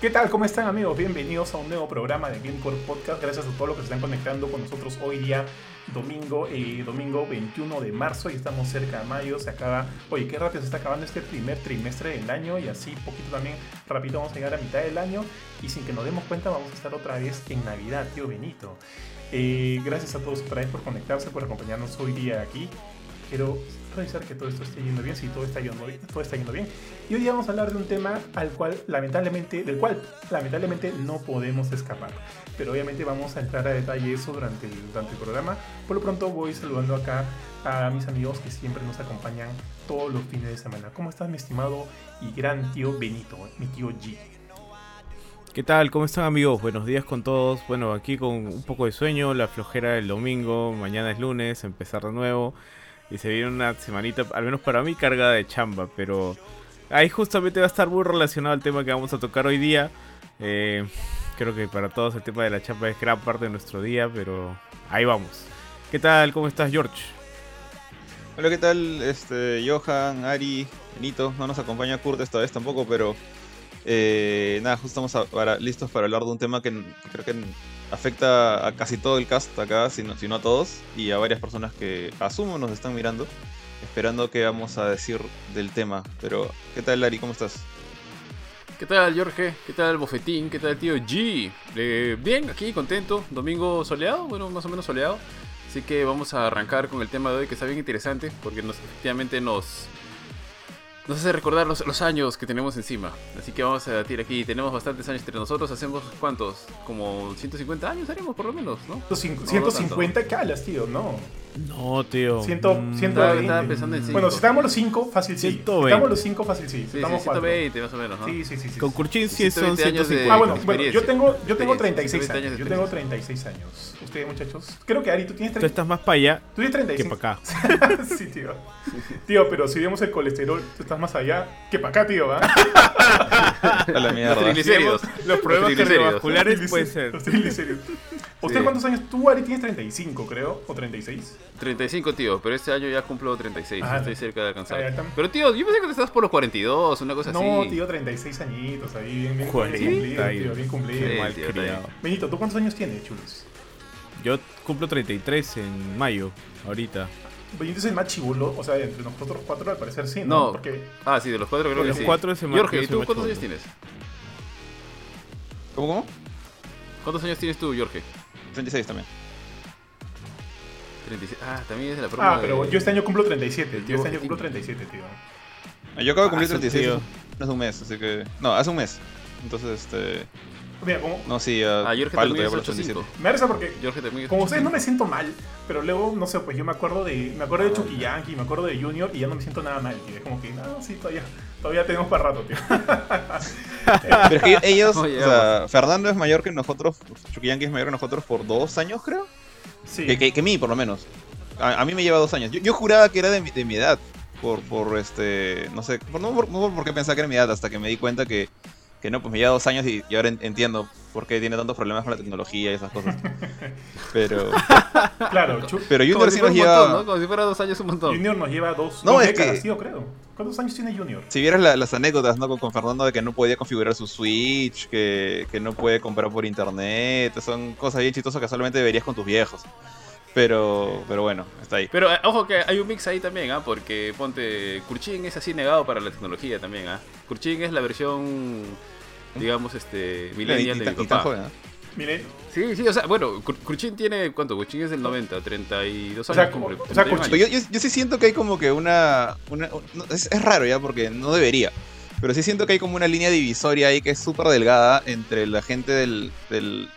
¿Qué tal? ¿Cómo están amigos? Bienvenidos a un nuevo programa de Gamecore Podcast. Gracias a todos los que se están conectando con nosotros hoy día, domingo, eh, domingo 21 de marzo y estamos cerca de mayo. Se acaba, oye, qué rápido se está acabando este primer trimestre del año y así poquito también rápido vamos a llegar a mitad del año y sin que nos demos cuenta vamos a estar otra vez en Navidad, tío Benito. Eh, gracias a todos otra vez por conectarse, por acompañarnos hoy día aquí. Quiero revisar que todo esto esté yendo bien, si todo está yendo bien, todo está yendo bien. Y hoy vamos a hablar de un tema al cual lamentablemente, del cual lamentablemente no podemos escapar. Pero obviamente vamos a entrar a detalle eso durante el, durante el programa. Por lo pronto voy saludando acá a mis amigos que siempre nos acompañan todos los fines de semana. ¿Cómo estás mi estimado y gran tío Benito, mi tío G? ¿Qué tal? ¿Cómo están amigos? Buenos días con todos. Bueno, aquí con un poco de sueño, la flojera del domingo, mañana es lunes, empezar de nuevo. Y se viene una semanita, al menos para mí, cargada de chamba. Pero ahí justamente va a estar muy relacionado al tema que vamos a tocar hoy día. Eh, creo que para todos el tema de la chamba es gran parte de nuestro día, pero ahí vamos. ¿Qué tal? ¿Cómo estás, George? Hola, ¿qué tal? Este, Johan, Ari, Benito. No nos acompaña Kurt esta vez tampoco, pero eh, nada, justo estamos para- listos para hablar de un tema que creo que afecta a casi todo el cast acá, si no, a todos, y a varias personas que asumo nos están mirando, esperando qué vamos a decir del tema. Pero, ¿qué tal, Ari? ¿Cómo estás? ¿Qué tal, Jorge? ¿Qué tal, Bofetín? ¿Qué tal, tío G? Eh, bien, aquí, contento. Domingo soleado, bueno, más o menos soleado. Así que vamos a arrancar con el tema de hoy que está bien interesante porque efectivamente nos, nos hace recordar los, los años que tenemos encima. Así que vamos a debatir aquí. Tenemos bastantes años entre nosotros. ¿Hacemos cuántos? Como 150 años haremos por lo menos, ¿no? 150 calas, tío, no. No, tío. Ciento- Mm, ciento- Estaba, pensando en Bueno, si 5. estamos los 5, fácil sí. Si 120. estamos los 5, fácil sí. Si Sí, sí, estamos cuatro. 120 más o menos, ¿no? Sí, sí, sí. sí. Con Kurchin sí son 120 años de- 150. Ah, bueno, bueno, yo tengo, yo tengo Experiencia, 36 120 años. Yo tengo experiencia. 36 años. Ustedes, muchachos. Creo que Ari, tú tienes Tú 30. estás más para allá Tú tienes que 35. para acá. sí, tío. Tío, pero si vemos el colesterol, tú estás más allá que para acá, tío, ¿va? A la Los mierda. triglicéridos. Los problemas cardiovasculares puede ser. Los triglicéridos. ¿Usted Sí. cuántos años? Tú, Ari, tienes 35, creo, o 36. 35, tío, pero este año ya cumplo 36. Ah, estoy cerca de alcanzar. pero, tío, yo pensé que te estás por los 42, una cosa No, así. tío, 36 añitos, ahí bien, bien, bien 40 cumplido, tío, bien cumplido. Sí, mal tío, criado. Benito, ¿tú cuántos años tienes, chulos? Yo cumplo 33 en mayo, ahorita. Benito es el más chivolo, o sea, entre nosotros cuatro al parecer sí, ¿no? No. Porque Ah, sí, de los cuatro creo De que los sí. cuatro Jorge, yo ¿y tú cuántos años tienes? ¿Cómo, cómo? ¿Cuántos años tienes tú, Jorge? 36 también. 36. Ah, también es de la promo Ah, pero de- yo este año cumplo 37, del tío, este año cumplo Bofetín. 37, tío. Ah, Yo acabo de cumplir Ah, 36 tío. hace un mes, así que... No, hace un mes. Entonces, este... Mira, como, No, sí, ya... Ah, Jorge palo también es todavía por los 85. 37. me da porque Jorge Como ustedes no 85. me siento mal, pero luego, no sé, pues yo me acuerdo de me acuerdo de Chucky Yankee, me acuerdo de Junior y ya no me siento nada mal, tío. Es como que, no, sí, todavía, todavía tenemos para rato, tío. Pero es que ellos, o sea, Fernando es mayor que nosotros, Chuquillanqui es mayor que nosotros por dos años, creo. Sí. Que, que, que mí, por lo menos. A, a mí me lleva dos años. Yo, yo juraba que era de mi, de mi edad. Por, por este, no sé, por, no, por, no por qué pensaba que era mi edad, hasta que me di cuenta que, que no, pues me lleva dos años y, y ahora en- entiendo por qué tiene tantos problemas con la tecnología y esas cosas. Pero, Claro, pero Junior si sí nos un montón, lleva... ¿no? Como si fuera dos años un montón. Junior nos lleva dos, No, dos es décadas, que- tío, creo. ¿Cuántos años tiene Junior? Si vieras la- las anécdotas, ¿no? Con, con Fernando de que no podía configurar su Switch, que, que no puede comprar por internet, son cosas bien chistosas que solamente verías con tus viejos. Pero, pero bueno, está ahí. Pero eh, ojo que hay un mix ahí también, ¿ah? Porque ponte, Kurchin es así negado para la tecnología también, ¿ah? Kurchin es la versión, digamos, este, Ni- millennial ni de mi papá. Sí, sí, o sea, bueno, Kur- Kurchin tiene, ¿cuánto? Kurchin es del 90, 32 O años. sea, cumple, o sea, 31 Kurchin- Pero años. yo, yo, yo sí siento que hay como que una... una- no, es, es raro ya, porque no debería. Pero sí siento que hay como una línea divisoria ahí que es súper delgada entre la gente del, del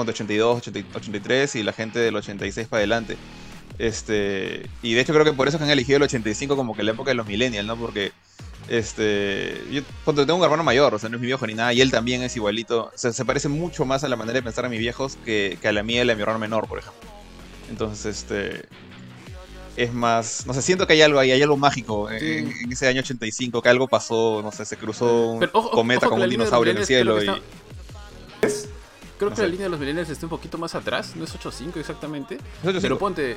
ponte 82, 80 83 y la gente del 86 para adelante. Este, y de hecho creo que por eso que han elegido el 85 como que la época de los millennials, ¿no? Porque este, yo ponte, tengo un hermano mayor, o sea, no es mi viejo ni nada, y él también es igualito. Se, se parece mucho más a la manera de pensar a mis viejos que, que a la mía y a la de mi hermano menor, por ejemplo. Entonces, este, es más, no sé, siento que hay algo ahí, hay algo mágico en, Sí. en ese año 85, que algo pasó, no sé, se cruzó un Pero ojo- ojo- cometa ojo con un dinosaurio en el cielo y... está- Creo No que la línea de los millennials está un poquito más atrás, no es 8.5 exactamente. Es 85. Pero ponte.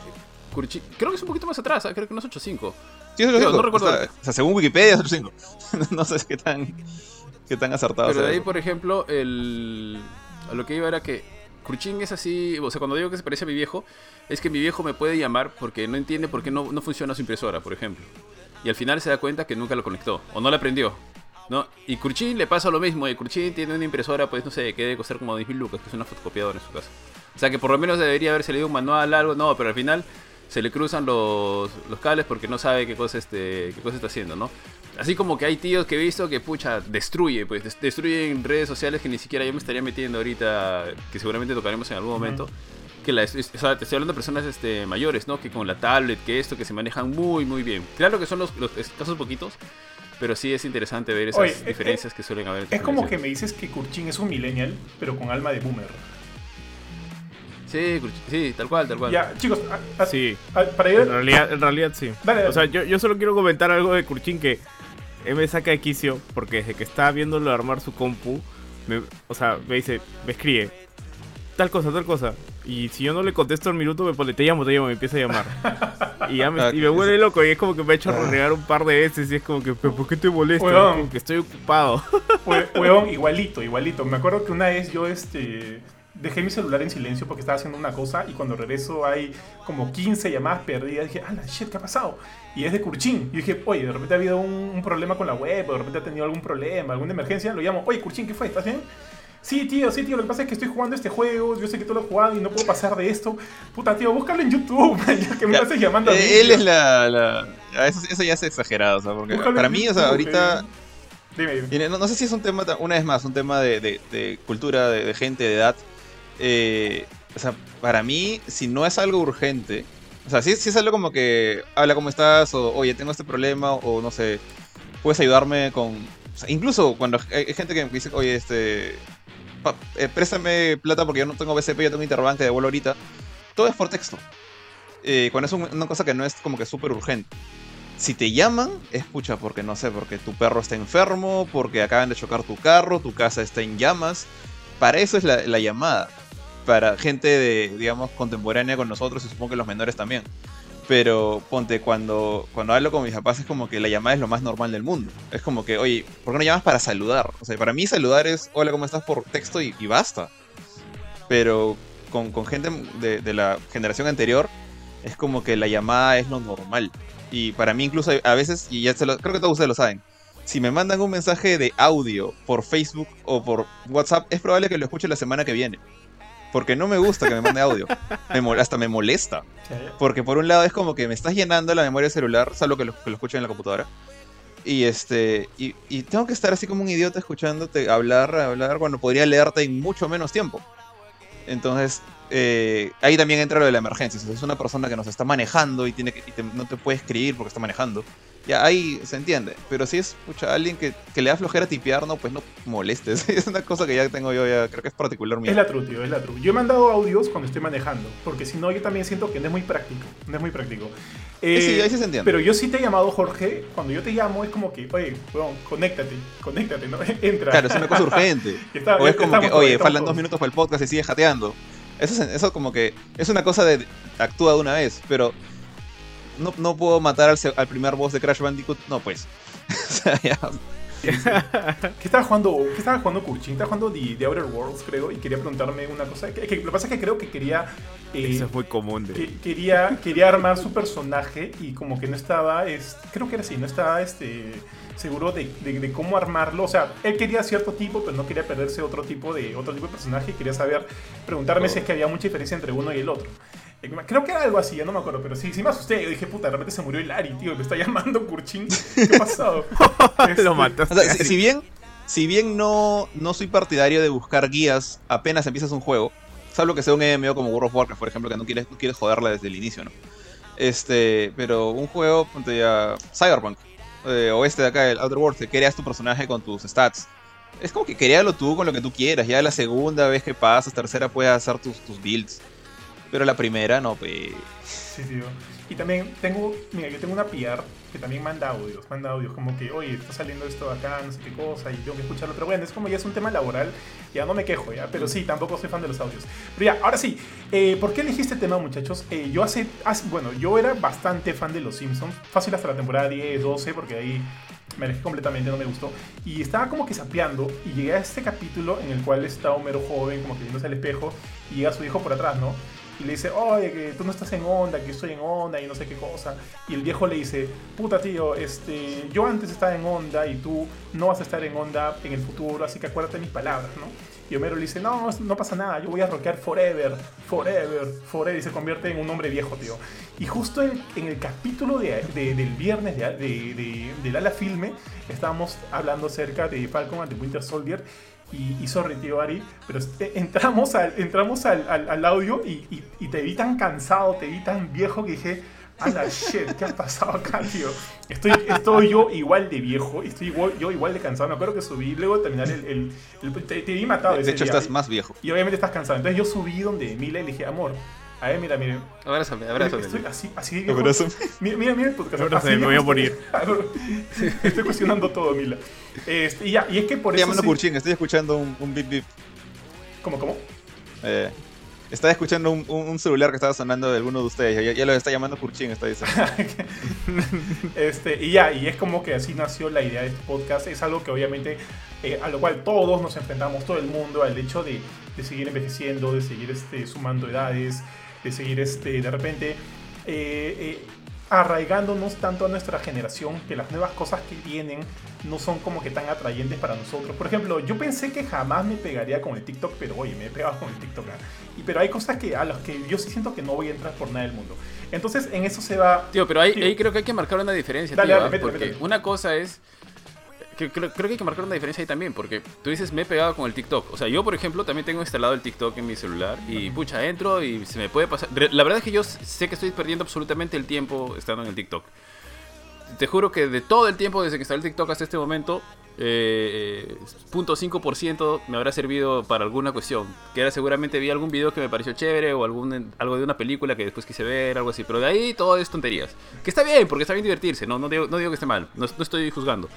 Creo que es un poquito más atrás, ¿ah? creo que no es 8.5. Sí, es Creo, 8.5. no recuerdo. O sea, o sea, según Wikipedia es 8.5. no sé qué tan, qué tan acertado Pero de ahí, eso. por ejemplo, el... a lo que iba era que Kurchin es así, o sea, cuando digo que se parece a mi viejo, es que mi viejo me puede llamar porque no entiende por qué no, no funciona su impresora, por ejemplo. Y al final se da cuenta que nunca lo conectó, o no la aprendió. ¿No? Y Kurchin le pasa lo mismo, y Kurchin tiene una impresora, pues no sé, que debe costar como 10.000 lucas, que es una fotocopiadora en su casa. O sea que por lo menos debería haberse leído un manual, algo, no, pero al final se le cruzan los, los cables porque no sabe qué cosa, este, qué cosa está haciendo, ¿no? Así como que hay tíos que he visto que, pucha, destruye, pues, des- destruyen redes sociales que ni siquiera yo me estaría metiendo ahorita, que seguramente tocaremos en algún momento. Que la, es- o sea, te estoy hablando de personas este, mayores, ¿no? Que con la tablet, que esto, que se manejan muy, muy bien. Claro que son los, los casos poquitos, pero sí es interesante ver esas Oye, diferencias que suelen haber. Es como que me dices que Kurchin es un millennial, pero con alma de boomer. Sí, sí, tal cual, tal cual. Ya, chicos, a- a- Sí. a- para ir... En realidad, en realidad sí. Dale, dale. O sea, yo, yo solo quiero comentar algo de Kurchin que me saca de quicio porque desde que estaba viéndolo armar su compu, me- o sea, me dice, me escribe tal cosa, tal cosa. Y si yo no le contesto al minuto, me pone, te llamo, te llamo, me empieza a llamar. Y, ya me, y me vuelve loco y es como que me ha hecho renegar un par de veces y es como que, ¿pero por qué te molesta? Weón. Como que estoy ocupado. Hue- Huevón, igualito, igualito. Me acuerdo que una vez yo este, dejé mi celular en silencio porque estaba haciendo una cosa y cuando regreso hay como 15 llamadas perdidas. Dije, ah, la shit, ¿qué ha pasado? Y es de Kurchin. Y dije, oye, de repente ha habido un, un problema con la web, o de repente ha tenido algún problema, alguna emergencia. Lo llamo, oye, Kurchin, ¿qué fue? ¿Estás bien? Sí, tío, sí, tío, lo que pasa es que estoy jugando este juego, yo sé que tú lo has jugado y no puedo pasar de esto. Puta, tío, búscalo en YouTube, que me estás llamando a mí. Eh, él tío. es la. la- ya, eso, eso ya es exagerado, o sea, porque Búscalo para mí, o sea, ahorita. eh. Dime, dime. No, no sé si es un tema, una vez más, un tema de, de- de cultura, de, de gente, de edad. Eh, o sea, para mí, si no es algo urgente, o sea, si, si es algo como que, habla cómo estás, o oye, tengo este problema, o no sé, puedes ayudarme con... o sea, incluso cuando hay, hay gente que me dice, oye, este, eh, préstame plata porque yo no tengo BCP, yo tengo Interbank, te devuelvo ahorita. Todo es por texto. Eh, cuando es un- una cosa que no es como que súper urgente. Si te llaman, es pucha, porque no sé, porque tu perro está enfermo, porque acaban de chocar tu carro, tu casa está en llamas. Para eso es la, la llamada. Para gente de, digamos, contemporánea con nosotros y supongo que los menores también. Pero ponte, cuando, cuando hablo con mis papás es como que la llamada es lo más normal del mundo. Es como que, oye, ¿por qué no llamas para saludar? O sea, para mí saludar es, hola, ¿cómo estás? por texto y, basta. Pero con, gente de, de la generación anterior es como que la llamada es lo normal. Y para mí incluso a veces, y ya se lo, creo que todos ustedes lo saben, si me mandan un mensaje de audio por Facebook o por WhatsApp, es probable que lo escuche la semana que viene. Porque no me gusta que me mande audio. Me hasta me molesta. Porque por un lado es como que me estás llenando la memoria celular, salvo que lo, que lo en la computadora. Y este. Y, y tengo que estar así como un idiota escuchándote hablar, hablar, cuando podría leerte en mucho menos tiempo. Entonces, eh, ahí también entra lo de la emergencia. Si es una persona que nos está manejando y, tiene que, y te- no te puede escribir porque está manejando, ya ahí se entiende. Pero si es pucha, alguien que, que le da flojera tipear, no, pues no molestes. Es una cosa que ya tengo yo, ya creo que es particular mía. Es la true, tío, es la true. Yo he mandado audios cuando estoy manejando, porque si no, yo también siento que no es muy práctico. No es muy práctico. Eh, sí, Eh, ahí se entiende. Pero yo sí te he llamado, Jorge. Cuando yo te llamo, es como que, oye, weón, conéctate, conéctate, ¿no? Entra. Claro, es una cosa urgente. Está- O es como que, oye, faltan dos minutos para el podcast y sigue jateando. Eso, es, eso como que es una cosa de actúa de una vez, pero no, no puedo matar al, al primer boss de Crash Bandicoot. No, pues. o sea, ya. ¿Qué estaba jugando? ¿Qué estaba jugando Kurchin? Estaba jugando The, The Outer Worlds, creo, y quería preguntarme una cosa. Que, que lo que pasa es que creo que quería. eh, Eso es muy común. De... que- quería, quería armar su personaje y como que no estaba, es, creo que era así, no estaba este, seguro de, de- de cómo armarlo. O sea, él quería cierto tipo, pero no quería perderse otro tipo de, otro tipo de personaje y quería saber, preguntarme si es que había mucha diferencia entre uno y el otro. Eh, Creo que era algo así, ya no me acuerdo, pero sí, sí me asusté. Yo dije, puta, de repente se murió Hilari, tío, me está llamando Kurchin. ¿Qué ha pasado? Este, Lo mataste. O sea, si, si bien, si bien no, no soy partidario de buscar guías apenas empiezas un juego, salvo que sea un MMO como World of Warcraft, por ejemplo, que no quieres, no quieres joderla desde el inicio, ¿no? Este, pero un juego, ponte ya, Cyberpunk, eh, o este de acá, el Outer Worlds, que creas tu personaje con tus stats. Es como que crearlo tú con lo que tú quieras. Ya la segunda vez que pasas, tercera, puedes hacer tus, tus builds. Pero la primera, no, pues. Sí. Y también tengo, mira, yo tengo una PR que también manda audios, manda audios como que, oye, está saliendo esto acá, no sé qué cosa, y tengo que escucharlo. Pero bueno, es como ya es un tema laboral, ya no me quejo, ya. Pero sí, tampoco soy fan de los audios. Pero ya, ahora sí, eh, ¿por qué elegí este tema, muchachos? Eh, yo hace, hace, bueno, yo era bastante fan de los Simpsons, fácil hasta la temporada 10, 12, porque ahí me alejé completamente, no me gustó. Y estaba como que sapeando y llegué a este capítulo en el cual está Homero joven, como que viéndose al espejo, y llega su hijo por atrás, ¿no? Y le dice, oye, que tú no estás en onda, que estoy en onda y no sé qué cosa. Y el viejo le dice, puta tío, este, yo antes estaba en onda y tú no vas a estar en onda en el futuro, así que acuérdate de mis palabras, ¿no? Y Homero le dice, no, no pasa nada, yo voy a rockear forever, forever, forever. Y se convierte en un hombre viejo, tío. Y justo en, en el capítulo de, de, del viernes de, del Ala Filme, estábamos hablando acerca de Falcon and the Winter Soldier. Y, y sorry, tío Ari, pero entramos al, entramos al, al, al audio y, y, y, te vi tan cansado, te vi tan viejo que dije, a la shit, ¿qué ha pasado acá, tío? Estoy, estoy yo igual de viejo, estoy igual, yo igual de cansado. Me acuerdo que subí, luego de terminar el. el, el te, te, vi matado. De, hecho, día, estás más viejo. Y obviamente estás cansado. Entonces yo subí donde Mila y le dije, amor. A ver, mira, miren. Abrázame, abrázame. Estoy así, así de viejo. Abrázame. Mira, mira, mira el podcast. Abrázame, me voy a morir. Estoy cuestionando todo, Mila. Este, y, ya, y es que por estoy eso. llamando sí... Kurchin, estoy escuchando un, un bip bip. ¿Cómo, cómo? Eh, estaba escuchando un, un, celular que estaba sonando de alguno de ustedes. Ya, ya lo está llamando Kurchin, está diciendo. este, y ya, y es como que así nació la idea de este podcast. Es algo que obviamente, eh, a lo cual todos nos enfrentamos, todo el mundo, al hecho de, de seguir envejeciendo, de seguir este, sumando edades, de seguir este, de repente eh, eh, arraigándonos tanto a nuestra generación que las nuevas cosas que vienen no son como que tan atrayentes para nosotros. Por ejemplo, yo pensé que jamás me pegaría con el TikTok, pero oye, me he pegado con el TikTok. Y, pero hay cosas que, a las que yo sí siento que no voy a entrar por nada del mundo. Entonces, en eso se va... Tío, pero ahí, tío. ahí creo que hay que marcar una diferencia, dale, tío, dale, métele, porque métele. una cosa es... Que creo, creo, que hay que marcar una diferencia ahí también, porque tú dices me he pegado con el TikTok. O sea, yo por ejemplo también tengo instalado el TikTok en mi celular y pucha, entro y se me puede pasar. La verdad es que yo sé que estoy perdiendo absolutamente el tiempo estando en el TikTok. Te juro que de todo el tiempo desde que instalé TikTok hasta este momento, eh, 0.5% me habrá servido para alguna cuestión. Que era seguramente vi algún video que me pareció chévere o algún, algo de una película que después quise ver, algo así. Pero de ahí todo es tonterías. Que está bien, porque está bien divertirse, no, no, digo, no digo que esté mal, no, no estoy juzgando.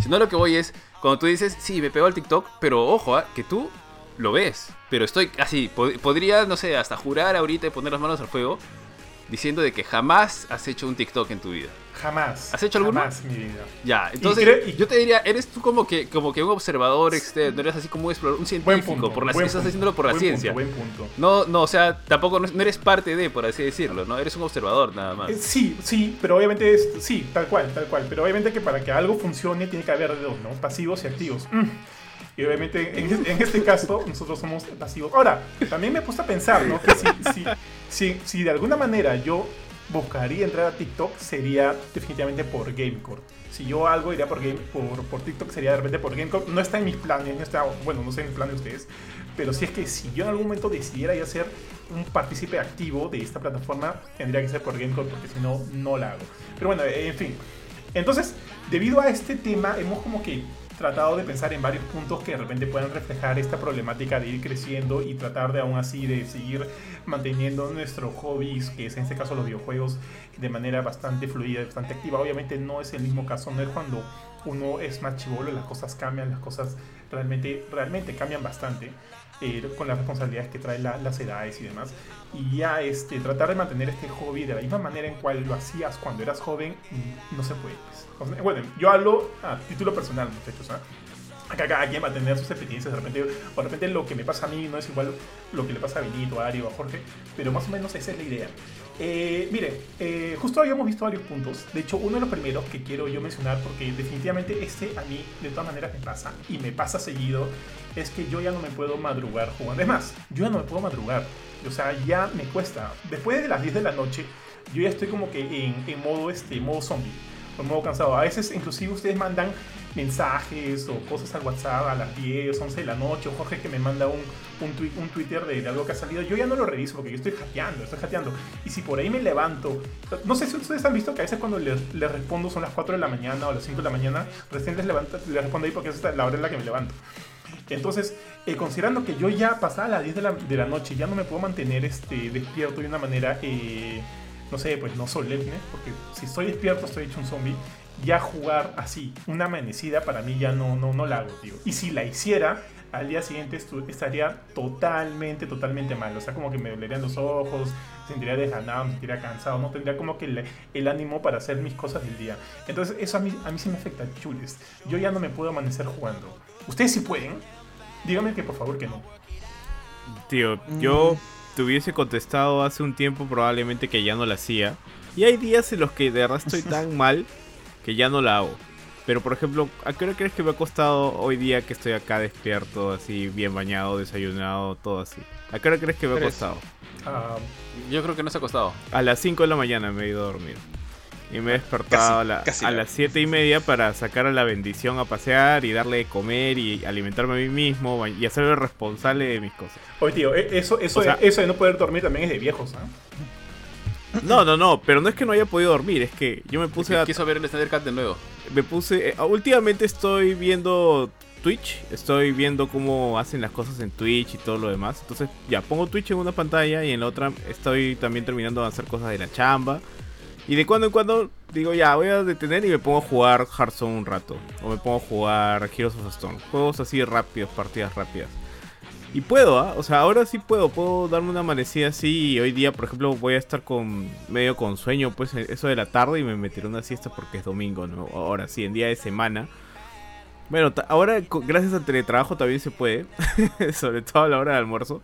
Sino lo que voy es, cuando tú dices, sí, me pegó el TikTok, pero ojo, ¿eh? que tú lo ves. Pero estoy así, pod podría, no sé, hasta jurar ahorita y poner las manos al fuego diciendo de que jamás has hecho un TikTok en tu vida. Jamás. ¿Has hecho alguno? Jamás, mi vida. Ya, entonces y y yo te diría, eres tú como que, como que un observador externo, eres así como un, explorador, un científico, punto, por la, estás punto, haciéndolo por la buen ciencia. Punto, buen punto. No, no, o sea, tampoco no, eres parte de, por así decirlo, ¿no? Eres un observador nada más. Eh, sí, sí, pero obviamente es, sí, tal cual, tal cual. Pero obviamente que para que algo funcione tiene que haber dos, ¿no? Pasivos y activos. Mm. Y obviamente en, en, este caso nosotros somos pasivos. Ahora, también me puse a pensar, ¿no? Que si, si, si, si de alguna manera yo buscaría entrar a TikTok sería definitivamente por Gamecore. Si yo algo iría por, game, por, TikTok sería de repente por Gamecore. No está en mis planes, no está, bueno, no sé en el plan de ustedes. Pero si es que si yo en algún momento decidiera ya ser un partícipe activo de esta plataforma, tendría que ser por Gamecore porque si no, no la hago. Pero bueno, en fin. Entonces, debido a este tema, hemos como que tratado de pensar en varios puntos que de repente puedan reflejar esta problemática de ir creciendo y tratar de aún así de seguir manteniendo nuestros hobbies, que es en este caso los videojuegos, de manera bastante fluida, bastante activa. Obviamente no es el mismo caso, no es cuando uno es más chivolo, las cosas cambian, las cosas realmente, realmente cambian bastante. Eh, con las responsabilidades que traen la, las edades y demás. Y ya este, tratar de mantener este hobby de la misma manera en cual lo hacías cuando eras joven, no se puede. Pues. Bueno, yo hablo a título personal, muchachos. ¿eh? Acá cada quien va a tener sus experiencias. De repente, de repente lo que me pasa a mí no es igual lo que le pasa a Benito, a Ari o a Jorge, pero más o menos esa es la idea. Eh, mire, eh, justo habíamos visto varios puntos. De hecho, uno de los primeros que quiero yo mencionar, porque definitivamente este a mí de todas maneras me pasa y me pasa seguido, es que yo ya no me puedo madrugar jugando. Además, yo ya no me puedo madrugar. O sea, ya me cuesta. Después de las 10 de la noche, yo ya estoy como que en, en modo, este, modo zombie, en modo cansado. A veces, inclusive, ustedes mandan mensajes o cosas al WhatsApp a las 10, 11 de la noche, o Jorge que me manda un, un, Twitter de, algo que ha salido, yo ya no lo reviso porque yo estoy hackeando, estoy hackeando. Y si por ahí me levanto, no sé si ustedes han visto que a veces cuando les, les respondo son las 4 de la mañana o las 5 de la mañana, recién les, levanto, les respondo ahí porque es la hora en la que me levanto. Entonces, eh, considerando que yo ya pasada las 10 de la, de la, noche ya no me puedo mantener este, despierto de una manera... Eh, no sé, pues no solemne, porque si estoy despierto estoy hecho un zombie, ya jugar así, una amanecida para mí ya no, no, no la hago, tío. Y si la hiciera, al día siguiente estaría totalmente, totalmente mal. O sea, como que me dolerían los ojos, me sentiría desganado, me sentiría cansado, no tendría como que el, el ánimo para hacer mis cosas del día. Entonces, eso a mí, a mí sí me afecta, chules. Yo ya no me puedo amanecer jugando. ¿Ustedes sí pueden? Díganme que por favor que no. Tío, yo te hubiese contestado hace un tiempo probablemente que ya no la hacía. Y hay días en los que de verdad estoy tan mal que ya no la hago. Pero por ejemplo, ¿a qué hora crees que me ha costado hoy día que estoy acá despierto, así bien bañado, desayunado, todo así? ¿A qué hora crees que me ha costado? Ah, Yo creo que no se ha costado. A las 5 de la mañana me he ido a dormir. Y me he despertado Casi, a, la- casi a la- las 7 y media para sacar a la bendición a pasear y darle de comer y alimentarme a mí mismo y hacerme responsable de mis cosas. Oye, tío, e- eso, eso, O sea- de, eso de no poder dormir también es de viejos, ¿ah? No, no, no, pero no es que no haya podido dormir, es que yo me puse a... Quiso ver el Snyder Cut de nuevo. Me puse... eh, últimamente estoy viendo Twitch, estoy viendo cómo hacen las cosas en Twitch y todo lo demás. Entonces ya pongo Twitch en una pantalla y en la otra estoy también terminando de hacer cosas de la chamba. Y de cuando en cuando digo ya, voy a detener y me pongo a jugar Hearthstone un rato. O me pongo a jugar Heroes of Stone. Juegos así rápidos, partidas rápidas. Y puedo, ¿ah? O sea, ahora sí puedo. Puedo darme una amanecida así. Y hoy día, por ejemplo, voy a estar con medio con sueño, pues eso de la tarde. Y me meteré una siesta porque es domingo, ¿no? Ahora sí, en día de semana. Bueno, ahora gracias al teletrabajo también se puede. Sobre todo a la hora de almuerzo.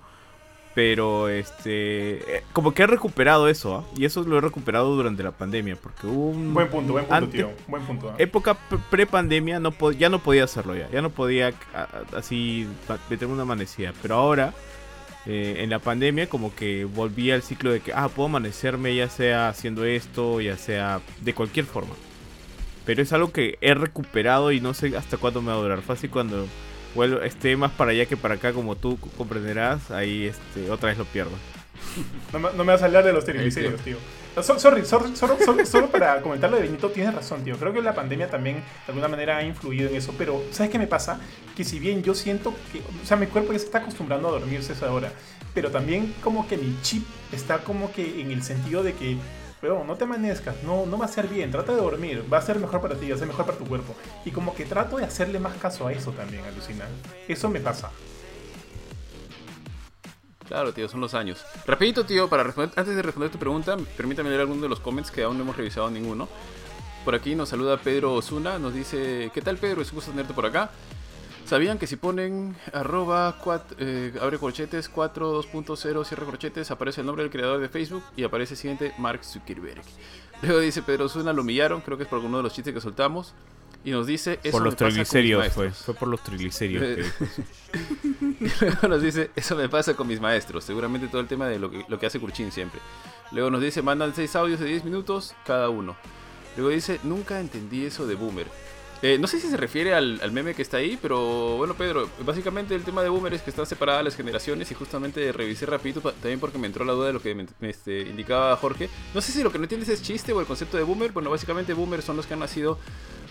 Pero este. eh, Como que he recuperado eso, ¿ah? Y eso lo he recuperado durante la pandemia. Porque hubo un. Buen punto, buen punto, Antes- tío. Buen punto. ¿ah? Época pre- pre-pandemia no ya no podía hacerlo ya. Ya no podía así meterme una amanecida. Pero ahora, eh, en la pandemia, como que volví al ciclo de que, ah, puedo amanecerme ya sea haciendo esto, ya sea de cualquier forma. Pero es algo que he recuperado y no sé hasta cuándo me va a durar. Fácil cuando vuelvo, esté más para allá que para acá, como tú comprenderás, ahí este, otra vez lo pierdo. No, me- no me vas a hablar de los triglicéridos, tío. No, so- sorry, sorry, solo, solo- solo para comentar lo de Benito, tienes razón, tío. Creo que la pandemia también de alguna manera ha influido en eso. Pero, ¿sabes qué me pasa? Que si bien yo siento que, o sea, mi cuerpo ya se está acostumbrando a dormirse a esa hora, pero también como que mi chip está como que en el sentido de que, pero no te amanezcas, no, no va a ser bien, trata de dormir, va a ser mejor para ti, va a ser mejor para tu cuerpo. Y como que trato de hacerle más caso a eso también, alucinar. Eso me pasa. Claro, tío, son los años. Rapidito, tío, para responder, antes de responder tu pregunta, permítame leer alguno de los comments que aún no hemos revisado ninguno. Por aquí nos saluda Pedro Osuna, nos dice, ¿qué tal Pedro? Es un gusto tenerte por acá. ¿Sabían que si ponen arroba cuat- eh, abre corchetes 4 2.0 cierre corchetes aparece el nombre del creador de Facebook y aparece el siguiente Mark Zuckerberg? Luego dice Pedro Osuna, lo humillaron, creo que es por alguno de los chistes que soltamos. Y nos dice, eso por los me pasa con mis fue. maestros". Fue por los triglicéridos. Que luego nos dice, eso me pasa con mis maestros. Seguramente todo el tema de lo que, lo que hace Kurchin siempre. Luego nos dice, mandan 6 audios de 10 minutos cada uno. Luego dice, nunca entendí eso de boomer. Eh, no sé si se refiere al, al meme que está ahí, pero bueno, Pedro, básicamente el tema de boomer es que están separadas las generaciones y justamente revisé rapidito también porque me entró la duda de lo que me, me, este, indicaba Jorge. No sé si lo que no entiendes es chiste o el concepto de boomer. Bueno, básicamente boomer son los que han nacido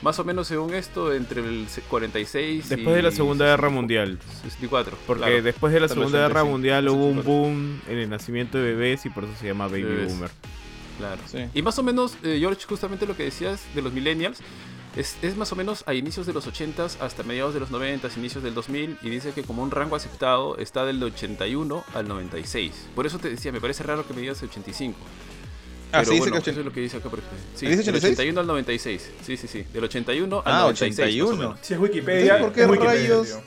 más o menos según esto entre el 46 Después de la y Segunda Guerra Mundial. 64. Porque claro. después de la Segunda Guerra 85, Mundial hubo un 84. boom en el nacimiento de bebés y por eso se llama Baby Bebés. Boomer. Claro. Sí. Y más o menos, eh, George, justamente lo que decías de los millennials, es, es más o menos a inicios de los 80s hasta mediados de los 90s, inicios del 2000, y dice que como un rango aceptado está del 81 al 96. Por eso te decía, me parece raro que me digas 85. Ah, Pero sí, dice bueno, que eso 80. es lo que dice acá. por ejemplo. Sí, ¿Dice del 86? 81 al 96. Sí, sí, sí. Del 81 al Ah, 96. más o 81. menos. Si es Wikipedia, ¿por qué Wikipedia, rayos? tío.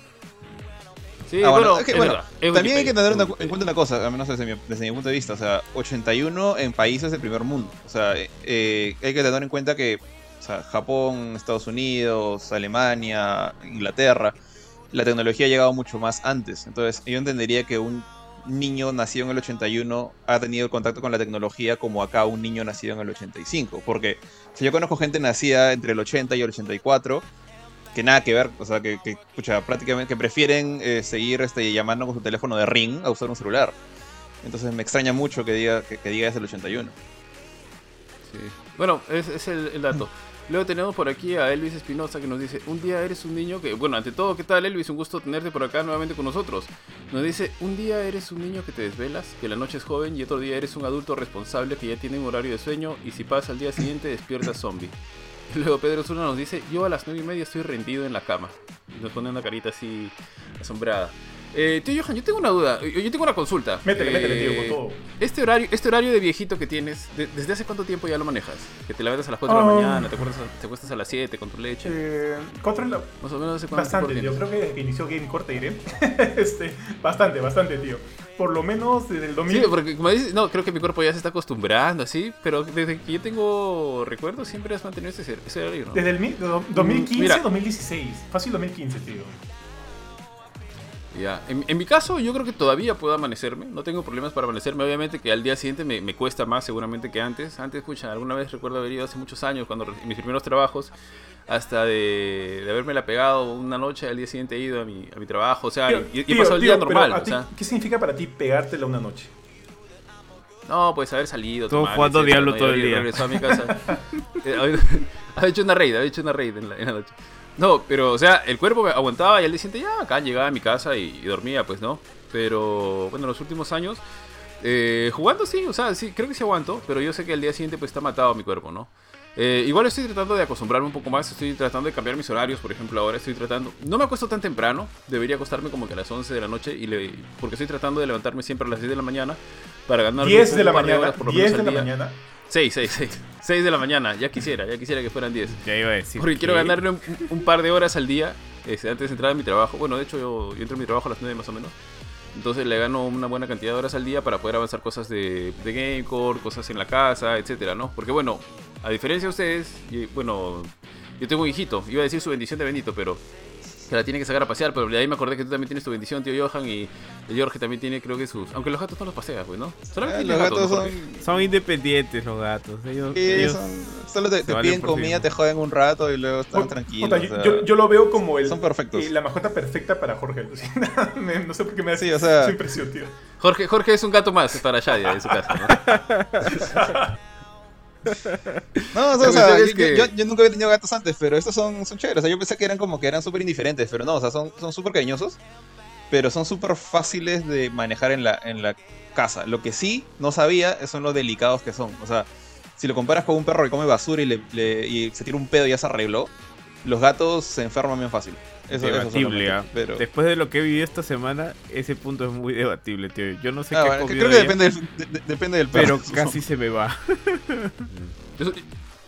Sí, Ah, bueno, bueno, es que, es bueno, verdad, es también hay que tener una- en cuenta una cosa, al menos desde mi, desde mi punto de vista. O sea, 81 en países del primer mundo. O sea, eh, eh, hay que tener en cuenta que o sea, Japón, Estados Unidos, Alemania, Inglaterra, la tecnología ha llegado mucho más antes. Entonces, yo entendería que un niño nacido en el 81 ha tenido contacto con la tecnología como acá un niño nacido en el 85. Porque si yo conozco gente nacida entre el 80 y el 84, que nada que ver, o sea, que, pucha, prácticamente que prefieren eh, seguir este, llamando con su teléfono de ring a usar un celular. Entonces me extraña mucho que diga que, diga es el 81. Sí. Bueno, es, es el dato. Luego tenemos por aquí a Elvis Espinosa que nos dice, un día eres un niño que, bueno, ante todo, ¿qué tal Elvis? Un gusto tenerte por acá nuevamente con nosotros. Nos dice, un día eres un niño que te desvelas, que la noche es joven y otro día eres un adulto responsable que ya tiene un horario de sueño y si pasa al día siguiente despiertas zombie. Luego Pedro Zuna nos dice, yo a las nueve y media estoy rendido en la cama. Y nos pone una carita así asombrada. Eh, tío Johan, yo tengo una duda, yo tengo una consulta. Métele, Eh, métele, tío, con todo. Este horario, este horario de viejito que tienes, de- ¿desde hace cuánto tiempo ya lo manejas? Que te levantas a las 4 de la Ah. mañana, te acuestas, te acuestas a las 7 con tu leche. Eh, contra la- Más o menos hace cuánto Bastante, tiempo tienes? Creo que desde que inició Game te diré. este, bastante, bastante, tío. Por lo menos desde el 2000. Sí, porque como dices, no, creo que mi cuerpo ya se está acostumbrando así, pero desde que yo tengo recuerdos siempre has mantenido ese, ese horario, ¿no? Desde el do- 2015, Mira. 2016. Fácil 2015, tío. Ya. En, en mi caso, yo creo que todavía puedo amanecerme. No tengo problemas para amanecerme. Obviamente que al día siguiente me, me cuesta más seguramente que antes. Antes, escucha, alguna vez recuerdo haber ido hace muchos años, cuando en mis primeros trabajos, hasta de, de haberme la pegado una noche, al día siguiente he ido a mi, a mi trabajo. O sea, Tío, y, y he tío, pasado el tío, día normal. o ti, sea, ¿Qué significa para ti pegártela una noche? no, pues haber salido. Todo tomar, jugando etcétera, Diablo ¿no? Todo el día. a mi casa. Eh, haber- ha hecho una raid, ha hecho una raid en la, en la noche. No, pero, o sea, el cuerpo me aguantaba y al día siguiente ya acá llegaba a mi casa y, y dormía, pues, ¿no? Pero, bueno, los últimos años, eh, jugando sí, o sea, sí, creo que sí aguanto, pero yo sé que al día siguiente, pues, está matado mi cuerpo, ¿no? Eh, igual estoy tratando de acostumbrarme un poco más, estoy tratando de cambiar mis horarios, por ejemplo, ahora estoy tratando... No me acuesto tan temprano, debería acostarme como que a las 11 de la noche, y le, porque estoy tratando de levantarme siempre a las 10 de la mañana para ganar 10 un de la mañana. horas por lo 10 menos de la mañana. 6, 6, 6. 6 de la mañana, ya quisiera, ya quisiera que fueran 10. Ya iba a decir. Porque quiero ¿qué? ganarle un, un par de horas al día este, antes de entrar a mi trabajo. Bueno, de hecho yo, yo entro a mi trabajo a las 9 más o menos. Entonces le gano una buena cantidad de horas al día para poder avanzar cosas de, de Gamecore, cosas en la casa, etcétera, ¿no? Porque bueno, a diferencia de ustedes, y, bueno, yo tengo un hijito, iba a decir su bendición de bendito, pero que la tiene que sacar a pasear, pero de ahí me acordé que tú también tienes tu bendición, tío Johan, y Jorge también tiene, creo que sus... Aunque los gatos no los paseas, pues, ¿no? Solamente Eh, tienes los gatos ¿no, son. Independientes los gatos. Ellos, sí, ellos- son- solo te, piden sí comida, te joden un rato y luego están Puta, tranquilos. yo, o sea, yo- yo lo veo como el, son perfectos. eh, la mascota perfecta para Jorge. No sé por qué me hace Sí, o sea- esa impresión, tío. Jorge, Jorge es un gato más para Shadia en su casa, ¿no? No, o sea, yo, es que- yo- yo nunca había tenido gatos antes, pero estos son, son chéveres. O sea, yo pensé que eran como que eran súper indiferentes, pero no, o sea, son son súper cariñosos, pero son súper fáciles de manejar en la, en la casa. Lo que sí no sabía son los delicados que son. O sea, si lo comparas con un perro que come basura y, le, le- y se tira un pedo y ya se arregló, los gatos se enferman bien fácil. Eso, eso debatible, solamente, ¿ah? pero... Después de lo que he vivido esta semana, ese punto es muy debatible, tío. Yo no sé Ah, qué bueno, creo que depende del, de- de- depende del perro. pero casi se me va. Eso-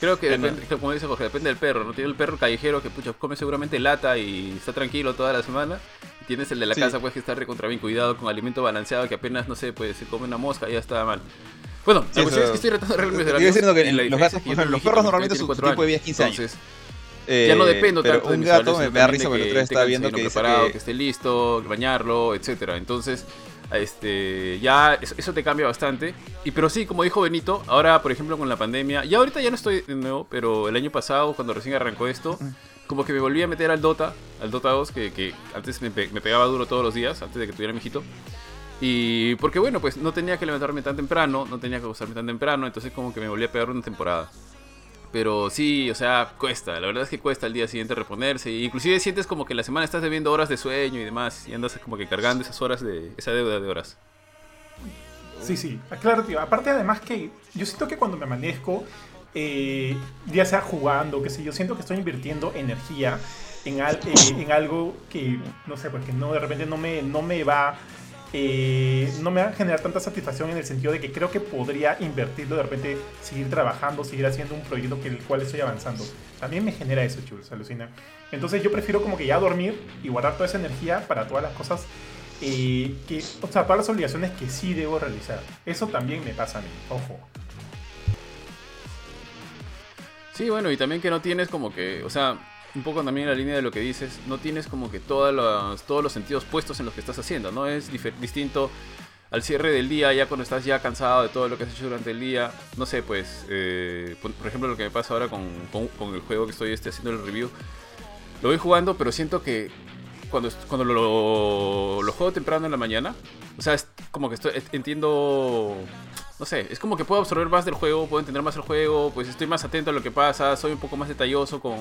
creo que depende, como dice Jorge, depende del perro, ¿no? Tiene el perro callejero que pucha, come seguramente lata y está tranquilo toda la semana. Tienes el de la Sí. casa, pues que está recontra bien cuidado con alimento balanceado que apenas, no sé, pues se come una mosca y ya está mal. Bueno, Sí, la cuestión eso- es que estoy tratando de horarios, diciendo que los gatos, los perros normalmente su cuatro tiempo de vida es 15 años. Entonces, Eh, ya no dependo pero tanto de un mis gato me, da risa de porque el el viendo que dice preparado, que que esté listo, bañarlo, etcétera. Entonces, este, ya eso, eso te cambia bastante. Y pero sí, como dijo Benito, ahora por ejemplo con la pandemia, ya ahorita ya no estoy de nuevo, pero el año pasado cuando recién arrancó esto, como que me volví a meter al Dota, al Dota 2 que, que antes me, me pegaba duro todos los días antes de que tuviera mi hijito. Y porque bueno, pues no tenía que levantarme tan temprano, no tenía que acostarme tan temprano, entonces como que me volví a pegar una temporada. Pero sí, o sea, cuesta, la verdad es que cuesta el día siguiente reponerse. Inclusive sientes como que la semana estás debiendo horas de sueño y demás, y andas como que cargando esas horas de, esa deuda de horas. Sí, sí, claro, tío. Aparte, además que yo siento que cuando me amanezco, eh, ya sea jugando, que sé yo, siento que estoy invirtiendo energía en, al- eh, en algo que, no sé, porque no, de repente no me, no me va... eh, no me va a generar tanta satisfacción en el sentido de que creo que podría invertirlo, de repente seguir trabajando, seguir haciendo un proyecto que el cual estoy avanzando. También me genera eso, chulos, alucina. Entonces yo prefiero como que ya dormir y guardar toda esa energía para todas las cosas eh, que, o sea, todas las obligaciones que sí debo realizar. Eso también me pasa a mí, ojo. Sí, bueno, y también que no tienes como que, o sea, un poco también en la línea de lo que dices, no tienes como que todas todos los sentidos puestos en lo que estás haciendo, ¿no? Es distinto al cierre del día, ya cuando estás ya cansado de todo lo que has hecho durante el día. No sé, pues, eh, por, ejemplo, lo que me pasa ahora con, con- con el juego que estoy este, haciendo el review. Lo voy jugando, pero siento que cuando, cuando lo, lo juego temprano en la mañana, o sea, es como que estoy, entiendo... no sé, es como que puedo absorber más del juego, puedo entender más el juego, pues estoy más atento a lo que pasa, soy un poco más detalloso con,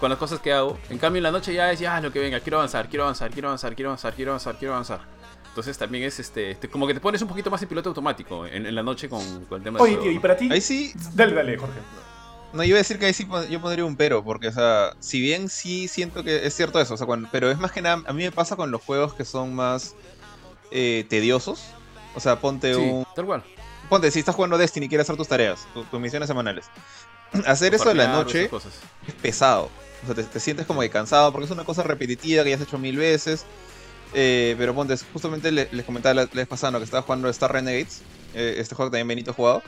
con las cosas que hago. En cambio, en la noche ya es ya lo que venga, quiero avanzar, quiero avanzar, quiero avanzar, quiero avanzar, quiero avanzar, quiero avanzar. Entonces también es este, este como que te pones un poquito más en piloto automático en, en la noche con, con el tema Oye, del tío, ¿y para ti? Ahí sí, Dale, dale, Jorge. No, yo iba a decir que ahí sí yo pondría un pero, porque, o sea, si bien sí siento que es cierto eso, o sea, cuando- pero es más que nada, a mí me pasa con los juegos que son más eh, tediosos. O sea, ponte Sí, un. tal cual. Ponte, si estás jugando Destiny y quieres hacer tus tareas, tu- tus misiones semanales. Hacer eso en la noche es pesado. O sea, te, te sientes como cansado porque es una cosa repetitiva que ya has hecho mil veces. Eh, pero ponte, justamente le- les, comentaba la, pasada ¿no? que estaba jugando Star Renegades, eh, este juego que también Benito ha jugado.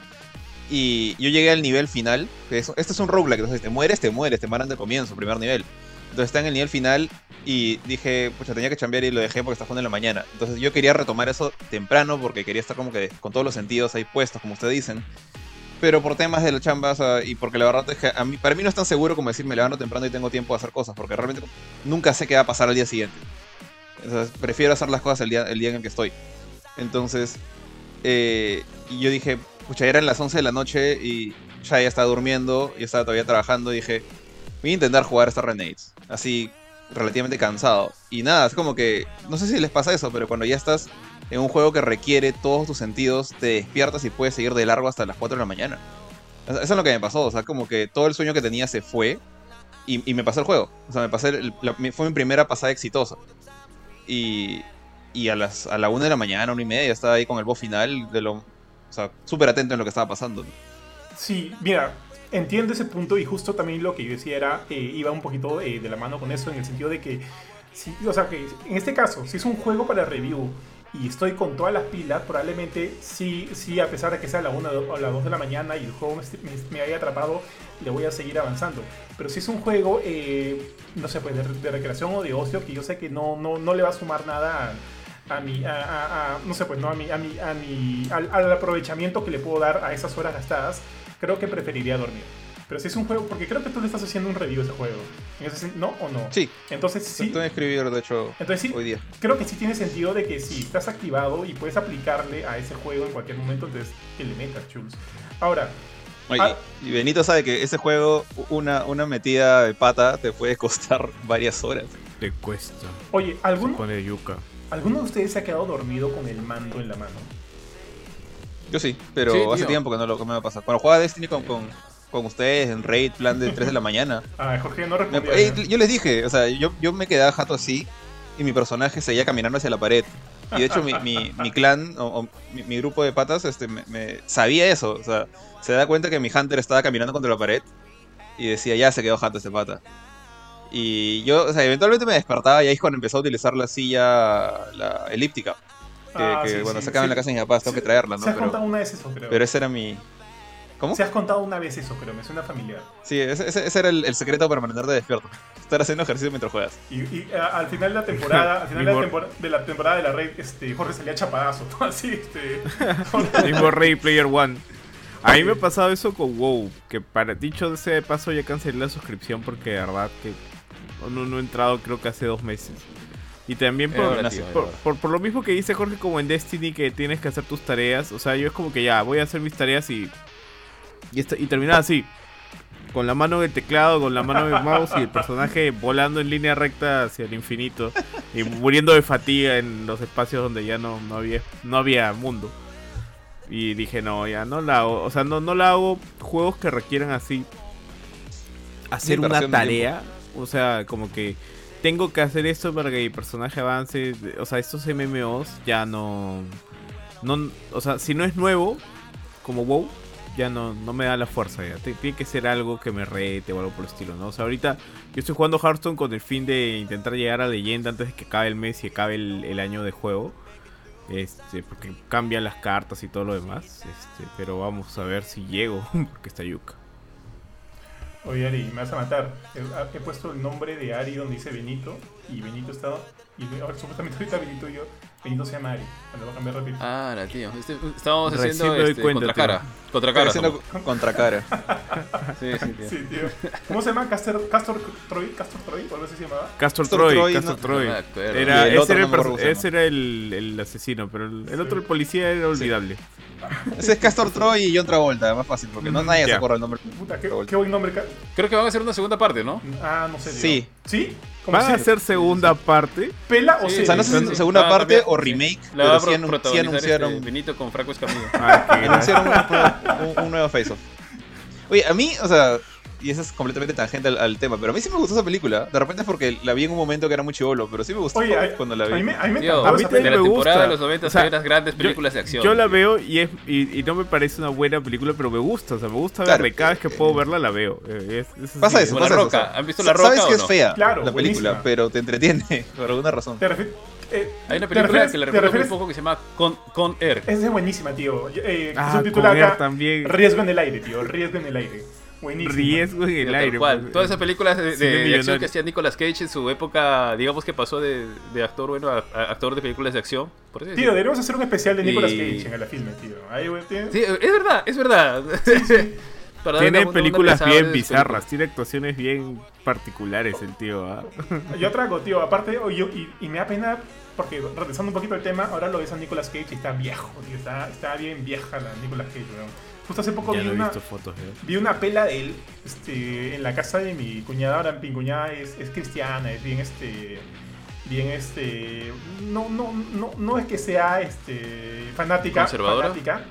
Y yo llegué al nivel final, que es, este es un roguelike, entonces te mueres, te mueres, te matan de comienzo, primer nivel. Entonces está en el nivel final y dije, pucha, tenía que cambiar y lo dejé porque está jugando en la mañana. Entonces yo quería retomar eso temprano porque quería estar como que con todos los sentidos ahí puestos, como ustedes dicen. Pero por temas de la chamba, y porque la verdad es que a mí, para mí no es tan seguro como decir me levanto temprano y tengo tiempo de hacer cosas, porque realmente nunca sé qué va a pasar al día siguiente. Entonces prefiero hacer las cosas el día, el día en el que estoy. Entonces, eh, y yo dije, pucha, eran las 11 de la noche y ya ya estaba durmiendo, y estaba todavía trabajando, y dije, voy a intentar jugar esta Renades, así relativamente cansado. Y nada, es como que, no sé si les pasa eso, pero cuando ya estás en un juego que requiere todos tus sentidos, te despiertas y puedes seguir de largo hasta las 4 de la mañana. Eso es lo que me pasó, o sea, como que todo el sueño que tenía se fue y, y me pasé el juego. O sea, me pasé fue mi primera pasada exitosa. Y, y a, las, a la 1 de la mañana, 1 y media, estaba ahí con el boss final, de lo, o sea, súper atento en lo que estaba pasando. Sí, mira, entiendo ese punto y justo también lo que yo decía era, eh, iba un poquito eh, de la mano con eso en el sentido de que, sí, o sea, que en este caso, si es un juego para review y estoy con todas las pilas, probablemente sí, sí, a pesar de que sea la 1 o la 2 de la mañana y el juego me, me- haya atrapado, le voy a seguir avanzando. Pero si es un juego, eh, no sé, pues de, de recreación o de ocio, que yo sé que no, no, no le va a sumar nada a, a mi, a, a- a- no sé, pues no, a mi, a mi, a mi, al, al aprovechamiento que le puedo dar a esas horas gastadas, creo que preferiría dormir. Pero si es un juego, porque creo que tú le estás haciendo un review a ese juego. En ese sen- ¿No o no? Sí, Entonces sí, estoy escribir, de hecho, entonces sí, hoy día. creo que sí tiene sentido de que si estás activado y puedes aplicarle a ese juego en cualquier momento, entonces que le metas, chuls. Ahora, Oye, Ah. Y Benito sabe que ese juego, una, una metida de pata, te puede costar varias horas. Le cuesta. oye, Se ¿alguno, pone yuca. ¿alguno de ustedes se ha quedado dormido con el mando en la mano? Yo sí, pero Sí, hace tiempo que no lo que me va a pasar. Cuando jugaba Destiny con, con, con ustedes en raid, plan de 3 de la mañana, Ah, Jorge no me- respondió. eh, yo les dije, o sea, yo, yo me quedaba jato así y mi personaje seguía caminando hacia la pared. Y de hecho mi, mi, mi clan o, o mi, mi grupo de patas este, me, me- sabía eso. O sea, se da cuenta que mi hunter estaba caminando contra la pared y decía, ya se quedó jato este pata. Y yo, o sea, eventualmente me despertaba y ahí es cuando empezó a utilizar la silla la elíptica. Que, Ah, que sí, cuando sí, se acaba en sí. la casa de mis papás tengo Sí, que traerla, ¿no? Se has Pero, contado una vez eso, creo. pero ese era mi... ¿Cómo? Se has contado una vez eso, creo. Me suena familiar. Sí, ese, ese- ese era el, el secreto para mantenerte despierto. Estar haciendo ejercicio mientras juegas. Y, y, a- al final de la temporada, al final de la, tempora- de la temporada de la red, este, Jorge salía chapadazo. Así, este. Mismo Ready Player One. A mí me ha pasado eso con WoW, que para dicho sea de paso ya cancelé la suscripción porque de verdad que no, no he entrado creo que hace dos meses. Y también por, por, por- por lo mismo que dice Jorge como en Destiny que tienes que hacer tus tareas, o sea, yo es como que ya voy a hacer mis tareas y y, esta- y terminar así, con la mano en el teclado, con la mano en el mouse y el personaje volando en línea recta hacia el infinito y muriendo de fatiga en los espacios donde ya no, no había no había mundo. Y dije, no, ya no la hago. O sea, no, no la hago juegos que requieran así hacer una tarea. O sea, como que tengo que hacer esto para que mi personaje avance. O sea, estos MMOs ya no. no o sea, si no es nuevo, como WoW, ya no, no me da la fuerza. Ya. Tiene que ser algo que me rete o algo por el estilo, ¿no? O sea, ahorita yo estoy jugando Hearthstone con el fin de intentar llegar a leyenda antes de que acabe el mes y acabe el, el año de juego. Este, porque cambian las cartas y todo lo demás. Este, pero vamos a ver si llego, porque está yuca. Oye, Ari, me vas a matar. He, he puesto el nombre de Ari donde dice Benito. Y Benito está. Y ahora, supuestamente ahorita Benito y yo. Benito se llama Ari. Me lo voy a cambiar rápido. Ah, la tío. Este- estábamos Recién haciendo este, cuenta, tío. Contracara. Contracara. Sí, sí, tío. Sí, tío. ¿Cómo se llama? ¿Castor, Castor Troy? ¿Castor Troy? ¿O algo así se llamaba? Castor, Castor Troy, Troy, Castor no- Troy. No. Era, ese era, no el, ese era asesino, pero el, el otro, el policía, era olvidable. Ese es Castor Troy y John Travolta, más fácil, porque no nadie se acuerda el nombre. Puta, qué, qué buen nombre. Creo que van a hacer una segunda parte, ¿no? Ah, no sé. Sí. ¿Sí? ¿Cómo ¿Van a hacer segunda parte? ¿Pela o Sí? O sea, no sé si Sí, es sí. segunda parte o remake, La pero sí, pro- anun- sí protagonizar anunciaron, este Benito con Franco Escamilla. Ah, anunciaron un, un- nuevo Face Off. Oye, a mí, o sea, y eso es completamente tangente al, al tema, pero a mí sí me gustó esa película. De repente es porque la vi en un momento que era muy chivolo, pero sí me gustó Oye, a, cuando la a vi. mí me, a mí me Tío, a mí de la me temporada gusta. de los 90 O sea, hay unas grandes yo- películas de acción. Yo la veo y, es, y, y no me parece una buena película, pero me gusta. O sea, me gusta Claro. verla cada vez que puedo verla la veo. Eh, es- es Pasa eso, La eso. Roca. ¿Han visto La Roca Sabes o que no? es fea Claro, la película, buenísima. pero te entretiene por alguna razón. Te eh, Hay una ¿te película refieres- que le te recuerdo muy refieres- poco que se llama Con, Con Air. Esa es buenísima, tío. Eh, Ah, se titula con Air acá también. Riesgo en el aire, tío. Riesgo en el aire. Buenísimo. Riesgo en el aire. cual. pues. Todas esas películas de, de- acción que hacía Nicolas Cage en su época, digamos que pasó de, de actor bueno a, a actor de películas de acción. Por Tío, deberíamos hacer un especial de Nicolas Y- Cage en la filme, tío. Ahí, güey, tío. Sí, es verdad, es verdad. Tiene una- películas bien bizarras, tiene actuaciones bien particulares el tío. ¿ah? Yo trago, tío. Aparte, o yo- y, y me da pena, porque regresando un poquito al tema, ahora lo ves a Nicolas Cage y está viejo, tío. Está, está bien vieja la Nicolas Cage, weón. Justo hace poco Ya vi una, visto fotos. ¿eh? vi una pela de él este, en la casa de mi cuñada. Ahora mi cuñada es, es cristiana, es bien este. Bien este. No, no, no, no es que sea este. fanática. ¿Conservadora? fanática,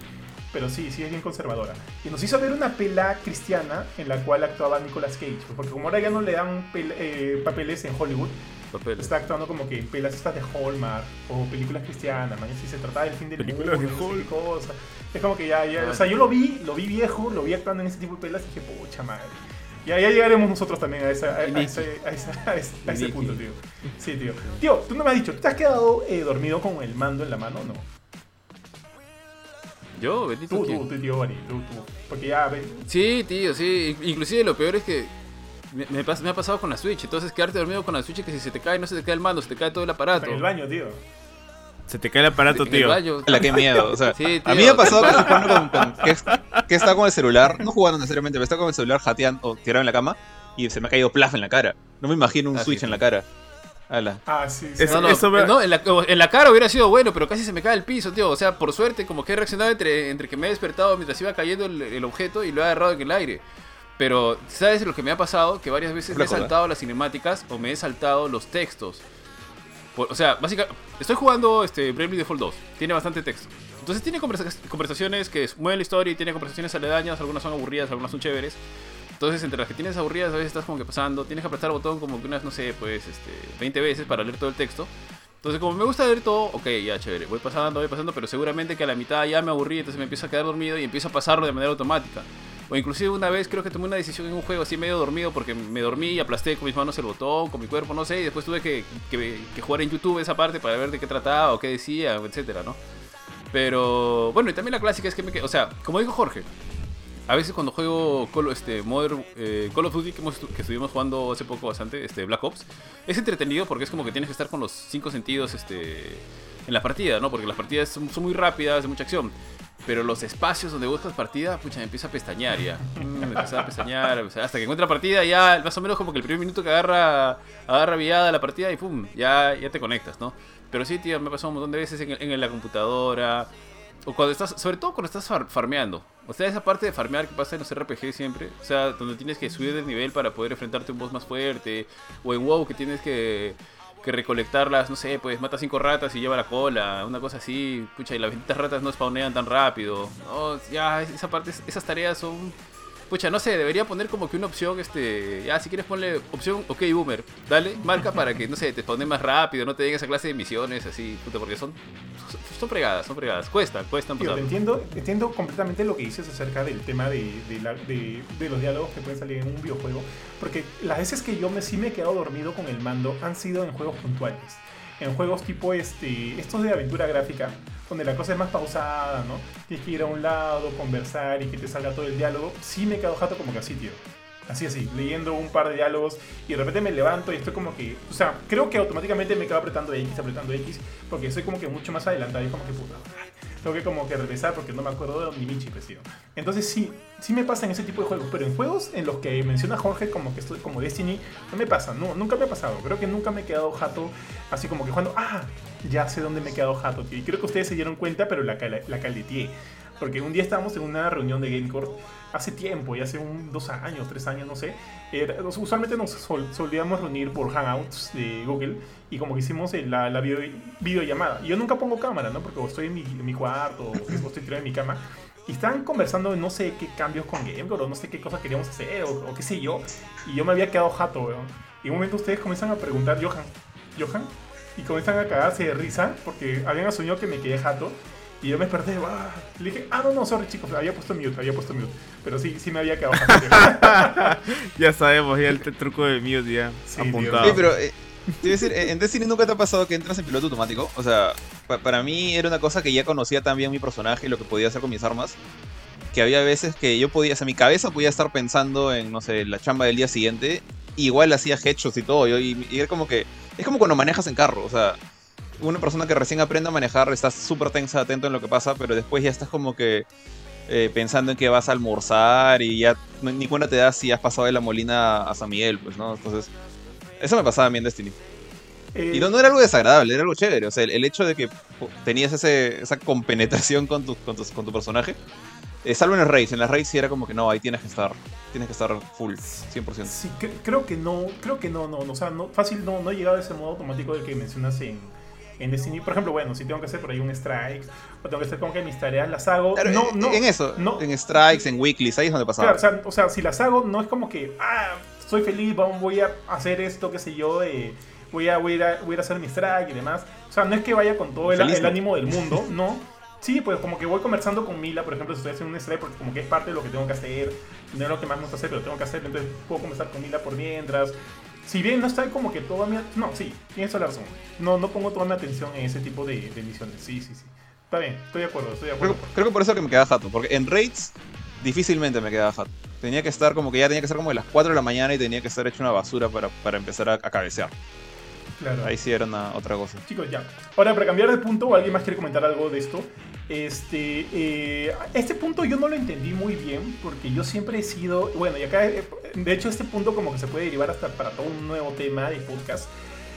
pero sí, sí es bien conservadora. Y nos hizo ver una pela cristiana en la cual actuaba Nicolas Cage. Porque como ahora ya no le dan eh, papeles en Hollywood, papeles. está actuando como que en pelas estas de Hallmark o películas cristianas, man. Si se trataba del fin del Películas mundo, de no sé qué Hallmark. cosa. Es como que ya, ya, Ah. o sea, yo lo vi, lo vi viejo, lo vi actuando en ese tipo de pelas y dije, pucha madre. Ya, ya llegaremos nosotros también a, esa, a, ese, a, ese- a ese Nicky. punto, tío. Sí, tío. Tío, tú no me has dicho, ¿tú te has quedado eh, dormido con el mando en la mano o no? Yo, Benito, Tú, tú, tú, tío Bari, tú, tú. Porque ya, Sí, tío, sí. Inclusive lo peor es que me, me pas- me ha pasado con la Switch. Entonces quedarte dormido con la Switch que si se te cae no se te cae el mando, se te cae todo el aparato. en el baño, tío. Se te cae el aparato, En el tío. baño. La que miedo, o sea, Sí, a mí me ha pasado que, con, con- que, que con el celular, no jugando necesariamente, pero he estado con el celular jateando o tirado en la cama y se me ha caído plaf en la cara. No me imagino un Ah, Switch sí. en la cara. Ala. Ah, sí, sí. Es- No, no, Eso me- no, en, la, en la cara hubiera sido bueno, pero casi se me cae el piso, tío. O sea, por suerte, como que he reaccionado entre, entre que me he despertado mientras iba cayendo el, el objeto y lo he agarrado en el aire. Pero, ¿sabes lo que me ha pasado? Que varias veces me he saltado las cinemáticas o me he saltado los textos. Por- o sea, básicamente, estoy jugando este, Bravely Default 2. Tiene bastante texto. Entonces tiene conversa- conversaciones que mueven la historia y tiene conversaciones aledañas. Algunas son aburridas, algunas son chéveres. Entonces, entre las que tienes aburridas, a veces estás como que pasando. Tienes que apretar el botón como que unas, no sé, pues, este, 20 veces para leer todo el texto. Entonces, como me gusta leer todo, ok, ya, chévere. Voy pasando, voy pasando, pero seguramente que a la mitad ya me aburrí, entonces me empiezo a quedar dormido y empiezo a pasarlo de manera automática. O inclusive una vez creo que tomé una decisión en un juego así medio dormido porque me dormí y aplasté con mis manos el botón, con mi cuerpo, no sé, y después tuve que, jugar en YouTube esa parte para ver de qué trataba o qué decía, etcétera, ¿no? Pero bueno, y también la clásica es que me o sea, como dijo Jorge, a veces cuando juego Call, este, Modern, eh, Call of Duty, que estuvimos jugando hace poco bastante, este, Black Ops, es entretenido porque es como que tienes que estar con los cinco sentidos este, en la partida, ¿no? Porque las partidas son, son muy rápidas, de mucha acción. Pero los espacios donde buscas partida, pucha, me empieza a pestañear ya. Mm, me empieza a pestañear, hasta que encuentra partida, ya más o menos como que el primer minuto que agarra, agarra viada la partida y pum, ya, ya te conectas, ¿no? Pero sí, tío, me ha pasado un montón de veces en, en la computadora. O cuando estás, sobre todo cuando estás far- farmeando. O sea, esa parte de farmear que pasa en los RPG siempre. O sea, donde tienes que subir de nivel para poder enfrentarte a un boss más fuerte. O en WoW que tienes que, que recolectarlas, no sé, pues mata cinco ratas y lleva la cola. Una cosa así. Pucha, y las benditas ratas no spawnean tan rápido. No, ya, esa parte, esas tareas son... Pucha, no sé, debería poner como que una opción, este... Ya, si quieres ponle opción, ok, boomer. Dale, marca para que, no sé, te spawnen más rápido, no te den esa clase de misiones así, puta, porque son... Son fregadas, son fregadas. Cuesta, cuestan te pasar. entiendo, entiendo completamente lo que dices acerca del tema de, de, la- de- de los diálogos que pueden salir en un videojuego. Porque las veces que yo me, sí me he quedado dormido con el mando han sido en juegos puntuales. En juegos tipo este, estos de aventura gráfica, donde la cosa es más pausada, ¿no? Tienes que ir a un lado, conversar y que te salga todo el diálogo. Sí me he quedado jato como que así, tío. Así, así, leyendo un par de diálogos y de repente me levanto y estoy como que, o sea, creo que automáticamente me quedo apretando X, apretando X, porque soy como que mucho más adelantado y como que puta, tengo que como que regresar porque no me acuerdo de ni pues, tío. Entonces sí, sí me pasa en ese tipo de juegos, pero en juegos en los que menciona Jorge como que estoy como Destiny, no me pasa, no, nunca me ha pasado. Creo que nunca me he quedado jato así como que cuando, ah, ya sé dónde me he quedado jato. Y creo que ustedes se dieron cuenta, pero la, la caleteé. Porque un día estábamos en una reunión de Gamecore hace tiempo, y hace un, dos años, tres años, no sé. Usualmente nos sol- solíamos reunir por Hangouts de Google y como que hicimos eh, la, la video, videollamada. Y yo nunca pongo cámara, ¿no? Porque estoy en mi, en mi cuarto o estoy tirado en mi cama. Y estaban conversando de no sé qué cambios con Gamecore o no sé qué cosas queríamos hacer o, o qué sé yo. Y yo me había quedado jato, weón. Y en un momento ustedes comienzan a preguntar, Johan, Johan, y comienzan a cagarse de risa porque habían asumido que me quedé jato. Y yo me desperté, ¡ah! le dije, ah, no, no, sorry chicos, había puesto mute, había puesto mute. Pero sí, sí me había quedado. Ya sabemos, ya el truco de mute ya Sí, apuntado. Oye, pero eh, te decir, en Destiny nunca te ha pasado que entras en piloto automático. O sea, pa- para mí era una cosa que ya conocía también mi personaje y lo que podía hacer con mis armas. Que había veces que yo podía, o sea, mi cabeza podía estar pensando en, no sé, la chamba del día siguiente. Igual hacía headshots y todo. yo- y, y era como que. Es como cuando manejas en carro. O sea, una persona que recién aprende a manejar está súper tensa, atento en lo que pasa, pero después ya estás como que. eh, pensando en que vas a almorzar y ya no- ni cuenta te das si has pasado de la Molina a San Miguel, pues, ¿no? Entonces, eso me pasaba a mí en Destiny. Eh, Y no, no era algo desagradable, era algo chévere. O sea, el, el hecho de que tenías ese, esa compenetración con tu, con, tu, con tu personaje. eh, salvo en el raids, en las raids sí era como que no, ahí tienes que estar. Tienes que estar full, 100%. Sí, cre- creo que no, creo que no, no, no, o sea, no, fácil no, no he llegado a ese modo automático del que mencionas en, en Destiny. Por ejemplo, bueno, si tengo que hacer por ahí un strike, o tengo que hacer como que mis tareas las hago, Claro, no, en, no, en eso, no. en strikes, en weeklies, ahí es donde pasaba. Claro, o sea, o sea, si las hago, no es como que, ah, estoy feliz, voy a hacer esto, qué sé yo, eh, voy, a, voy, a ir a, voy a hacer mi strike y demás. O sea, no es que vaya con todo el, el ánimo del mundo, no. Sí, pues como que voy conversando con Mila, por ejemplo, si estoy haciendo un strike, porque como que es parte de lo que tengo que hacer, no es lo que más me gusta hacer, pero tengo que hacer, entonces puedo conversar con Mila por mientras. Si bien no está como que toda mi... No, sí, tienes toda la razón. No, no pongo toda mi atención en ese tipo de, de misiones. Sí, sí, sí. Está bien, estoy de acuerdo, estoy de Creo, acuerdo. creo que por eso que me quedaba jato, porque en raids difícilmente me quedaba jato. Tenía que estar como que ya tenía que ser como de las 4 de la mañana y tenía que estar hecho una basura para, para empezar a, a cabecear. Claro. Ahí sí era una, otra cosa. Chicos, ya. Ahora, para cambiar de punto, ¿alguien más quiere comentar algo de esto? Este, eh, este punto yo no lo entendí muy bien porque yo siempre he sido, bueno, y acá, eh, de hecho, este punto como que se puede derivar hasta para todo un nuevo tema de podcast.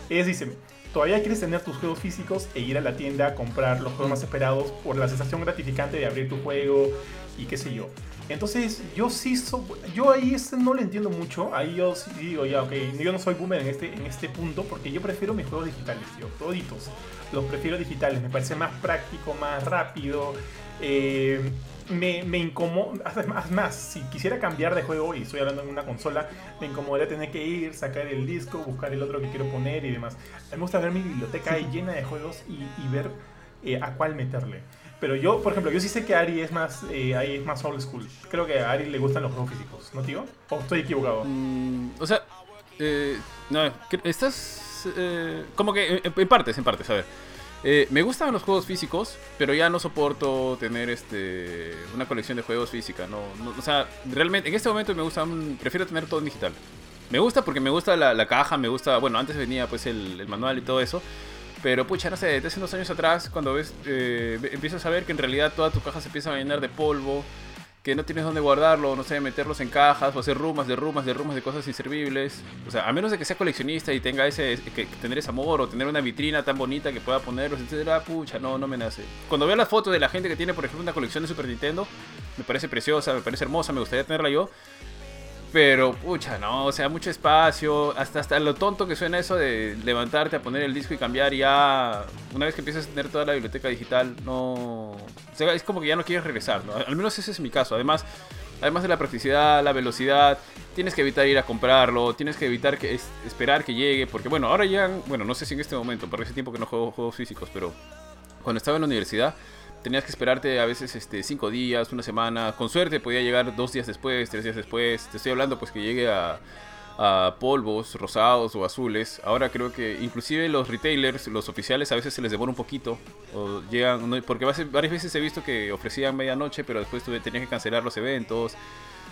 Es, dice, todavía quieres tener tus juegos físicos e ir a la tienda a comprar los juegos más esperados por la sensación gratificante de abrir tu juego y qué sé yo. Entonces, yo sí, so- yo ahí este no lo entiendo mucho. Ahí yo sí digo, ya, ok, yo no soy boomer en este, en este punto porque yo prefiero mis juegos digitales, tío, toditos. Los prefiero digitales, me parece más práctico, más rápido. eh, me, me incomoda, más, más, si quisiera cambiar de juego y estoy hablando en una consola, me incomodaría tener que ir, sacar el disco, buscar el otro que quiero poner y demás. A mí me gusta ver mi biblioteca ahí llena de juegos y, y ver eh, a cuál meterle. Pero yo, por ejemplo, yo sí sé que Ari es más, eh, ahí es más old school. Creo que a Ari le gustan los juegos físicos, ¿no, tío? ¿O estoy equivocado? Mm, o sea, eh, no, estás eh, como que en, en partes, en partes, a ver. Eh, me gustan los juegos físicos, pero ya no soporto tener este una colección de juegos física. No, no- o sea, realmente en este momento me gusta, prefiero tener todo en digital. Me gusta porque me gusta la, la caja, me gusta, bueno, antes venía pues el, el manual y todo eso. Pero pucha, no sé, desde hace unos años atrás, cuando ves, eh, empiezas a ver que en realidad toda tu caja se empieza a llenar de polvo, que no tienes dónde guardarlo, no sé, meterlos en cajas o hacer rumas de rumas de rumas de cosas inservibles. O sea, a menos de que sea coleccionista y tenga ese que, que tener ese amor o tener una vitrina tan bonita que pueda ponerlos, etcétera, pucha, no, no me nace. Cuando veo las fotos de la gente que tiene, por ejemplo, una colección de Super Nintendo, me parece preciosa, me parece hermosa, me gustaría tenerla yo. Pero, pucha, no, o sea, mucho espacio. Hasta, hasta lo tonto que suena eso de levantarte a poner el disco y cambiar ya. Una vez que empiezas a tener toda la biblioteca digital, no. Es como que ya no quieres regresar, ¿no? Al menos ese es mi caso. Además, además de la practicidad, la velocidad, tienes que evitar ir a comprarlo, tienes que evitar que es- esperar que llegue. Porque, bueno, ahora ya. Bueno, no sé si en este momento, porque hace tiempo que no juego juegos físicos, pero cuando estaba en la universidad tenías que esperarte a veces este cinco días, una semana. Con suerte podía llegar dos días después, tres días después. Te estoy hablando pues que llegue a, polvos rosados o azules. Ahora creo que inclusive los retailers, los oficiales, a veces se les demora un poquito. O llegan, porque va- varias veces he visto que ofrecían medianoche, pero después tuve, tenías que cancelar los eventos.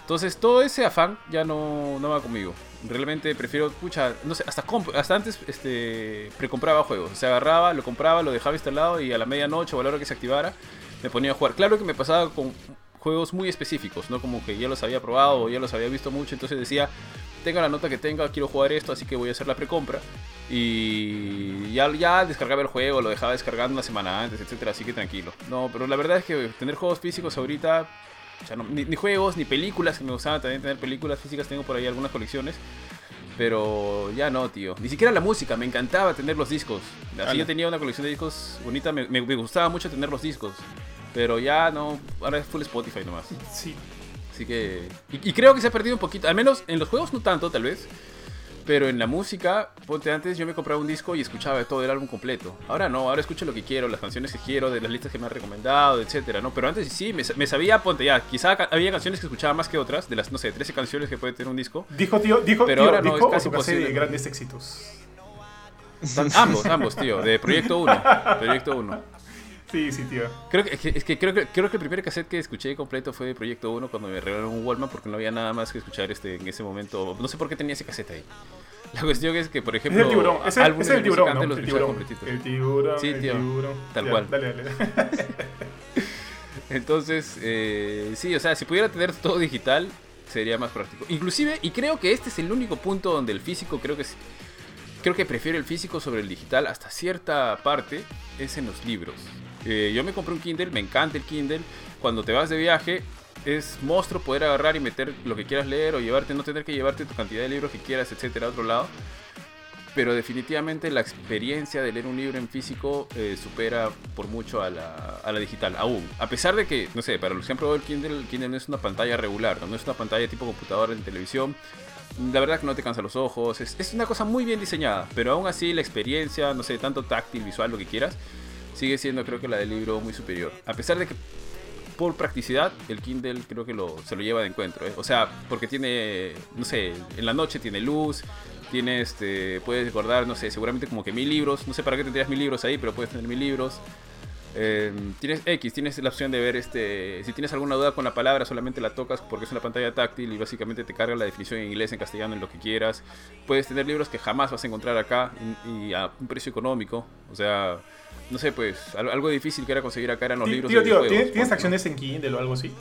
Entonces todo ese afán ya no, no va conmigo. Realmente prefiero, pucha, no sé, hasta, hasta antes este, precompraba juegos. Se agarraba, lo compraba, lo dejaba instalado y a la medianoche o a la hora que se activara me ponía a jugar. Claro que me pasaba con juegos muy específicos, ¿no? Como que ya los había probado o ya los había visto mucho, entonces decía, tenga la nota que tenga, quiero jugar esto, así que voy a hacer la precompra. Y ya, ya descargaba el juego, lo dejaba descargando una semana antes, etcétera, así que tranquilo. No, pero la verdad es que tener juegos físicos ahorita, o sea, no- ni, ni juegos, ni películas, que me gustaban también tener películas físicas, tengo por ahí algunas colecciones. Pero ya no, tío. Ni siquiera la música, me encantaba tener los discos. Así yo tenía una colección de discos bonita, me, me- me gustaba mucho tener los discos. Pero ya no, ahora es full Spotify nomás. Sí, Así que. Y, y creo que se ha perdido un poquito. Al menos en los juegos no tanto, tal vez. Pero en la música, ponte antes, yo me compraba un disco y escuchaba todo el álbum completo. Ahora no, ahora escucho lo que quiero, las canciones que quiero, de las listas que me han recomendado, etcétera, ¿no? Pero antes sí, me, me sabía, ponte ya, quizá ca- había canciones que escuchaba más que otras, de las, no sé, 13 canciones que puede tener un disco. dijo tío, dijo Pero tío, ahora no, dijo es casi cassette de grandes éxitos. ambos, ambos, tío, de Proyecto 1. Proyecto 1. Sí, sí, tío. Creo que, es que, creo, que, creo que el primer cassette que escuché completo fue de Proyecto 1 cuando me regalaron un Wallman porque no había nada más que escuchar este, en ese momento. No sé por qué tenía ese cassette ahí. La cuestión es que, por Es ejemplo, el tiburón, es el, álbumes es el tiburón, antes ¿no? los El tiburón. completitos. El tiburón, Sí, el tío. tiburón. Tal Ya, cual. Dale, dale. Entonces, eh, sí, o sea, si pudiera tener todo digital, sería más práctico. Inclusive, y creo que este es el único punto donde el físico, creo que es- creo que prefiero el físico sobre el digital hasta cierta parte, es en los libros. Eh, yo me compré un Kindle, me encanta el Kindle. Cuando te vas de viaje, es monstruo poder agarrar y meter lo que quieras leer o llevarte, no tener que llevarte tu cantidad de libros que quieras, etcétera, a otro lado. Pero definitivamente la experiencia de leer un libro en físico eh, supera por mucho a la, a la digital, aún. A pesar de que, no sé, para los que han probado el Kindle, el Kindle no es una pantalla regular, no, es una pantalla tipo computadora en televisión. La verdad que no te cansa los ojos, es una cosa muy bien diseñada, pero aún así la experiencia, no sé, tanto táctil, visual, lo que quieras, sigue siendo creo que la del libro muy superior. A pesar de que por practicidad, el Kindle creo que lo, se lo lleva de encuentro. ¿eh? O sea, porque tiene, no sé, en la noche tiene luz, tiene este, puedes guardar, no sé, seguramente como que mil libros. No sé para qué tendrías mil libros ahí, pero puedes tener mil libros. Eh, tienes X, tienes la opción de ver este. Si tienes alguna duda con la palabra, solamente la tocas porque es una pantalla táctil y básicamente te carga la definición en inglés, en castellano, en lo que quieras. Puedes tener libros que jamás vas a encontrar acá y a un precio económico. O sea, no sé, pues al- algo difícil que era conseguir acá eran los libros tío, de tío, ¿tienes, ¿tienes ponte, acciones en Kindle o algo así?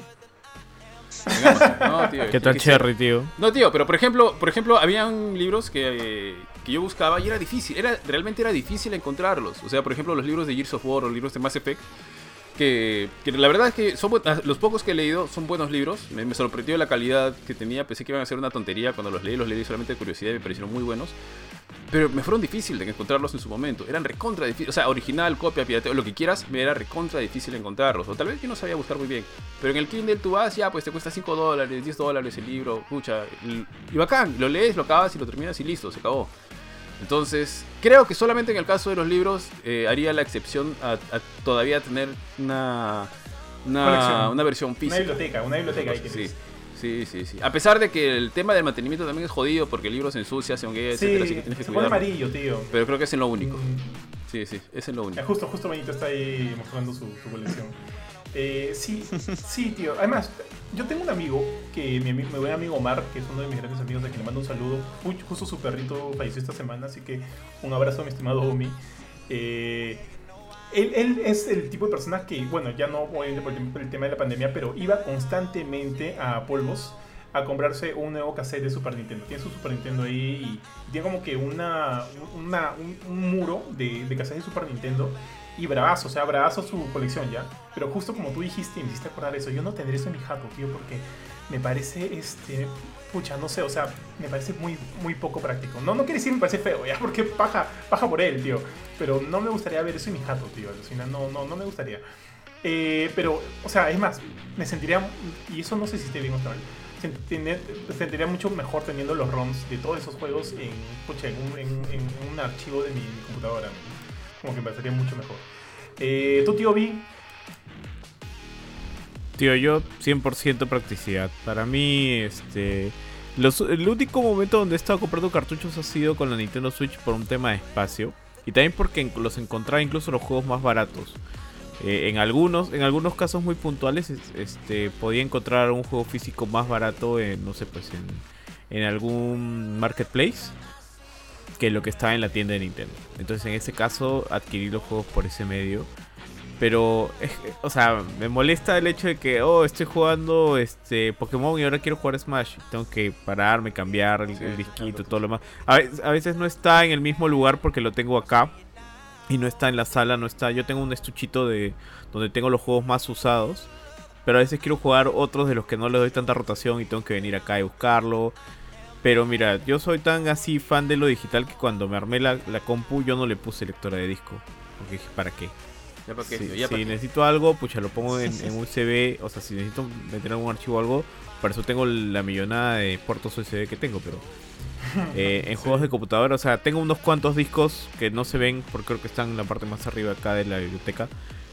¿no? Tío, ¿Qué tal Cherry, tío? no, tío, pero por ejemplo, por ejemplo, habían libros que, eh, que yo buscaba y era difícil, era realmente era difícil encontrarlos. O sea, por ejemplo, los libros de Gears of War o libros de Mass Effect, que, que la verdad es que son ah, los pocos que he leído son buenos libros. Me, me sorprendió la calidad que tenía, pensé que iban a ser una tontería cuando los leí, los leí solamente de curiosidad y me parecieron muy buenos. Pero me fueron difíciles de encontrarlos en su momento. Eran recontra difíciles. O sea, original, copia, pirateo, lo que quieras, me era recontra difícil encontrarlos. O tal vez yo no sabía buscar muy bien. Pero en el Kindle tú vas, ya, pues te cuesta 5 dólares, 10 dólares el libro, pucha. Y bacán, lo lees, lo acabas y lo terminas y listo, se acabó. Entonces, creo que solamente en el caso de los libros eh, haría la excepción a, a todavía tener una, una, una versión Una física. biblioteca, una biblioteca ahí que Sí. Sí, sí, sí. A pesar de que el tema del mantenimiento también es jodido porque el libro se ensucia, se honguea, etcétera, así que tienes que se pone cuidarlo. amarillo, tío. Pero creo que es en lo único. Mm, Sí, sí, es en lo eh, único. Justo, justo Benito está ahí mostrando su, su colección. Eh, sí, sí, tío. Además, yo tengo un amigo, que mi, ami- mi buen amigo Omar, que es uno de mis grandes amigos, a quien le mando un saludo. Uy, justo su perrito falleció esta semana, así que un abrazo a mi estimado Omi. Eh, él, él es el tipo de persona que, bueno, ya no obviamente por el, por el tema de la pandemia, pero iba constantemente a polvos a comprarse un nuevo cassette de Super Nintendo. Tiene su Super Nintendo ahí y tiene como que una, una- un, un muro de, de de Super Nintendo. Y bravazo, o sea, bravazo su colección ya. Pero justo como tú dijiste, me hiciste acordar eso. Yo no tendré eso en mi jato, tío, porque me parece, este, pucha, no sé, o sea, me parece muy, muy poco práctico. No, no quiere decir me parece feo, ya, porque paja, paja por él, tío. Pero no me gustaría ver eso en mi jato, tío. alucina, No, no, no me gustaría. Eh, pero, o sea, es más, me sentiría, y eso no sé si esté bien o mal, sentiría, mucho mejor teniendo los ROMs de todos esos juegos en, pucha, en, un, en- en un archivo de mi computadora. ¿no? Como que me parecería mucho mejor. Eh, ¿Tú, tío B? Tío, yo 100% practicidad. Para mí, este... los- el único momento donde he estado comprando cartuchos ha sido con la Nintendo Switch por un tema de espacio. Y también porque los encontraba incluso los juegos más baratos. Eh, en, algunos, en algunos casos muy puntuales es- este, podía encontrar un juego físico más barato en, no sé, pues en, en algún marketplace que lo que estaba en la tienda de Nintendo. Entonces en ese caso adquirí los juegos por ese medio. Pero, es, o sea, me molesta el hecho de que, oh, estoy jugando este Pokémon y ahora quiero jugar Smash. Tengo que pararme, cambiar el, Sí, el disquito todo lo demás. A veces, a veces no está en el mismo lugar porque lo tengo acá. Y no está en la sala, no está. Yo tengo un estuchito de donde tengo los juegos más usados. Pero a veces quiero jugar otros de los que no le doy tanta rotación y tengo que venir acá y buscarlo. Pero mira, yo soy tan así fan de lo digital que cuando me armé la, la compu yo no le puse lectora de disco. Porque dije, ¿para qué? Ya para qué, Si, tío, ya si para qué. necesito algo, pues ya lo pongo en, en USB. O sea, si necesito meter algún archivo o algo, para eso tengo la millonada de puertos USB que tengo. Pero eh, en juegos de computadora, o sea, tengo unos cuantos discos que no se ven porque creo que están en la parte más arriba acá de la biblioteca.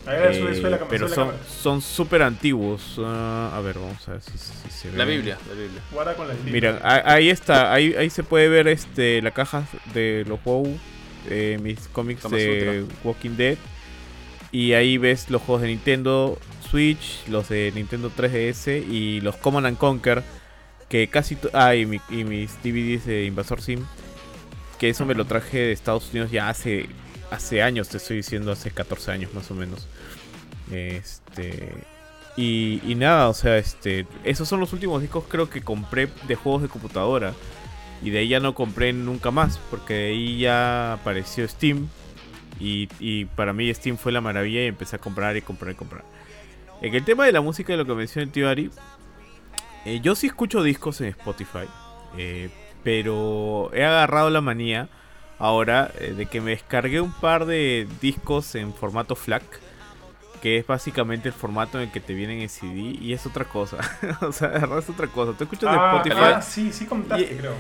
Ver, Eh, sube, sube la cámara. pero son súper antiguos. Ah, a ver, vamos a ver si, si se La. Biblia, la Biblia. Guarda con la Mira, a- ahí está, ahí, ahí se puede ver este la caja de los WoW, eh, mis cómics Kama de Walking Dead. Y ahí ves los juegos de Nintendo Switch, los de Nintendo 3DS y los Command and Conquer. Que casi. Ah, y, mi- y mis DVDs de Invasor Sim. Que eso me lo traje de Estados Unidos ya hace, hace años, te estoy diciendo, hace 14 años más o menos. Este. Y, y nada, o sea, este. Esos son los últimos discos creo que compré de juegos de computadora. Y de ahí ya no compré nunca más. Porque de ahí ya apareció Steam. Y, y para mí Steam fue la maravilla y empecé a comprar y comprar y comprar. En el tema de la música de lo que mencionó el tío Ari. eh, yo sí escucho discos en Spotify. eh, pero he agarrado la manía ahora eh, de que me descargué un par de discos en formato FLAC. Que es básicamente el formato en el que te vienen en CD y es otra cosa. o sea, de verdad es otra cosa. Tú escuchas de Ah, Spotify ah, sí, sí comentaste, Y- creo.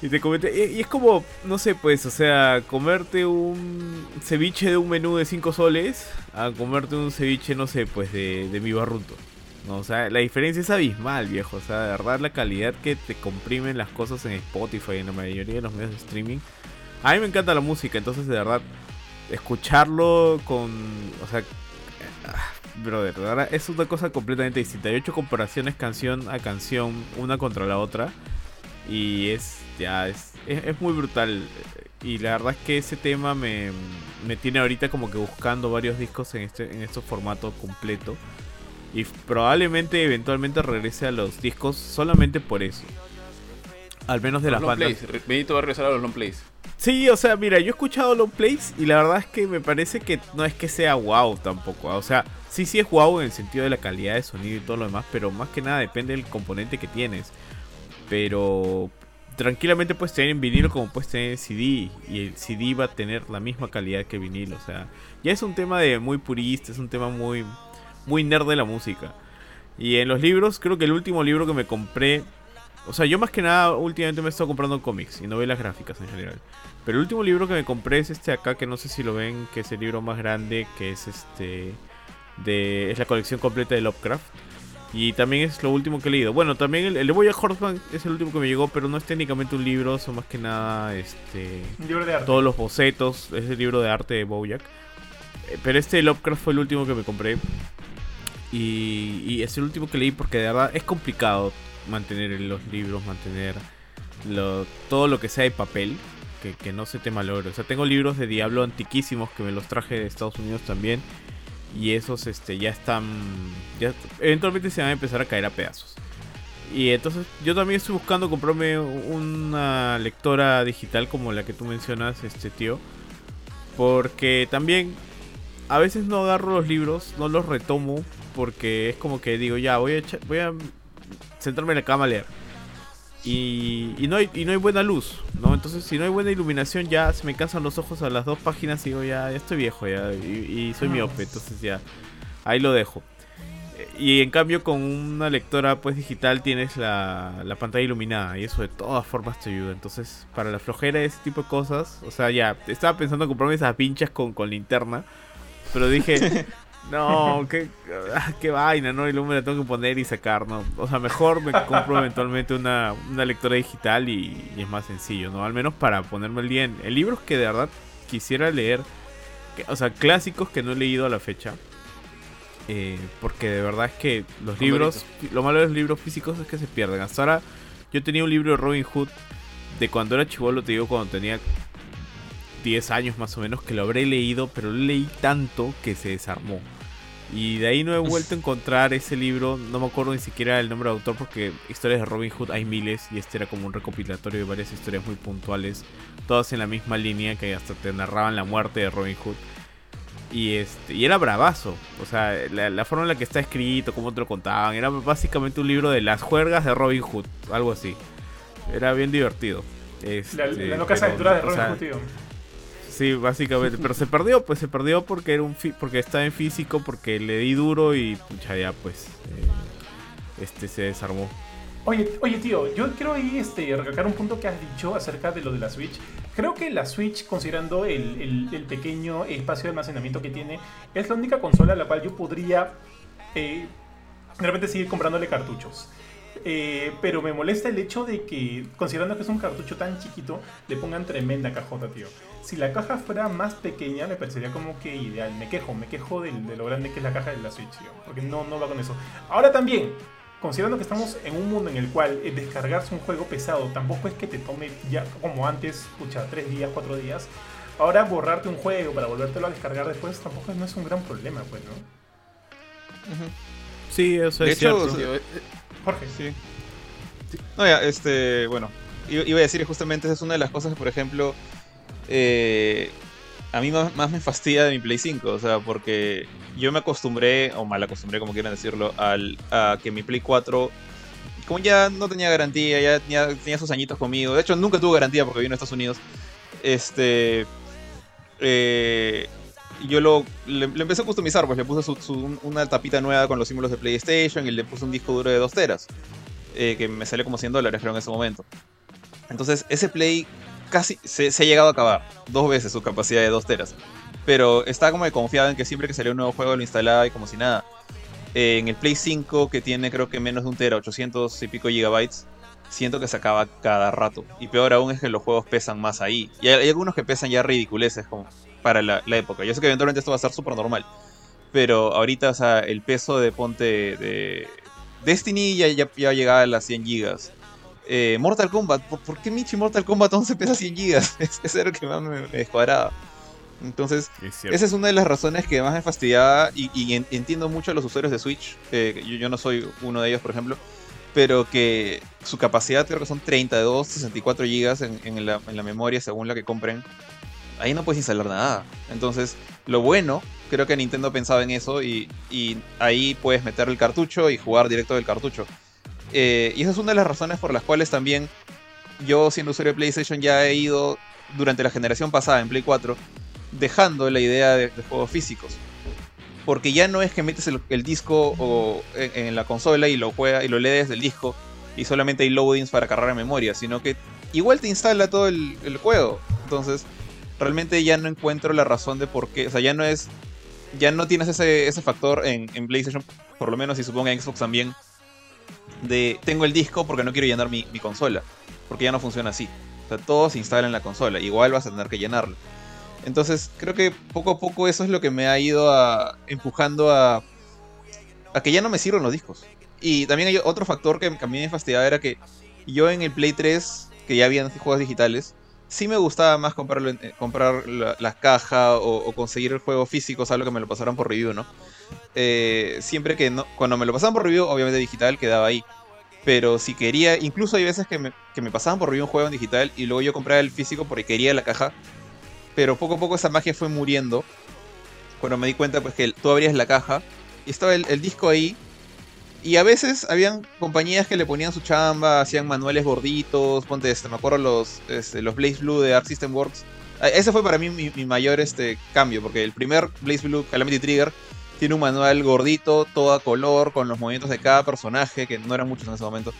y te comenté, y, y es como, no sé, pues, o sea, comerte un ceviche de un menú de 5 soles a comerte un ceviche, no sé, pues, de, de mi barruto. No, o sea, la diferencia es abismal, viejo. O sea, de verdad, la calidad que te comprimen las cosas en Spotify y en la mayoría de los medios de streaming. A mí me encanta la música, entonces, de verdad, escucharlo con. O sea, brother, verdad, es una cosa completamente distinta. Yo he hecho comparaciones canción a canción, una contra la otra. Y es ya, es, es, es muy brutal. Y la verdad es que ese tema me, me tiene ahorita como que buscando varios discos en este, en este formato completo. Y probablemente eventualmente regrese a los discos solamente por eso. Al menos de Los las long bandas. plays. Benito va a regresar a los long plays. Sí, o sea, mira, yo he escuchado long plays y la verdad es que me parece que no es que sea wow tampoco. O sea, sí, sí es wow en el sentido de la calidad de sonido y todo lo demás, pero más que nada depende del componente que tienes. Pero tranquilamente puedes tener en vinilo como puedes tener en CD y el CD va a tener la misma calidad que el vinilo. O sea, ya es un tema de muy purista, es un tema muy, muy nerd de la música. Y en los libros, creo que el último libro que me compré o sea, yo más que nada últimamente me he estado comprando cómics y novelas gráficas en general. Pero el último libro que me compré es este acá, que no sé si lo ven, que es el libro más grande, que es este... De, es la colección completa de Lovecraft. Y también es lo último que he leído. Bueno, también el, el de Boya Horseman es el último que me llegó, pero no es técnicamente un libro, son más que nada este Un libro de arte. todos los bocetos, es el libro de arte de Bojack. Eh, Pero este Lovecraft fue el último que me compré. Y, y es el último que leí porque de verdad es complicado mantener los libros, mantener lo- todo lo que sea de papel, que, que no se te malogre. O sea, tengo libros de Diablo antiquísimos que me los traje de Estados Unidos también. Y esos este, ya están... Eventualmente se van a empezar a caer a pedazos. Y entonces yo también estoy buscando comprarme una lectora digital como la que tú mencionas, este tío. Porque también a veces no agarro los libros, no los retomo. Porque es como que digo, ya, voy a, voy a sentarme en la cama a leer. Y, y no hay, y no hay buena luz, ¿no? Entonces si no hay buena iluminación ya se me cansan los ojos a las dos páginas y digo, ya, ya estoy viejo ya. Y, y soy miope, entonces ya, ahí lo dejo. Y en cambio con una lectora pues digital tienes la, la pantalla iluminada y eso de todas formas te ayuda. Entonces para la flojera y ese tipo de cosas, o sea ya, estaba pensando en comprarme esas pinchas con, con linterna, pero dije, no, qué, ah, qué vaina, ¿no? Y luego me la tengo que poner y sacar, ¿no? O sea, mejor me compro eventualmente una, una lectora digital y, y es más sencillo, ¿no? Al menos para ponerme al día en, en libros que de verdad quisiera leer, que- o sea, clásicos que no he leído a la fecha. Eh, porque de verdad es que los libros, lo malo de los libros físicos es que se pierden. Hasta ahora yo tenía un libro de Robin Hood de cuando era chivolo, te digo, cuando tenía 10 años más o menos que lo habré leído, pero lo leí tanto que se desarmó. Y de ahí no he vuelto a encontrar ese libro, no me acuerdo ni siquiera el nombre de autor porque historias de Robin Hood hay miles y este era como un recopilatorio de varias historias muy puntuales, todas en la misma línea que hasta te narraban la muerte de Robin Hood. Y, este, y era bravazo, o sea, la, forma en la que está escrito, cómo te lo contaban, era básicamente un libro de las juergas de Robin Hood, algo así. Era bien divertido. Este, la, la loca aventura de Robin Hood, tío. Sí, básicamente. Pero se perdió, pues se perdió porque era un porque estaba en físico, porque le di duro y pucha ya pues eh, este se desarmó. Oye, oye tío, yo quiero ahí este, recalcar un punto que has dicho acerca de lo de la Switch. Creo que la Switch, considerando el, el, pequeño espacio de almacenamiento que tiene, es la única consola a la cual yo podría eh, seguir comprándole cartuchos. Eh, pero me molesta el hecho de que, considerando que es un cartucho tan chiquito, le pongan tremenda cajota, tío. Si la caja fuera más pequeña, me parecería como que ideal. Me quejo, me quejo de, lo grande que es la caja de la Switch, tío. Porque no, no va con eso. Ahora también, considerando que estamos en un mundo en el cual eh, descargarse un juego pesado tampoco es que te tome ya como antes, escucha, 3 días, 4 días. Ahora borrarte un juego para volvértelo a descargar después tampoco no es un gran problema, pues, ¿no? Sí, eso es cierto. Jorge. Sí. No, ya, este, bueno, iba a decir justamente esa es una de las cosas que, por ejemplo, eh, a mí más, me fastidia de mi Play 5, o sea, porque yo me acostumbré, o mal acostumbré, como quieran decirlo, al, a que mi Play 4, como ya no tenía garantía, ya tenía, sus añitos conmigo, de hecho nunca tuvo garantía porque vino a Estados Unidos, este... Eh, yo lo, le, empecé a customizar, pues le puse una tapita nueva con los símbolos de PlayStation y le puse un disco duro de 2 teras, eh, que me salió como 100 dólares creo en ese momento. Entonces ese Play casi se, ha llegado a acabar, dos veces su capacidad de 2 teras. Pero estaba como confiado en que siempre que salía un nuevo juego lo instalaba y como si nada. Eh, en el Play 5, que tiene creo que menos de un tera, 800 y pico gigabytes, siento que se acaba cada rato. Y peor aún es que los juegos pesan más ahí. Y hay, algunos que pesan ya ridiculeces, como para la, época. Yo sé que eventualmente esto va a ser súper normal. Pero ahorita, o sea, el peso de ponte de Destiny ya, ya, ya llegaba a las 100 gigas. Eh, Mortal Kombat, ¿por, qué Michi Mortal Kombat 11 pesa 100 gigas? Ese era el que más me, descuadraba. Entonces, esa es una de las razones que más me fastidiaba y, entiendo mucho a los usuarios de Switch. yo, no soy uno de ellos, por ejemplo. Pero que su capacidad creo que son 32, 64 gigas en, en, la, en la memoria según la que compren ahí no puedes instalar nada. Entonces, lo bueno, creo que Nintendo pensaba en eso y, ahí puedes meter el cartucho y jugar directo del cartucho. Eh, y esa es una de las razones por las cuales también yo, siendo usuario de PlayStation, ya he ido durante la generación pasada en Play 4 dejando la idea de, juegos físicos. Porque ya no es que metes el, disco en, la consola y lo juega y lo lees del disco y solamente hay loadings para cargar en memoria, sino que igual te instala todo el, el juego. Entonces, realmente ya no encuentro la razón de por qué. O sea, ya no es. Ya no tienes ese, ese factor en, en PlayStation, por lo menos, y supongo en Xbox también. De tengo el disco porque no quiero llenar mi, consola. Porque ya no funciona así. O sea, todo se instala en la consola. Igual vas a tener que llenarlo. Entonces, creo que poco a poco eso es lo que me ha ido a, empujando a, que ya no me sirven los discos. Y también hay otro factor que, mí me fastidiaba era que yo en el Play 3, que ya habían juegos digitales, sí me gustaba más comprarlo eh, comprar la, caja o, conseguir el juego físico, algo que me lo pasaran por review, ¿no? Eh, siempre que no, cuando me lo pasaban por review, obviamente digital quedaba ahí. Pero si quería, incluso hay veces que me, que me pasaban por review un juego en digital y luego yo compraba el físico porque quería la caja. Pero poco a poco esa magia fue muriendo. Cuando me di cuenta pues que tú abrías la caja y estaba el, disco ahí y a veces habían compañías que le ponían su chamba, hacían manuales gorditos, ponte este, me acuerdo los, este, los Blaze Blue de Arc System Works. Ah, ese fue para mí mi, mayor este, cambio, porque el primer Blaze Blue Calamity Trigger tiene un manual gordito, todo a color, con los movimientos de cada personaje, que no eran muchos en ese momento.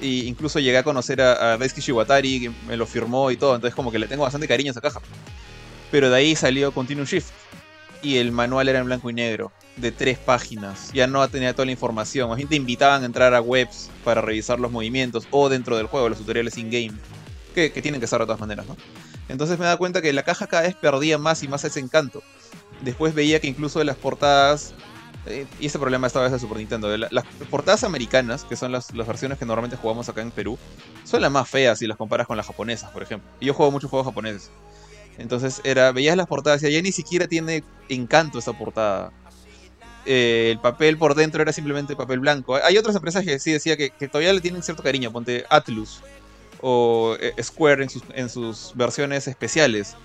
Y incluso llegué a conocer a, a Daisuke que me lo firmó y todo, entonces como que le tengo bastante cariño a esa caja. Pero de ahí salió Continuum Shift, y el manual era en blanco y negro de tres páginas. Ya no tenía toda la información. Más bien te invitaban a entrar a webs para revisar los movimientos o dentro del juego, los tutoriales in-game. Que, tienen que ser de todas maneras, ¿no? Entonces me da cuenta que la caja cada vez perdía más y más ese encanto. Después veía que incluso las portadas. Eh, y ese problema estaba desde Super Nintendo. las portadas americanas, que son las, las, versiones que normalmente jugamos acá en Perú, son las más feas si las comparas con las japonesas, por ejemplo. Y yo juego muchos juegos japoneses. Entonces era, veías las portadas y ya ni siquiera tiene encanto esa portada. Eh, el papel por dentro era simplemente papel blanco. Hay otras empresas que sí decía que, que todavía le tienen cierto cariño, ponte Atlus o eh, Square en sus, en sus versiones especiales.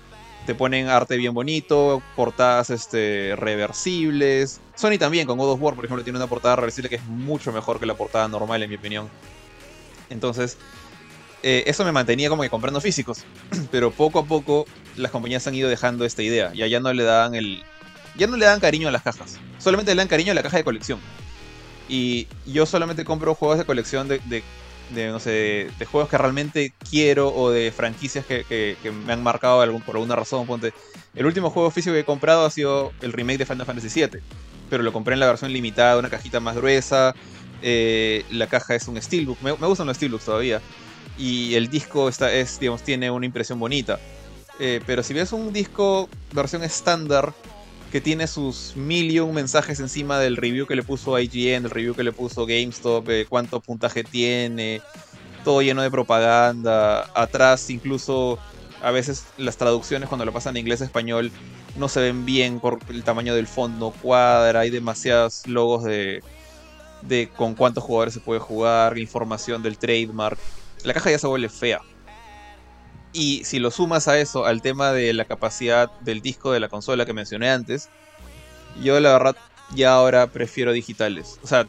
Te ponen arte bien bonito, portadas este, reversibles. Sony también, con God of War, por ejemplo, tiene una portada reversible que es mucho mejor que la portada normal, en mi opinión. Entonces, eh, eso me mantenía como que comprando físicos. Pero poco a poco las compañías han ido dejando esta idea. Y ya no le dan el. Ya no le dan cariño a las cajas. Solamente le dan cariño a la caja de colección. Y yo solamente compro juegos de colección de, de, no sé, de juegos que realmente quiero o de franquicias que, que, me han marcado por alguna razón. El último juego físico que he comprado ha sido el remake de Final Fantasy VII. Pero lo compré en la versión limitada, una cajita más gruesa. Eh, la caja es un steelbook. Me, me gustan los steelbooks todavía. Y el disco está, es, digamos, tiene una impresión bonita. Eh, pero si ves un disco versión estándar que tiene sus mil y un mensajes encima del review que le puso IGN, el review que le puso GameStop, eh, cuánto puntaje tiene, todo lleno de propaganda, atrás incluso a veces las traducciones cuando lo pasan de inglés a español no se ven bien por el tamaño del fondo, cuadra, hay demasiados logos de, de con cuántos jugadores se puede jugar, información del trademark. La caja ya se vuelve fea. Y si lo sumas a eso, al tema de la capacidad del disco de la consola que mencioné antes, yo la verdad ya ahora prefiero digitales. O sea,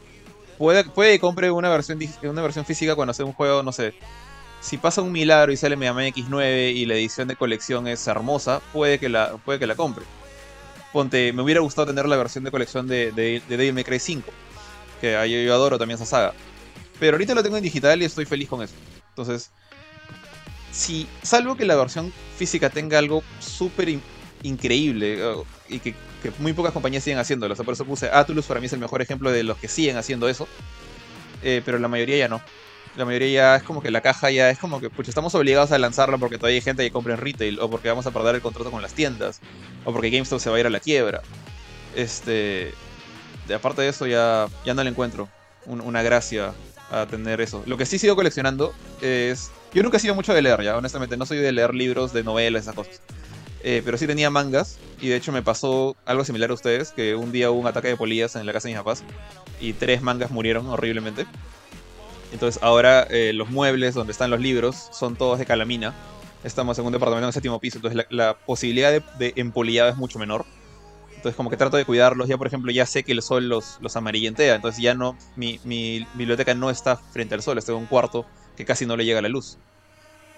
puede, puede que compre una versión, una versión física cuando sea un juego, no sé. Si pasa un milagro y sale Mega Man X9 y la edición de colección es hermosa, puede que la, puede que la compre. Ponte, me hubiera gustado tener la versión de colección de, de, de Devil May Cry 5. Que yo, yo adoro también esa saga. Pero ahorita lo tengo en digital y estoy feliz con eso. Entonces, si, salvo que la versión física tenga algo súper in increíble uh, y que, muy pocas compañías siguen haciéndolo, por eso puse Atlus, para mí es el mejor ejemplo de los que siguen haciendo eso, eh, pero la mayoría ya no. La mayoría ya es como que la caja ya es como que, pucha, estamos obligados a lanzarla porque todavía hay gente que compra en retail, o porque vamos a perder el contrato con las tiendas, o porque GameStop se va a ir a la quiebra. Este. Aparte de eso, ya, ya no le encuentro un, una gracia a tener eso. Lo que sí sigo coleccionando es. Yo nunca he sido mucho de leer, ya, honestamente. No soy de leer libros, de novelas, esas cosas. Eh, pero sí tenía mangas. Y de hecho me pasó algo similar a ustedes: que un día hubo un ataque de polillas en la casa de mis papás. Y tres mangas murieron horriblemente. Entonces ahora eh, los muebles donde están los libros son todos de calamina. Estamos en un departamento en el séptimo piso. Entonces la, posibilidad de, de empolillado es mucho menor. Entonces como que trato de cuidarlos. Ya por ejemplo ya sé que el sol los, los amarillentea. Entonces ya no, mi, mi, biblioteca no está frente al sol. Estoy en un cuarto que casi no le llega la luz.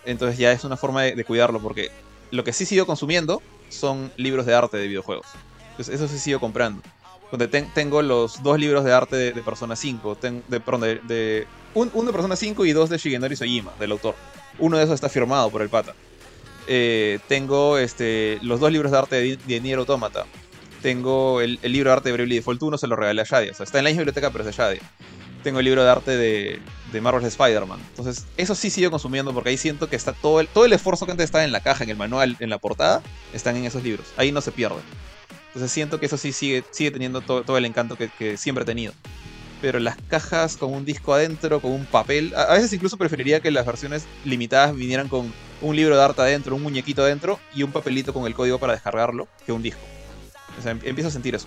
Entonces ya es una forma de, de cuidarlo. Porque lo que sí sigo consumiendo son libros de arte de videojuegos. Entonces eso sí sigo comprando. Donde ten, tengo los dos libros de arte de, Persona 5. Ten, de, perdón, de, un, uno de Persona 5 y dos de Shigenori Sojima, del autor. Uno de esos está firmado por el pata. Eh, tengo este, los dos libros de arte de, de Nier Automata tengo el, libro de arte de Bravely Default 1, se lo regalé a Shadia. Está en la biblioteca, pero es de Shadia. Tengo el libro de arte de, Marvel's Spider-Man. Entonces, eso sí sigo consumiendo porque ahí siento que está todo el, todo el esfuerzo que antes estaba en la caja, en el manual, en la portada, están en esos libros. Ahí no se pierde. Entonces, siento que eso sí sigue, sigue teniendo todo, todo el encanto que, siempre he tenido. Pero las cajas con un disco adentro, con un papel. A veces incluso preferiría que las versiones limitadas vinieran con un libro de arte adentro, un muñequito adentro y un papelito con el código para descargarlo, que un disco. O sea, empiezo a sentir eso.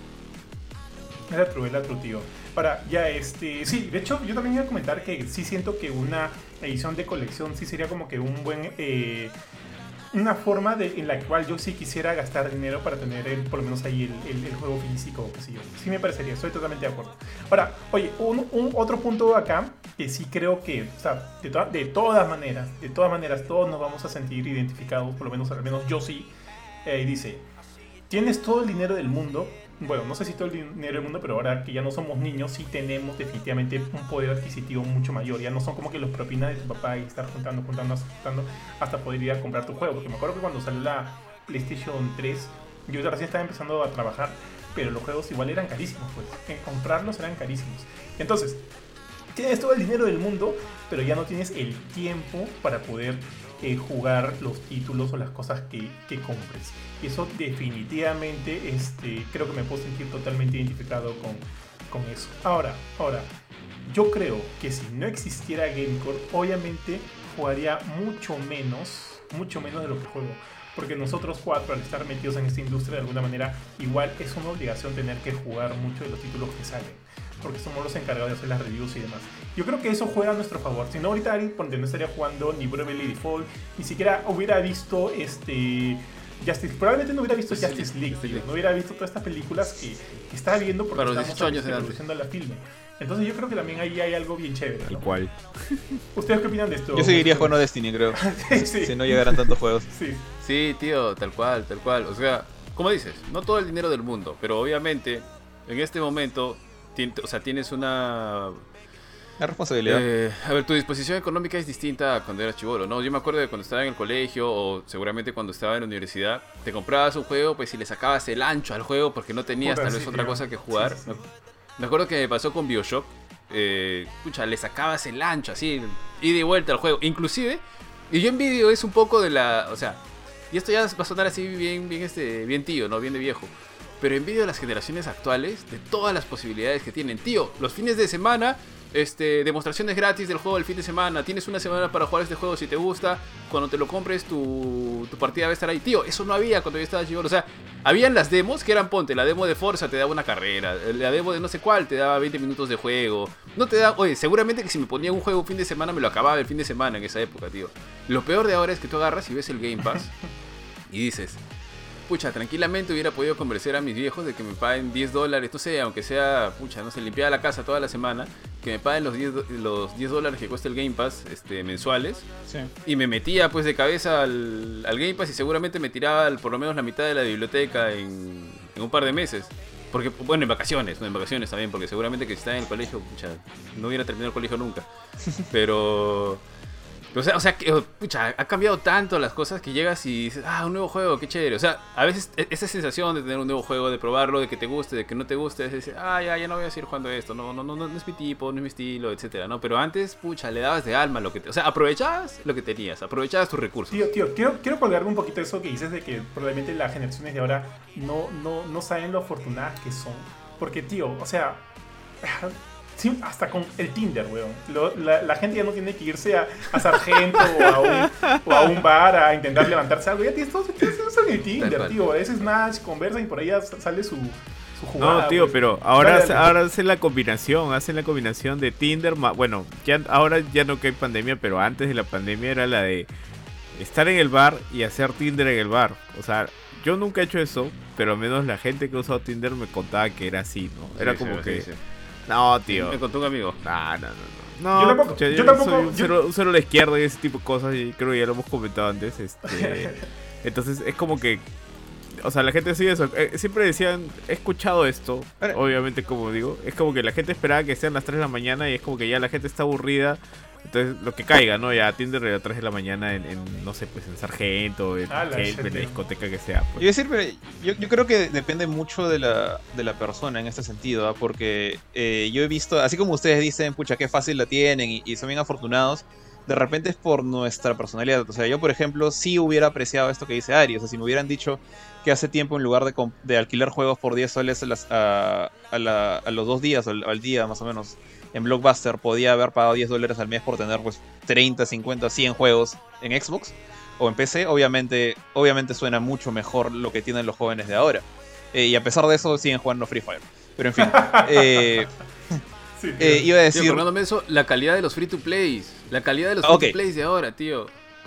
Era true, era true, tío. Para, ya, este. Sí, de hecho, yo también iba a comentar que sí siento que una edición de colección sí sería como que un buen. Eh, una forma de, en la cual yo sí quisiera gastar dinero para tener el, por lo menos ahí el, el, el juego físico, qué sé yo. Sí me parecería, estoy totalmente de acuerdo. Ahora, oye, un, un otro punto acá que sí creo que, o sea, de, to de, todas maneras, de todas maneras, todos nos vamos a sentir identificados, por lo menos, al menos yo sí. Eh, dice, tienes todo el dinero del mundo. Bueno, no sé si todo el dinero del mundo, pero ahora que ya no somos niños, sí tenemos definitivamente un poder adquisitivo mucho mayor. Ya no son como que los propinas de tu papá y estar juntando, juntando, juntando hasta poder ir a comprar tu juego. Porque me acuerdo que cuando salió la PlayStation 3, yo recién estaba empezando a trabajar, pero los juegos igual eran carísimos, pues. En comprarlos eran carísimos. Entonces, tienes todo el dinero del mundo, pero ya no tienes el tiempo para poder jugar los títulos o las cosas que, que, compres. Eso definitivamente este, creo que me puedo sentir totalmente identificado con, con eso. Ahora, ahora, yo creo que si no existiera GameCore, obviamente jugaría mucho menos mucho menos de lo que juego. Porque nosotros cuatro, al estar metidos en esta industria de alguna manera, igual es una obligación tener que jugar mucho de los títulos que salen. Porque somos los encargados de hacer las reviews y demás. Yo creo que eso juega a nuestro favor. Si no, ahorita Ari, porque no estaría jugando ni Bravely Default, ni siquiera hubiera visto este Justice, probablemente no hubiera visto Justice Justice League, League, Justice tío. League. no hubiera visto todas estas películas que, que estaba viendo porque los estamos 18 años de edad. produciendo la filme. Entonces yo creo que también ahí hay algo bien chévere. Tal ¿no? cual. ¿Ustedes qué opinan de esto? Yo seguiría jugando Destiny, creo. sí, sí, Si no llegaran tantos juegos. sí. Sí, tío, tal cual, tal cual. O sea, como dices, no todo el dinero del mundo, pero obviamente en este momento o sea, tienes una... La responsabilidad. eh, a ver, tu disposición económica es distinta a cuando eras chivolo, ¿no? Yo me acuerdo de cuando estaba en el colegio o seguramente cuando estaba en la universidad, te comprabas un juego, pues si le sacabas el ancho al juego porque no tenías Puta, tal vez sí, otra tío. cosa que jugar. Sí, sí, sí. Me- Me acuerdo que me pasó con Bioshock. Eh, pucha, le sacabas el ancho así, ida y vuelta al juego. Inclusive, y yo envidio es un poco de la. O sea, y esto ya va a sonar así bien, bien, este, bien tío, ¿no? Bien de viejo. Pero envidio a las generaciones actuales de todas las posibilidades que tienen. Tío, los fines de semana, este, demostraciones gratis del juego el fin de semana. Tienes una semana para jugar este juego si te gusta. Cuando te lo compres, tu, tu partida va a estar ahí. Tío, eso no había cuando yo estaba chivo. O sea, habían las demos que eran, ponte, la demo de Forza te daba una carrera. La demo de no sé cuál te daba 20 minutos de juego. No te da, oye, seguramente que si me ponía un juego un fin de semana me lo acababa el fin de semana en esa época, tío. Lo peor de ahora es que tú agarras y ves el Game Pass y dices, pucha, tranquilamente hubiera podido convencer a mis viejos de que me paguen 10 dólares, no sé, aunque sea, pucha, no sé, limpiar la casa toda la semana, que me paguen los 10, do- los 10 dólares que cuesta el Game Pass este, mensuales. Sí. Y me metía pues de cabeza al, al Game Pass y seguramente me tiraba al- por lo menos la mitad de la biblioteca en, en un par de meses. Porque, bueno, en vacaciones, no en vacaciones también, porque seguramente que si estaba en el colegio, pucha, no hubiera terminado el colegio nunca. Pero... O sea, o sea, que, pucha, ha cambiado tanto las cosas que llegas y dices, ah, un nuevo juego, qué chévere. O sea, a veces e- esa sensación de tener un nuevo juego, de probarlo, de que te guste, de que no te guste, es decir, ah, ya, ya no voy a seguir jugando esto, no, no, no, no, es mi tipo, no es mi estilo, etcétera, ¿no? Pero antes, pucha, le dabas de alma lo que te... O sea, aprovechabas lo que tenías, aprovechabas tus recursos. Tío, tío, quiero, quiero colgarme un poquito eso que dices de que probablemente las generaciones de ahora no, no, no saben lo afortunadas que son. Porque, tío, o sea, sí, hasta con el Tinder, weón. Lo- la, la gente ya no tiene que irse a, a Sargento o, a un, o a un bar a intentar levantarse algo. Ya tienes todo, todo en el Tinder, tío. A veces Snatch, conversan y por ahí ya sale su, su jugada. No, tío, pues. pero ahora, Dale, hace- dale. ahora hacen la combinación, hacen la combinación de Tinder, bueno, ya ahora ya no que hay pandemia, pero antes de la pandemia era la de estar en el bar y hacer Tinder en el bar. O sea, yo nunca he hecho eso, pero al menos la gente que ha usado Tinder me contaba que era así, ¿no? Era Sí, como sí, que, sí, sí. No, tío. Me contó un amigo. No, no, no, no. No, Yo tampoco- yo tampoco- soy un yo- cero, un cero a la izquierda y ese tipo de cosas, y creo que ya lo hemos comentado antes. Este, entonces es como que, o sea, la gente sigue eso. eh, siempre decían, he escuchado esto, Ahora- obviamente, como digo, es como que la gente esperaba que sean las 3 de la mañana y es como que ya la gente está aburrida. Entonces, lo que caiga, ¿no? Ya Tinder a las 3 de la mañana en, en, no sé, pues en Sargento, en, Ah, la Help, shit, en la tío. discoteca que sea. Yo Pues. a decir, pero yo, yo creo que depende mucho de la, de la persona en este sentido, ¿ah? porque eh, yo he visto, así como ustedes dicen, pucha, qué fácil la tienen y, y son bien afortunados, de repente es por nuestra personalidad. O sea, yo, por ejemplo, sí hubiera apreciado esto que dice Ari. O sea, si me hubieran dicho que hace tiempo, en lugar de, de alquilar juegos por 10 soles a, las- a- a la- a los dos días, o al, al día más o menos, en Blockbuster, podía haber pagado 10 dólares al mes por tener pues 30, 50, 100 juegos en Xbox o en PC, obviamente, obviamente suena mucho mejor lo que tienen los jóvenes de ahora. Eh, y a pesar de eso, siguen jugando Free Fire. Pero en fin, eh, Sí, tío. eh, iba a Tío, decir... de eso, la calidad de los free to plays. La calidad de los Ah, free to plays de ahora, tío.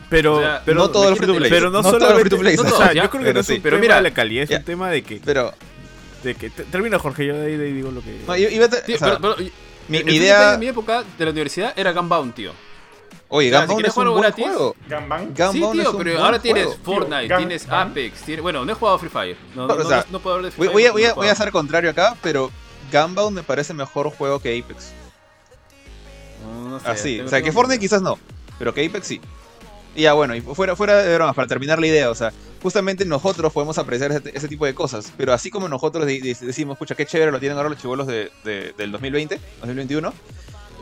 Pero, O sea, pero no todos los free to play. Pero no, los solamente- free to play. no o sea, yo creo que pero no es sí. un Pero tema mira, de la calidad, es ya. un tema de que, Pero, de que te- termina Jorge, yo de ahí, de ahí digo lo que... no, yo iba a te- Tío, o sea, pero- pero, mi, el idea... En mi época de la universidad era Gunbound, tío. Oye, o sea, si Gunbound quieres es un buen gratis, juego. Gunbound sí, es tío, un pero buen ahora tienes. Fortnite, tienes Apex, tienes... Bueno, no he jugado Free Fire. No, no, O no- sea, no puedo hablar de Free Voy, Fire. voy a, voy, a, no he voy a jugado. ser contrario acá, pero Gunbound me parece mejor juego que Apex. No, no sé, Así, o sea, que Fortnite quizás no, pero que Apex sí. Ya bueno, y fuera, fuera de bromas, para terminar la idea, o sea, justamente nosotros podemos apreciar ese, tipo de cosas, pero así como nosotros de- de- decimos, escucha, qué chévere lo tienen ahora los chivolos de, de- del 2020, 2021,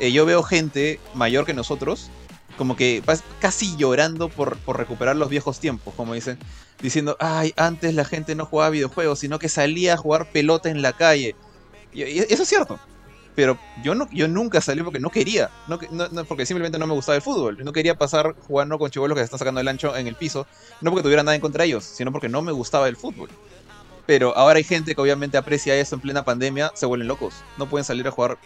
eh, yo veo gente mayor que nosotros, como que casi llorando por, por recuperar los viejos tiempos, como dicen, diciendo, ay, antes la gente no jugaba videojuegos, sino que salía a jugar pelota en la calle. Y eso es cierto. Pero yo no, yo nunca salí porque no quería, no, no- no, porque simplemente no me gustaba el fútbol. No quería pasar jugando con chivolos que se están sacando el ancho en el piso, no porque tuviera nada en contra de ellos, sino porque no me gustaba el fútbol. Pero ahora hay gente que obviamente aprecia eso en plena pandemia, se vuelven locos. No pueden salir a jugar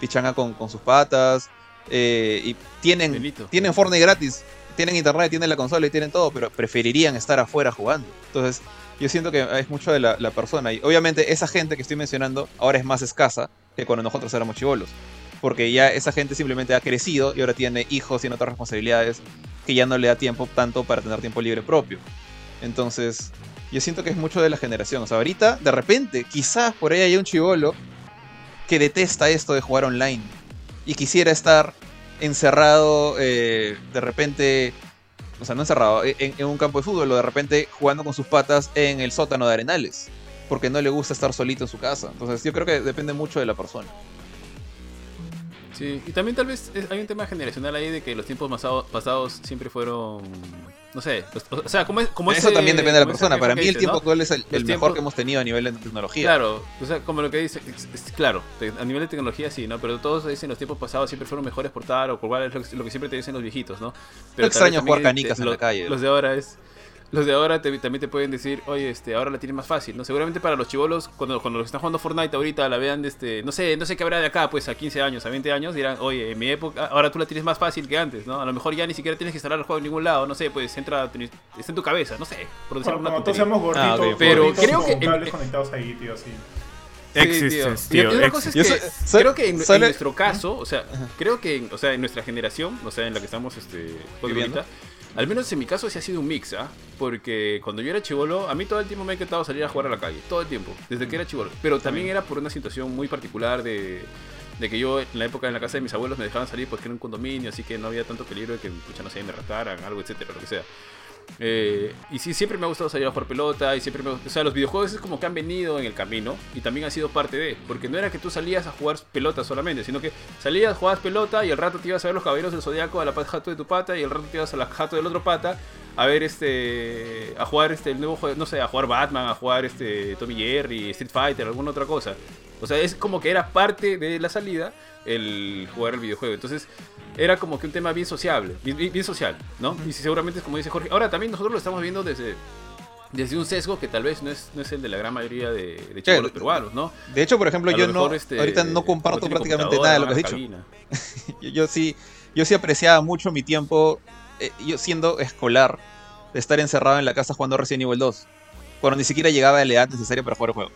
pichanga con, con sus patas. eh, y tienen, Delito. tienen Fortnite gratis, tienen internet, tienen la consola y tienen todo, pero preferirían estar afuera jugando. Entonces, yo siento que es mucho de la, persona. Y obviamente esa gente que estoy mencionando ahora es más escasa que cuando nosotros éramos chivolos. Porque ya esa gente simplemente ha crecido y ahora tiene hijos, tiene otras responsabilidades que ya no le da tiempo tanto para tener tiempo libre propio. Entonces, yo siento que es mucho de la generación. O sea, ahorita, de repente, quizás por ahí haya un chivolo que detesta esto de jugar online y quisiera estar encerrado, eh, de repente, o sea, no encerrado, en, en un campo de fútbol o de repente jugando con sus patas en el sótano de Arenales, porque no le gusta estar solito en su casa. Entonces, yo creo que depende mucho de la persona. Sí, y también tal vez es- hay un tema generacional ahí de que los tiempos pasado- pasados siempre fueron, no sé, los- o sea, como, es, como Eso ese- también depende de la persona. Para mí, el tiempo ¿no? actual es el, el mejor que hemos tenido a nivel de tecnología. Claro, o sea, como lo que dice, es- es- claro, a nivel de tecnología sí, ¿no? Pero todos dicen los tiempos pasados siempre fueron mejores por tal o por cual es lo, que- lo que siempre te dicen los viejitos, ¿no? Pero extraño tal vez jugar también, canicas en lo- la calle. Los de ahora es... Los de ahora te- también te pueden decir, oye, este, ahora la tienes más fácil, ¿no? Seguramente para los chivolos, cuando, cuando los que están jugando Fortnite ahorita la vean de este, no sé, no sé qué habrá de acá, pues a 15 años, a 20 años, dirán, oye, en mi época, ahora tú la tienes más fácil que antes, ¿no? A lo mejor ya ni siquiera tienes que instalar el juego en ningún lado, no sé, pues entra, está en tu cabeza, no sé, por decir Cuando, una seamos gorditos, Ah, ok. Pero gorditos creo que en- conectados ahí, tío. Existence, Y- y tío. otra cosa es Yo que soy- soy- creo que en, nuestro caso, o sea, creo que en, o sea, en nuestra generación, o sea, en la que estamos este, Viviendo. ahorita, al menos en mi caso sí ha sido un mix, ¿ah? Porque cuando yo era chivolo, a mí todo el tiempo me ha encantado salir a jugar a la calle, todo el tiempo, desde que era chivolo. Pero también era por una situación muy particular de, de que yo en la época en la casa de mis abuelos me dejaban salir porque era un condominio, así que no había tanto peligro de que, pucha, no sé, me rataran, algo, etcétera, lo que sea. Eh, y sí, siempre me ha gustado salir a jugar pelota y siempre me O sea, los videojuegos es como que han venido en el camino y también han sido parte de. Porque no era que tú salías a jugar pelota solamente, sino que salías, jugabas pelota y al rato te ibas a ver los caballeros del zodiaco a la jato de tu pata y al rato te ibas a la jato del otro pata a ver este. a jugar este el nuevo juego, no sé, a jugar Batman, a jugar este Tommy Jerry, Street Fighter, alguna otra cosa. O sea, es como que era parte de la salida el jugar el videojuego. Entonces, era como que un tema bien sociable, bien, social, ¿no? Y seguramente es como dice Jorge. Ahora también nosotros lo estamos viendo desde, desde un sesgo que tal vez no es, no es el de la gran mayoría de, de Claro. chibolos peruanos, ¿no? De hecho, por ejemplo, yo no, este, ahorita no comparto tiene prácticamente nada de lo que has dicho. Yo, yo sí, yo sí apreciaba mucho mi tiempo, eh, yo siendo escolar, de estar encerrado en la casa jugando Resident Evil 2. Cuando ni siquiera llegaba a la edad necesaria para jugar el juego.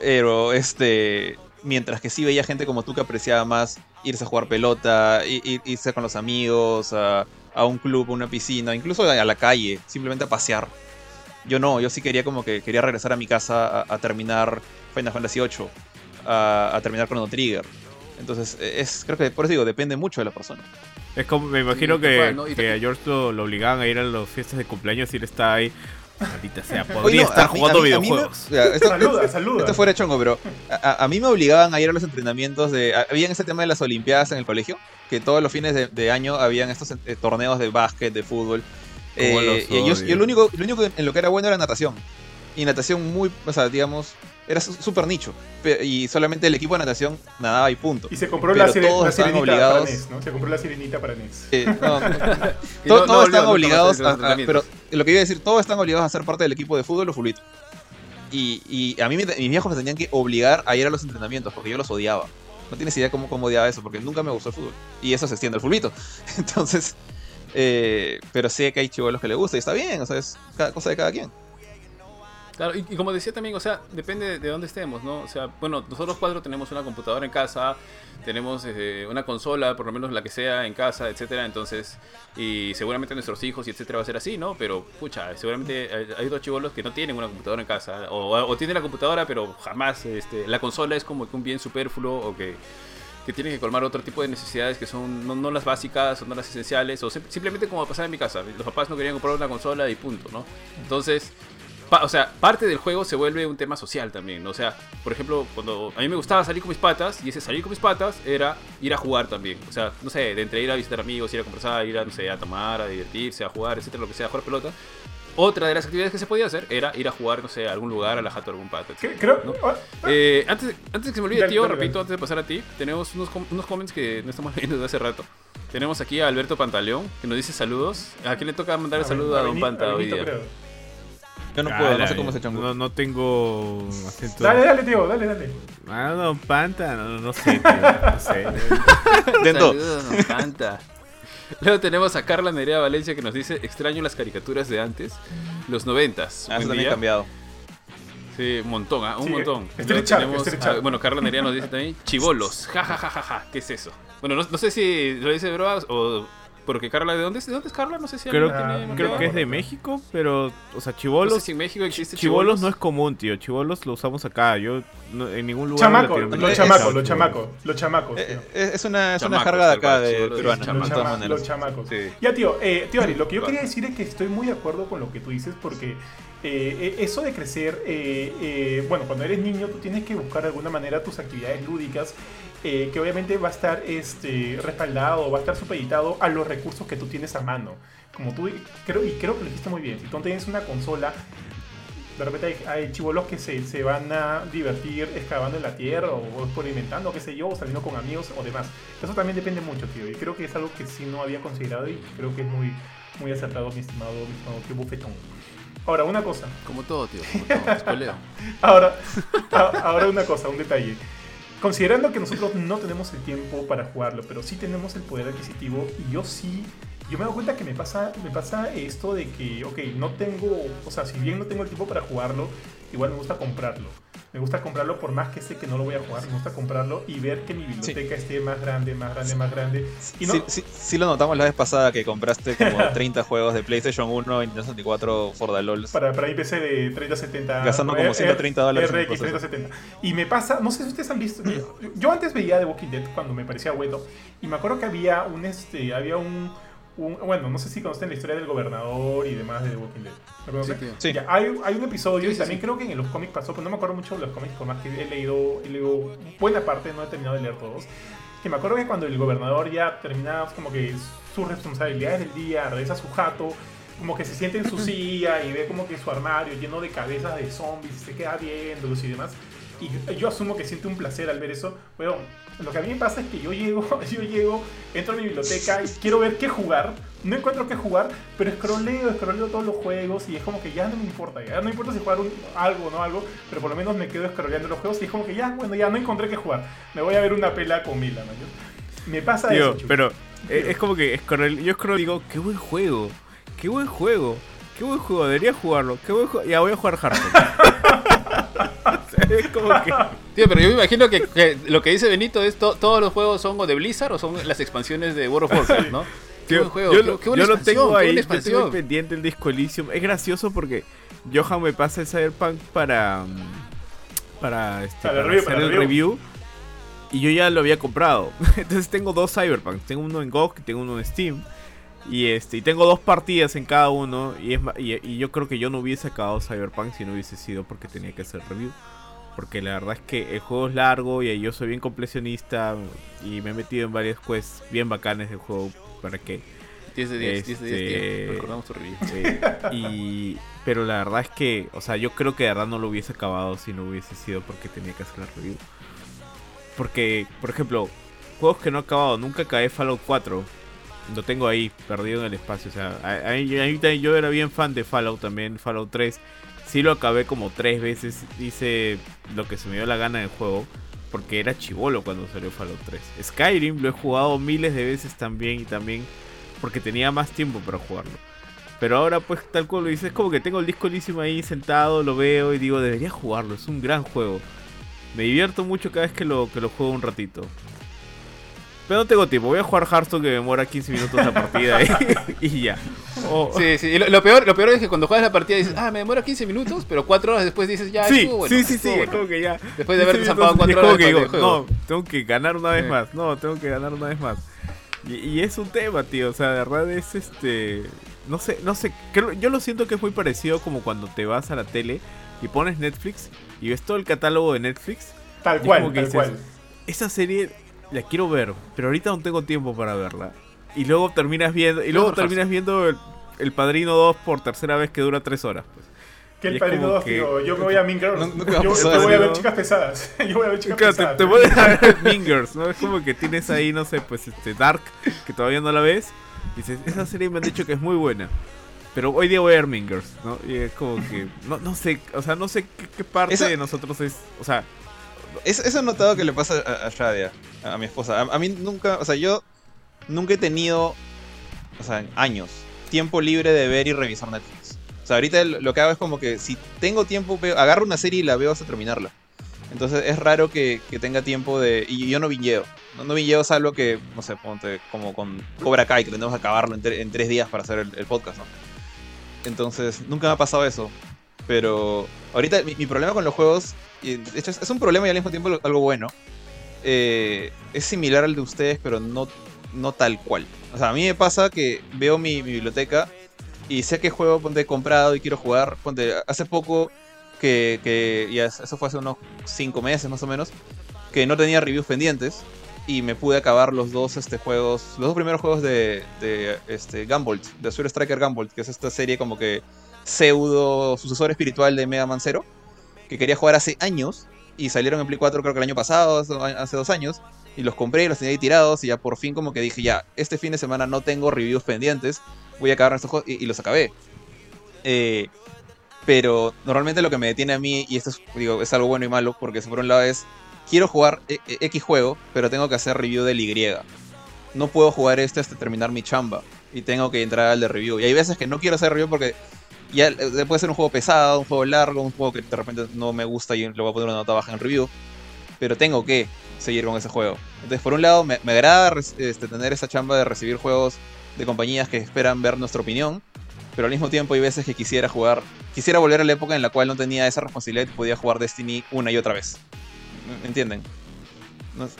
Pero, este. Mientras que sí veía gente como tú que apreciaba más irse a jugar pelota, i- i- irse con los amigos, a, a un club, a una piscina, incluso a la calle, simplemente a pasear. Yo no, yo sí quería como que quería regresar a mi casa a, a terminar Final Fantasy VIII, a, a terminar Chrono Trigger. Entonces, es, creo que por eso digo, depende mucho de la persona. Es como, me imagino Sí, que, a George lo, lo obligaban a ir a las fiestas de cumpleaños y él está ahí. Maldita sea, Oye, podría no, estar mí- jugando a mí- a mí me- videojuegos. esto- Saluda, saluda. Esto fuera chongo, pero a, mí me obligaban a ir a los entrenamientos de... Habían ese tema de las olimpiadas en el colegio, que todos los fines de, de año habían estos eh, torneos de básquet, de fútbol. ¿Cómo Eh, y yo, yo lo único, lo único en lo que era bueno era natación. Y natación muy, o sea, digamos, era súper nicho. Y solamente el equipo de natación nadaba y punto. Y se compró Pero la, sire- todos la estaban sirenita obligados. para NES, ¿no? Se compró la sirenita para NES. Eh, no, no, Y To- no- todos no están obligados a a, los a- pero lo que iba a decir, todos están obligados a ser parte del equipo de fútbol o fulbito. Y, y a mí me- mis viejos me tenían que obligar a ir a los entrenamientos porque yo los odiaba. No tienes idea cómo, cómo odiaba eso, porque nunca me gustó el fútbol. Y eso se extiende al fulbito. Entonces, eh, pero sé que hay chivolos que le gusta y está bien, o sea, es cada cosa de cada quien. Claro, y, como decía también, o sea, depende de, de dónde estemos, ¿no? O sea, bueno, nosotros cuatro tenemos una computadora en casa, tenemos eh, una consola, por lo menos la que sea, en casa, etcétera, entonces, y seguramente nuestros hijos y etcétera va a ser así, ¿no? Pero, pucha, seguramente hay, dos chivolos que no tienen una computadora en casa, o, o tienen la computadora, pero jamás, este, la consola es como que un bien superfluo, o que que tienen que colmar otro tipo de necesidades que son no, las básicas o no las esenciales o sim- simplemente como pasaba en mi casa los papás no querían comprar una consola y punto no entonces o sea parte del juego se vuelve un tema social también ¿no? o sea por ejemplo cuando a mí me gustaba salir con mis patas y ese salir con mis patas era ir a jugar también o sea no sé de entre ir a visitar amigos ir a conversar ir a no sé a tomar a divertirse a jugar etcétera lo que sea a jugar pelota otra de las actividades que se podía hacer era ir a jugar, no sé, a algún lugar, a la jato, a algún etc., Creo. ¿no? ah, ah, Eh, antes, antes que se me olvide, tío, repito, antes de pasar a ti, tenemos unos, com- unos comments que no estamos leyendo desde hace rato. Tenemos aquí a Alberto Pantaleón, que nos dice saludos. ¿A quién le toca mandar el saludo a Don Panta hoy día? creo. Yo no puedo, no sé cómo se echan no, no tengo acento. Dale, dale, tío, dale, dale. Ah, no, Panta, no, no sé, tío, no sé. Intento. Saludos, Don Panta. Luego tenemos a Carla Nerea Valencia que nos dice, extraño las caricaturas de antes, los noventas. Ah, eso también ha cambiado. Sí, un montón, ¿ah? Un Sí, montón. A- bueno, Carla Nerea nos dice también, chivolos, ja, ja, ja, ja, ja, ¿qué es eso? Bueno, no, no sé si lo dice de broma o porque Carla, ¿de dónde es, ¿de dónde es Carla? No sé si Creo, Ah, tiene- creo que es de México, pero, o sea, No chivolos. sé si en México existe Chivolos no es común, tío. Chivolos lo usamos acá. Yo no- en ningún lugar. Chamaco, los chamacos, los chamacos, los chamacos. tío. Eh, eh, Es una, es una Chamacos, jarga de acá de peruana, chamacos. Los, de todas chama- maneras. los chamacos. Sí. Ya, tío, eh, tío Ari, lo que yo quería decir es que estoy muy de acuerdo con lo que tú dices porque eh, eh, eso de crecer, eh, eh, bueno, cuando eres niño tú tienes que buscar de alguna manera tus actividades lúdicas eh, que obviamente va a estar este, respaldado, va a estar supeditado a los recursos que tú tienes a mano. Como tú, creo, y creo que lo dijiste muy bien, si tú tienes una consola, de repente hay, hay chivolos que se, se van a divertir excavando en la tierra o, experimentando, qué sé yo, o saliendo con amigos o demás. Eso también depende mucho, tío. Y creo que es algo que sí no había considerado y creo que es muy, muy acertado, mi estimado, mi estimado tío Bufetón. Ahora, una cosa. Como todo, tío, como todo. Ahora, a- ahora una cosa, un detalle. Considerando que nosotros no tenemos el tiempo para jugarlo, pero sí tenemos el poder adquisitivo y yo sí, yo me doy cuenta que me pasa, me pasa esto de que, ok, no tengo, o sea, si bien no tengo el tiempo para jugarlo, igual me gusta comprarlo. Me gusta comprarlo por más que sé que no lo voy a jugar, me gusta comprarlo y ver que mi biblioteca esté más grande, más grande, más grande. Y no, Sí, sí, sí lo notamos la vez pasada que compraste como 30 juegos de PlayStation 1 y Nintendo 64 for the LOLs. para, para IPC de 3070. Gastando como R- 130 dólares en RX proceso. 3070. Y me pasa, no sé si ustedes han visto. yo- Yo antes veía The Walking Dead cuando me parecía bueno. Y me acuerdo que había un este. Había un. Un- bueno, no sé si conocen la historia del gobernador y demás de The Walking Dead. ¿Lo conocen? Sí. Sí. Ya, hay, hay un episodio, Sí, y sí, también sí. creo que en los cómics pasó, pero no me acuerdo mucho de los cómics, por más que he leído, he leído buena parte, no he terminado de leer todos. Que me acuerdo que cuando el gobernador ya termina como que sus responsabilidades del día, regresa a su jato, como que se siente en su silla y ve como que su armario lleno de cabezas de zombies, se queda viéndolos y demás. Y yo, asumo que siente un placer al ver eso. Bueno, lo que a mí me pasa es que yo llego, yo llego, entro a mi biblioteca y quiero ver qué jugar. No encuentro qué jugar, pero escroleo, escroleo todos los juegos y es como que ya no me importa. Ya no me importa si jugar un- algo o no algo, pero por lo menos me quedo escroleando los juegos y es como que ya, bueno, ya no encontré qué jugar. Me voy a ver una pela con Mila, ¿no? Me pasa Tío, eso, pero eh, es como que scroll- yo scroll y digo, qué buen juego, qué buen juego, qué buen juego, debería jugarlo, qué buen juego. Ya voy a jugar Hearthstone. Es como que. Tío, pero yo me imagino que, que lo que dice Benito es to- todos los juegos son o de Blizzard o son las expansiones de World of Warcraft, ¿no? Qué Tío, buen juego, yo qué- lo, qué buena yo lo tengo ahí, yo tengo pendiente el disco Elysium. Es gracioso porque Johan me pasa el Cyberpunk para. mm, Para, este, Para el para review, hacer para el review. Y yo ya lo había comprado. Entonces tengo dos Cyberpunks. Tengo uno en GOG y tengo uno en Steam. Y este y tengo dos partidas en cada uno. Y, es, y yo creo que yo no hubiese acabado Cyberpunk si no hubiese sido porque tenía que hacer review. Porque la verdad es que el juego es largo y yo soy bien completionista. Y me he metido en varias quests bien bacanes del juego. Para que 10 de 10, 10 de 10, Este- tío. Recordamos tu review. eh, y pero la verdad es que, o sea, yo creo que de verdad no lo hubiese acabado si no hubiese sido porque tenía que hacer la review. Porque, por ejemplo, juegos que no he acabado, nunca acabé Fallout 4. Lo tengo ahí, perdido en el espacio. O sea, a- a- a yo era bien fan de Fallout también, Fallout 3. Sí lo acabé como tres veces, hice lo que se me dio la gana del juego. Porque era chivolo cuando salió Fallout 3. Skyrim lo he jugado miles de veces también y también porque tenía más tiempo para jugarlo. Pero ahora, pues, tal cual lo dices, es como que tengo el disco Elysium ahí sentado, lo veo y digo, debería jugarlo, es un gran juego. Me divierto mucho cada vez que lo, que lo juego un ratito. Pero no tengo tiempo, voy a jugar Hearthstone que me demora 15 minutos la partida y, y ya. O- Sí, sí. y lo, lo peor, lo peor es que cuando juegas la partida dices, ah, me demora 15 minutos, pero 4 horas después dices, ya, sí, estuvo bueno. sí, sí, sí, es bueno". como que ya. Después de haberte 15 zampado minutos, y 4 es como horas que digo, no, tengo que ganar una vez Sí. más, no, tengo que ganar una vez más. Y, y es un tema, tío, o sea, de verdad es este... No sé, no sé, creo, yo lo siento que es muy parecido como cuando te vas a la tele y pones Netflix y ves todo el catálogo de Netflix. Tal cual, como que tal dices, cual. Esa serie la quiero ver, pero ahorita no tengo tiempo para verla. Y luego terminas viendo, y luego terminas viendo el, El Padrino 2 por tercera vez que dura 3 horas. pues. Que el padrino como 2, que- tío, yo me voy a Mean Girls. No- nunca yo, pasó yo voy a ver ¿no? chicas pesadas. yo voy a ver chicas Claro, te, pesadas. te pones a ver Mingers, ¿no? Es como que tienes ahí, no sé, pues este Dark, que todavía no la ves. Y dices, esa serie me han dicho que es muy buena. Pero hoy día voy a ver Mingers, ¿no? Y es como que, no, no sé, o sea, no sé qué, qué parte Esa- de nosotros es, o sea, Eso, eso he notado que le pasa a, a Shadia, a, a mi esposa. A, a mí nunca, o sea, yo nunca he tenido, o sea, años, tiempo libre de ver y revisar Netflix. O sea, ahorita lo que hago es como que si tengo tiempo, agarro una serie y la veo hasta terminarla. Entonces es raro que, que tenga tiempo de... Y yo no viñeo. No, no viñeo salvo que, no sé, como con Cobra Kai, que tenemos que acabarlo en, en tres días para hacer el, podcast, ¿no? Entonces, nunca me ha pasado eso. Pero ahorita mi, problema con los juegos, de hecho es, un problema y al mismo tiempo algo bueno, eh, es similar al de ustedes, pero no, no tal cual. O sea, a mí me pasa que veo mi, biblioteca y sé qué juego ponte, he comprado y quiero jugar. Ponte, hace poco, que, que ya es- eso fue hace unos 5 meses más o menos, que no tenía reviews pendientes y me pude acabar los dos este, juegos, los dos primeros juegos de, de este, Gunvolt, de Super Striker Gunvolt, que es esta serie como que pseudo sucesor espiritual de Mega Man Zero, que quería jugar hace años y salieron en Play 4 creo que el año pasado, hace dos años, y los compré y los tenía ahí tirados y ya por fin como que dije, ya, este fin de semana no tengo reviews pendientes, voy a acabar estos juegos y, y los acabé. Eh, pero normalmente lo que me detiene a mí, y esto es, digo, es algo bueno y malo, porque por un lado es, quiero jugar e- e- X juego, pero tengo que hacer review del Y. No puedo jugar este hasta terminar mi chamba. Y tengo que entrar al de review. Y hay veces que no quiero hacer review porque ya eh, puede ser un juego pesado, un juego largo, un juego que de repente no me gusta y le voy a poner una nota baja en review. Pero tengo que seguir con ese juego. Entonces, por un lado, me, agrada este, tener esa chamba de recibir juegos de compañías que esperan ver nuestra opinión. Pero al mismo tiempo hay veces que quisiera jugar, quisiera volver a la época en la cual no tenía esa responsabilidad y podía jugar Destiny una y otra vez. ¿Me entienden?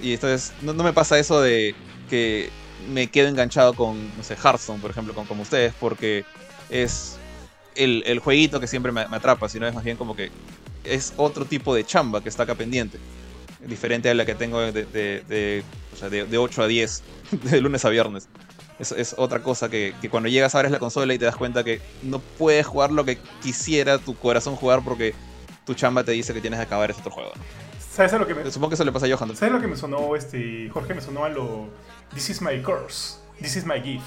Y entonces no, me pasa eso de que me quedo enganchado con, no sé, Hearthstone, por ejemplo, con, como ustedes, porque es el, jueguito que siempre me atrapa, sino es más bien como que es otro tipo de chamba que está acá pendiente. Diferente a la que tengo de, de, de, o sea, de, de 8 a 10, de lunes a viernes. Es, es otra cosa que, que cuando llegas abres la consola y te das cuenta que no puedes jugar lo que quisiera tu corazón jugar porque tu chamba te dice que tienes que acabar ese otro juego. ¿no? ¿Sabes a lo que me, Supongo que eso le pasa a Johan. ¿Sabes lo que me sonó, este, Jorge? Me sonó a lo This is my curse, this is my gift.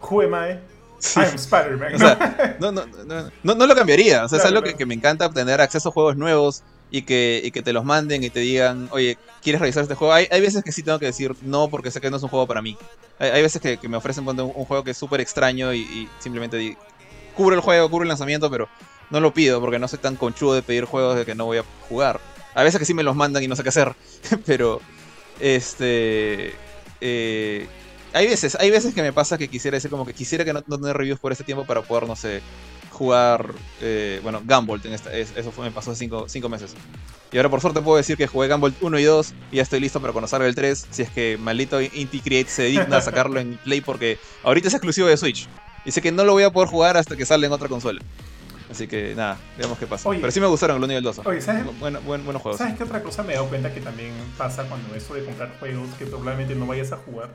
Who am I? Sí. I'm Spider-Man. O sea, no, no, no, no, no lo cambiaría. O sea, es algo que, claro. que me encanta obtener acceso a juegos nuevos y que, y que te los manden y te digan, oye, ¿quieres revisar este juego? Hay, hay veces que sí tengo que decir no porque sé que no es un juego para mí. Hay, hay veces que, me ofrecen un, un juego que es súper extraño y, simplemente di- cubro el juego, cubro el lanzamiento, pero no lo pido porque no soy tan conchudo de pedir juegos de que no voy a jugar. A veces que sí me los mandan y no sé qué hacer, pero este... eh, hay veces, hay veces que me pasa que quisiera decir como que quisiera que no, no reviews por este tiempo para poder, no sé, jugar, eh, bueno, Gunvolt, en esta, es- eso fue, me pasó hace 5 meses. Y ahora por suerte puedo decir que jugué Gunvolt 1 y 2 y ya estoy listo para cuando salga el 3, si es que maldito Inti Create se digna a sacarlo en Play porque ahorita es exclusivo de Switch. Y sé que no lo voy a poder jugar hasta que salga en otra consola. Así que nada, veamos qué pasa. Oye. Pero sí me gustaron el 1 y el 2. Oye, ¿sabes? Bueno, buen- buenos juegos. ¿Sabes qué otra cosa me he dado cuenta que también pasa cuando eso de comprar juegos que probablemente no vayas a jugar?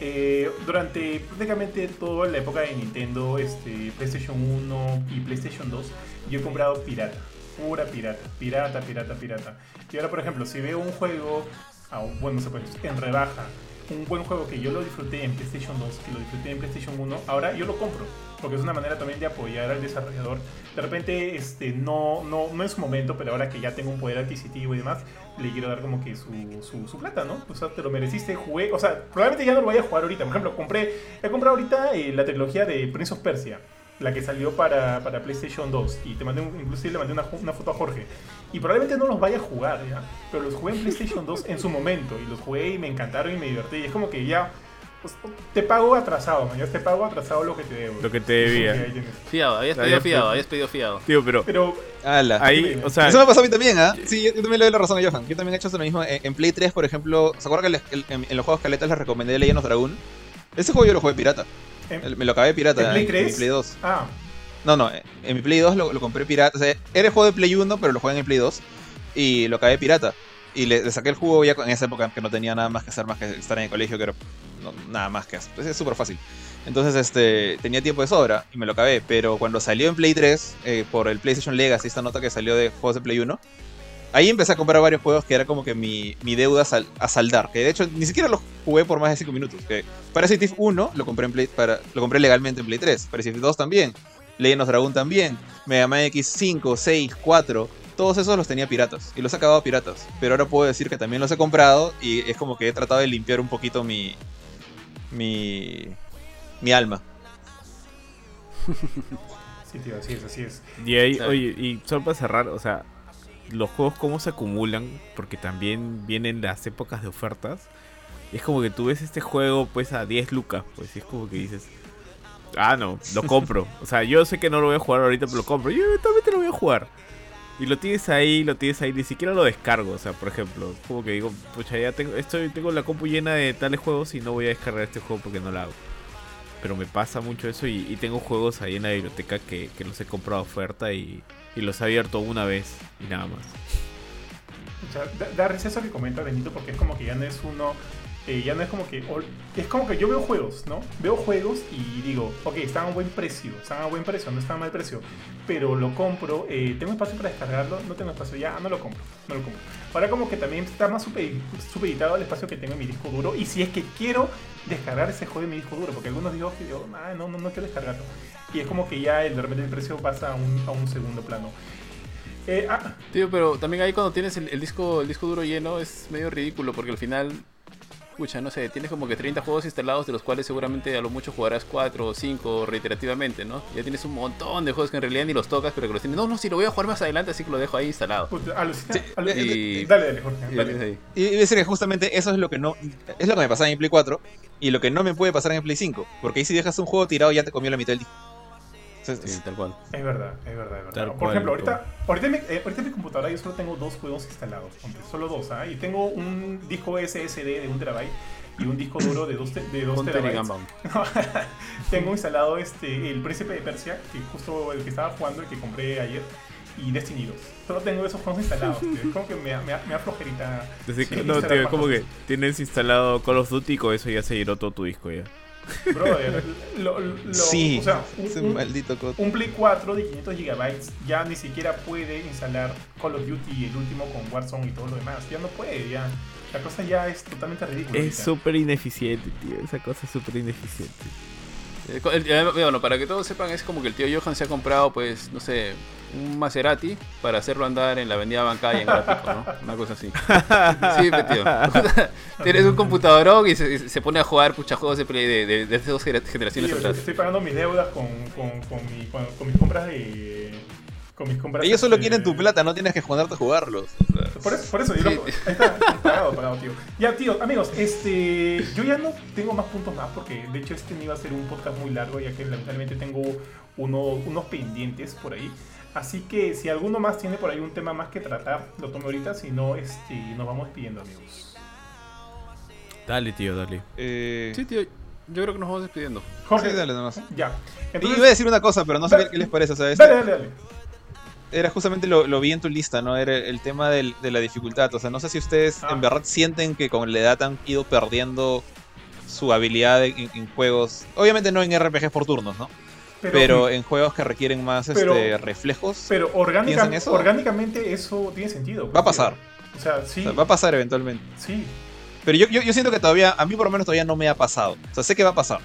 Eh, durante prácticamente toda la época de Nintendo, este, PlayStation 1 y PlayStation 2, yo he comprado pirata. Pura pirata. Pirata, pirata, pirata. Y ahora, por ejemplo, si veo un juego, un- bueno, no sé, pues, en rebaja, un buen juego que yo lo disfruté en PlayStation 2, que lo disfruté en PlayStation 1, ahora yo lo compro. Porque es una manera también de apoyar al desarrollador. De repente, este, no, no, no en su momento, pero ahora que ya tengo un poder adquisitivo y demás, le quiero dar como que su, su, plata, ¿no? O sea, te lo mereciste, jugué. O sea, probablemente ya no lo vaya a jugar ahorita. Por ejemplo, compré, he comprado ahorita eh, la trilogía de Prince of Persia. La que salió para, para PlayStation 2. Y te mandé inclusive le mandé una, una foto a Jorge. Y probablemente no los vaya a jugar, ¿ya? Pero los jugué en PlayStation 2 en su momento. Y los jugué y me encantaron y me divertí. Y es como que ya. Pues, te pago atrasado, man. Ya te pago atrasado lo que te debo. Lo que te debía. Sí. Fiado, habías pedido fiado, pero- habías pedido fiado. Tío, pero Pero Ala. ahí, o sea, Eso me pasó a mí también, ¿ah? Sí, yo, yo también le doy la razón a Johan. Yo también he hecho eso lo mismo. En, en Play 3, por ejemplo, ¿se acuerdan que les- en, en los juegos caletas les recomendé Legend of Dragon? Ese juego yo lo jugué pirata. en- me lo acabé pirata. ¿En Play En, 3? mi Play 2. Ah, No, no, en mi Play 2 lo, lo compré pirata. O sea, era el juego de Play 1, pero lo jugué en el Play 2. Y lo acabé pirata. Y le, saqué el juego ya en esa época que no tenía nada más que hacer más que estar en el colegio, que era nada más que hacer. Es súper fácil. Entonces, este, tenía tiempo de sobra y me lo acabé. Pero cuando salió en Play 3, eh, por el PlayStation Legacy, esta nota que salió de juegos de Play 1, ahí empecé a comprar varios juegos que era como que mi, mi deuda a sal- a saldar. Que de hecho ni siquiera los jugué por más de 5 minutos. Que Parasite Eve 1 lo compré, en Play, para, lo compré legalmente en Play 3. Parasite Eve 2 también. Legend of Dragon también. Mega Man X 5, 6, 4. Todos esos los tenía piratas. Y los he acabado piratas. Pero ahora puedo decir que también los he comprado. Y es como que he tratado de limpiar un poquito mi. Mi. Mi alma. Sí, tío, así es, así es. Y ahí, Claro. oye, y solo para cerrar, o sea, los juegos cómo se acumulan, porque también vienen las épocas de ofertas. Es como que tú ves este juego pues a 10 lucas, pues y es como que dices, ah, no, lo compro. o sea, yo sé que no lo voy a jugar ahorita, pero lo compro. Yo eventualmente lo voy a jugar. Y lo tienes ahí, lo tienes ahí, ni siquiera lo descargo. O sea, por ejemplo, como que digo, pucha, ya tengo, estoy, tengo la compu llena de tales juegos y no voy a descargar este juego porque no lo hago. Pero me pasa mucho eso y, tengo juegos ahí en la biblioteca que, que los he comprado a oferta y, y los he abierto una vez y nada más. O sea, da, da risa eso que comenta Benito porque es como que ya no es uno, eh, ya no es como que, es como que yo veo juegos, ¿no? Veo juegos y digo, ok, están a buen precio, están a buen precio, no están a mal precio, pero lo compro, eh, tengo espacio para descargarlo, no tengo espacio, ya no lo compro, no lo compro. Ahora como que también está más supedi- supeditado al espacio que tengo en mi disco duro y si es que quiero descargar ese juego en mi disco duro, porque algunos digo yo, "Ah, no, no, no quiero descargarlo. Y es como que ya el, de repente el precio pasa a un, a un segundo plano. Eh, ah, Tío, pero también ahí cuando tienes el, el disco el disco duro lleno es medio ridículo porque al final, escucha, no sé, tienes como que 30 juegos instalados de los cuales seguramente a lo mucho jugarás 4 o 5 reiterativamente, ¿no? Ya tienes un montón de juegos que en realidad ni los tocas, pero que los tienes. No, no, si lo voy a jugar más adelante, así que lo dejo ahí instalado. Sí, y- Dale, dale, Jorge. Y dale. Y a decir que justamente eso es lo que no. Es lo que me pasaba en Play 4. Y lo que no me puede pasar en Play 5. Porque ahí si dejas un juego tirado ya te comió la mitad del disco. Entonces, Sí, tal cual. Es verdad, es verdad, es verdad. Tal Por cual, ejemplo, ahorita, ahorita, en mi, eh, ahorita en mi computadora yo solo tengo dos juegos instalados. Solo dos, ¿ah? Y tengo un disco SSD de un terabyte y un disco duro de dos, te- de dos terabytes. Tengo instalado este, el Príncipe de Persia, que justo el que estaba jugando, el que compré ayer, y Destiny 2. Solo tengo esos juegos instalados. tío. Es como que me, me, me da flojerita. Así que, Sí, no, tío, como que tienes instalado Call of Duty y con eso ya se llenó todo tu disco ya. Brother, lo, lo- sí, o sea, un- ese un- maldito code. Un Play 4 de 500 GB ya ni siquiera puede instalar Call of Duty, el último con Warzone y todo lo demás. Ya no puede, ya. La cosa ya es totalmente ridícula. Es súper ineficiente, tío. Esa cosa es súper ineficiente. Eh, eh, Bueno, para que todos sepan, es como que el tío Johan se ha comprado, pues, no sé, un Maserati para hacerlo andar en la avenida Bancaya en Gráfico, ¿no? Una cosa así. Sí, tío. Tienes un computadorón y se, se pone a jugar pucha juegos de Play de, de, dos Sí, generaciones atrás. estoy pagando mis deudas con, con, con, mi- con- con mis compras de. Con mis compras Ellos solo quieren tu plata, no tienes que ponerte a jugarlos. Por eso, por eso yo Sí. lo- ahí está, pagado, pagado, tío. Ya, tío, amigos, este, yo ya no tengo más puntos más porque de hecho este no iba a ser un podcast muy largo ya que lamentablemente tengo uno- unos pendientes por ahí. Así que si alguno más tiene por ahí un tema más que tratar, lo tomo ahorita, si no, este, nos vamos despidiendo, amigos. Dale, tío, dale. eh, Sí, tío, yo creo que nos vamos despidiendo. Jorge, sí, dale nomás. ya. Y iba a decir una cosa, pero no sé Dale. qué les parece. O sea, dale, dale, dale. era justamente lo, lo vi en tu lista, ¿no? Era el tema del- de la dificultad. O sea, no sé si ustedes Ah. en verdad sienten que con la edad han ido perdiendo su habilidad en, en juegos. Obviamente no en RPGs por turnos, ¿no? Pero, en juegos que requieren más Pero- este, reflejos. pero orgánica- ¿Piensan eso? orgánicamente eso tiene sentido. Va a pasar. O sea, sí, O sea, va a pasar eventualmente. sí. Pero yo, yo, yo siento que todavía, a mí por lo menos todavía no me ha pasado. O sea, sé que va a pasar.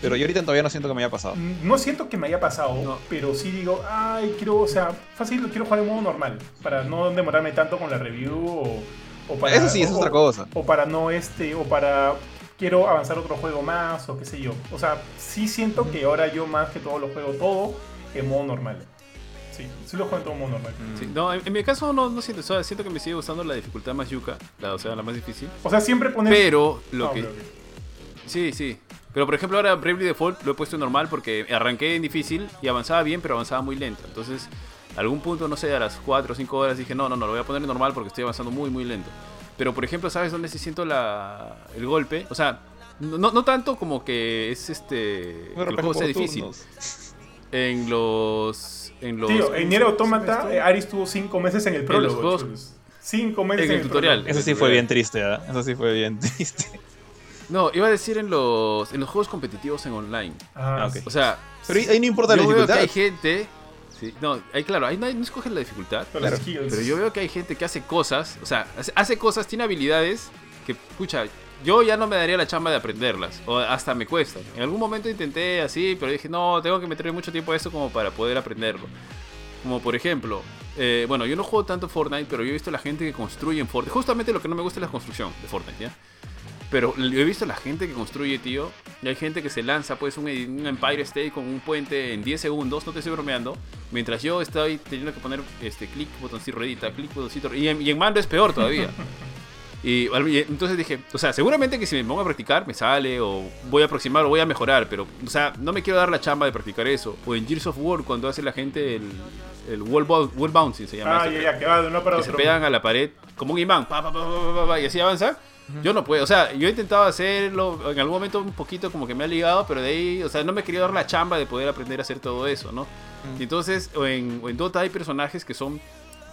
Pero yo ahorita todavía no siento que me haya pasado. No siento que me haya pasado, No. pero sí digo, ay, quiero, o sea, fácil, quiero jugar en modo normal, para no demorarme tanto con la review o, o para... Eso sí, eso es otra cosa. O para no, este, o para, quiero avanzar otro juego más, o qué sé yo. O sea, sí siento que ahora yo más que todo lo juego todo en modo normal. Sí, sí lo juego en todo modo normal. Sí, no, en, en mi caso no, no siento, o sea, siento que me sigue gustando la dificultad más yuca, la, o sea, la más difícil. O sea, siempre pones... Pero lo Ah, que... ok, ok. Sí, sí. Pero por ejemplo ahora Bravely Default lo he puesto en normal porque arranqué en difícil y avanzaba bien, pero avanzaba muy lento. Entonces, a algún punto, no sé, a las 4 o 5 horas dije, no, no, no, lo voy a poner en normal porque estoy avanzando muy, muy lento. Pero por ejemplo, ¿sabes dónde sí siento la, el golpe? O sea, no, no tanto como que es este... que el juego sea difícil. turnos. En los... En los Tío, en Nier Automata, ¿Cómo se eh, Aris tuvo 5 meses en el los prólogo. juegos- chulos. Cinco meses en el tutorial. prólogo. Eso sí fue bien triste, ¿verdad? Eso sí fue bien triste. No, iba a decir en los, en los juegos competitivos en online. Ah, Ah, ok. sí. O sea, Pero ahí- no importa la veo que dificultad. hay gente. Sí, no, ahí claro, ahí no, hay- no la dificultad. Pero claro. yo veo que hay gente que hace cosas, o sea, hace, cosas, tiene habilidades que, escucha, yo ya no me daría la chamba de aprenderlas, o hasta me cuesta. En algún momento intenté así, pero dije, no, tengo que meterle mucho tiempo a esto como para poder aprenderlo. Como por ejemplo, eh, bueno, yo no juego tanto Fortnite, pero yo he visto a la gente que construye en Fortnite. Justamente lo que no me gusta es la construcción de Fortnite, ¿ya? Pero yo he visto la gente que construye, tío. Y hay gente que se lanza, pues, un, un Empire State con un puente en 10 segundos. No te estoy bromeando. Mientras yo estoy teniendo que poner este clic, botoncito, ruedita, clic, botoncito. Y en, y en mando es peor todavía. Y, y entonces dije, o sea, seguramente que si me pongo a practicar me sale o voy a aproximar o voy a mejorar, pero, o sea, no me quiero dar la chamba de practicar eso. O en Gears of War, cuando hace la gente el, el wall, wall bouncing, se llama. Ah, ya, ya, que va de uno para que se otro. pegan a la pared como un imán, pa, pa, pa, pa, pa, pa, y así avanza. Yo no puedo, o sea, yo he intentado hacerlo, en algún momento un poquito como que me ha ligado, pero de ahí, o sea, no me he querido dar la chamba de poder aprender a hacer todo eso, ¿no? Y entonces, en, en Dota hay personajes que son,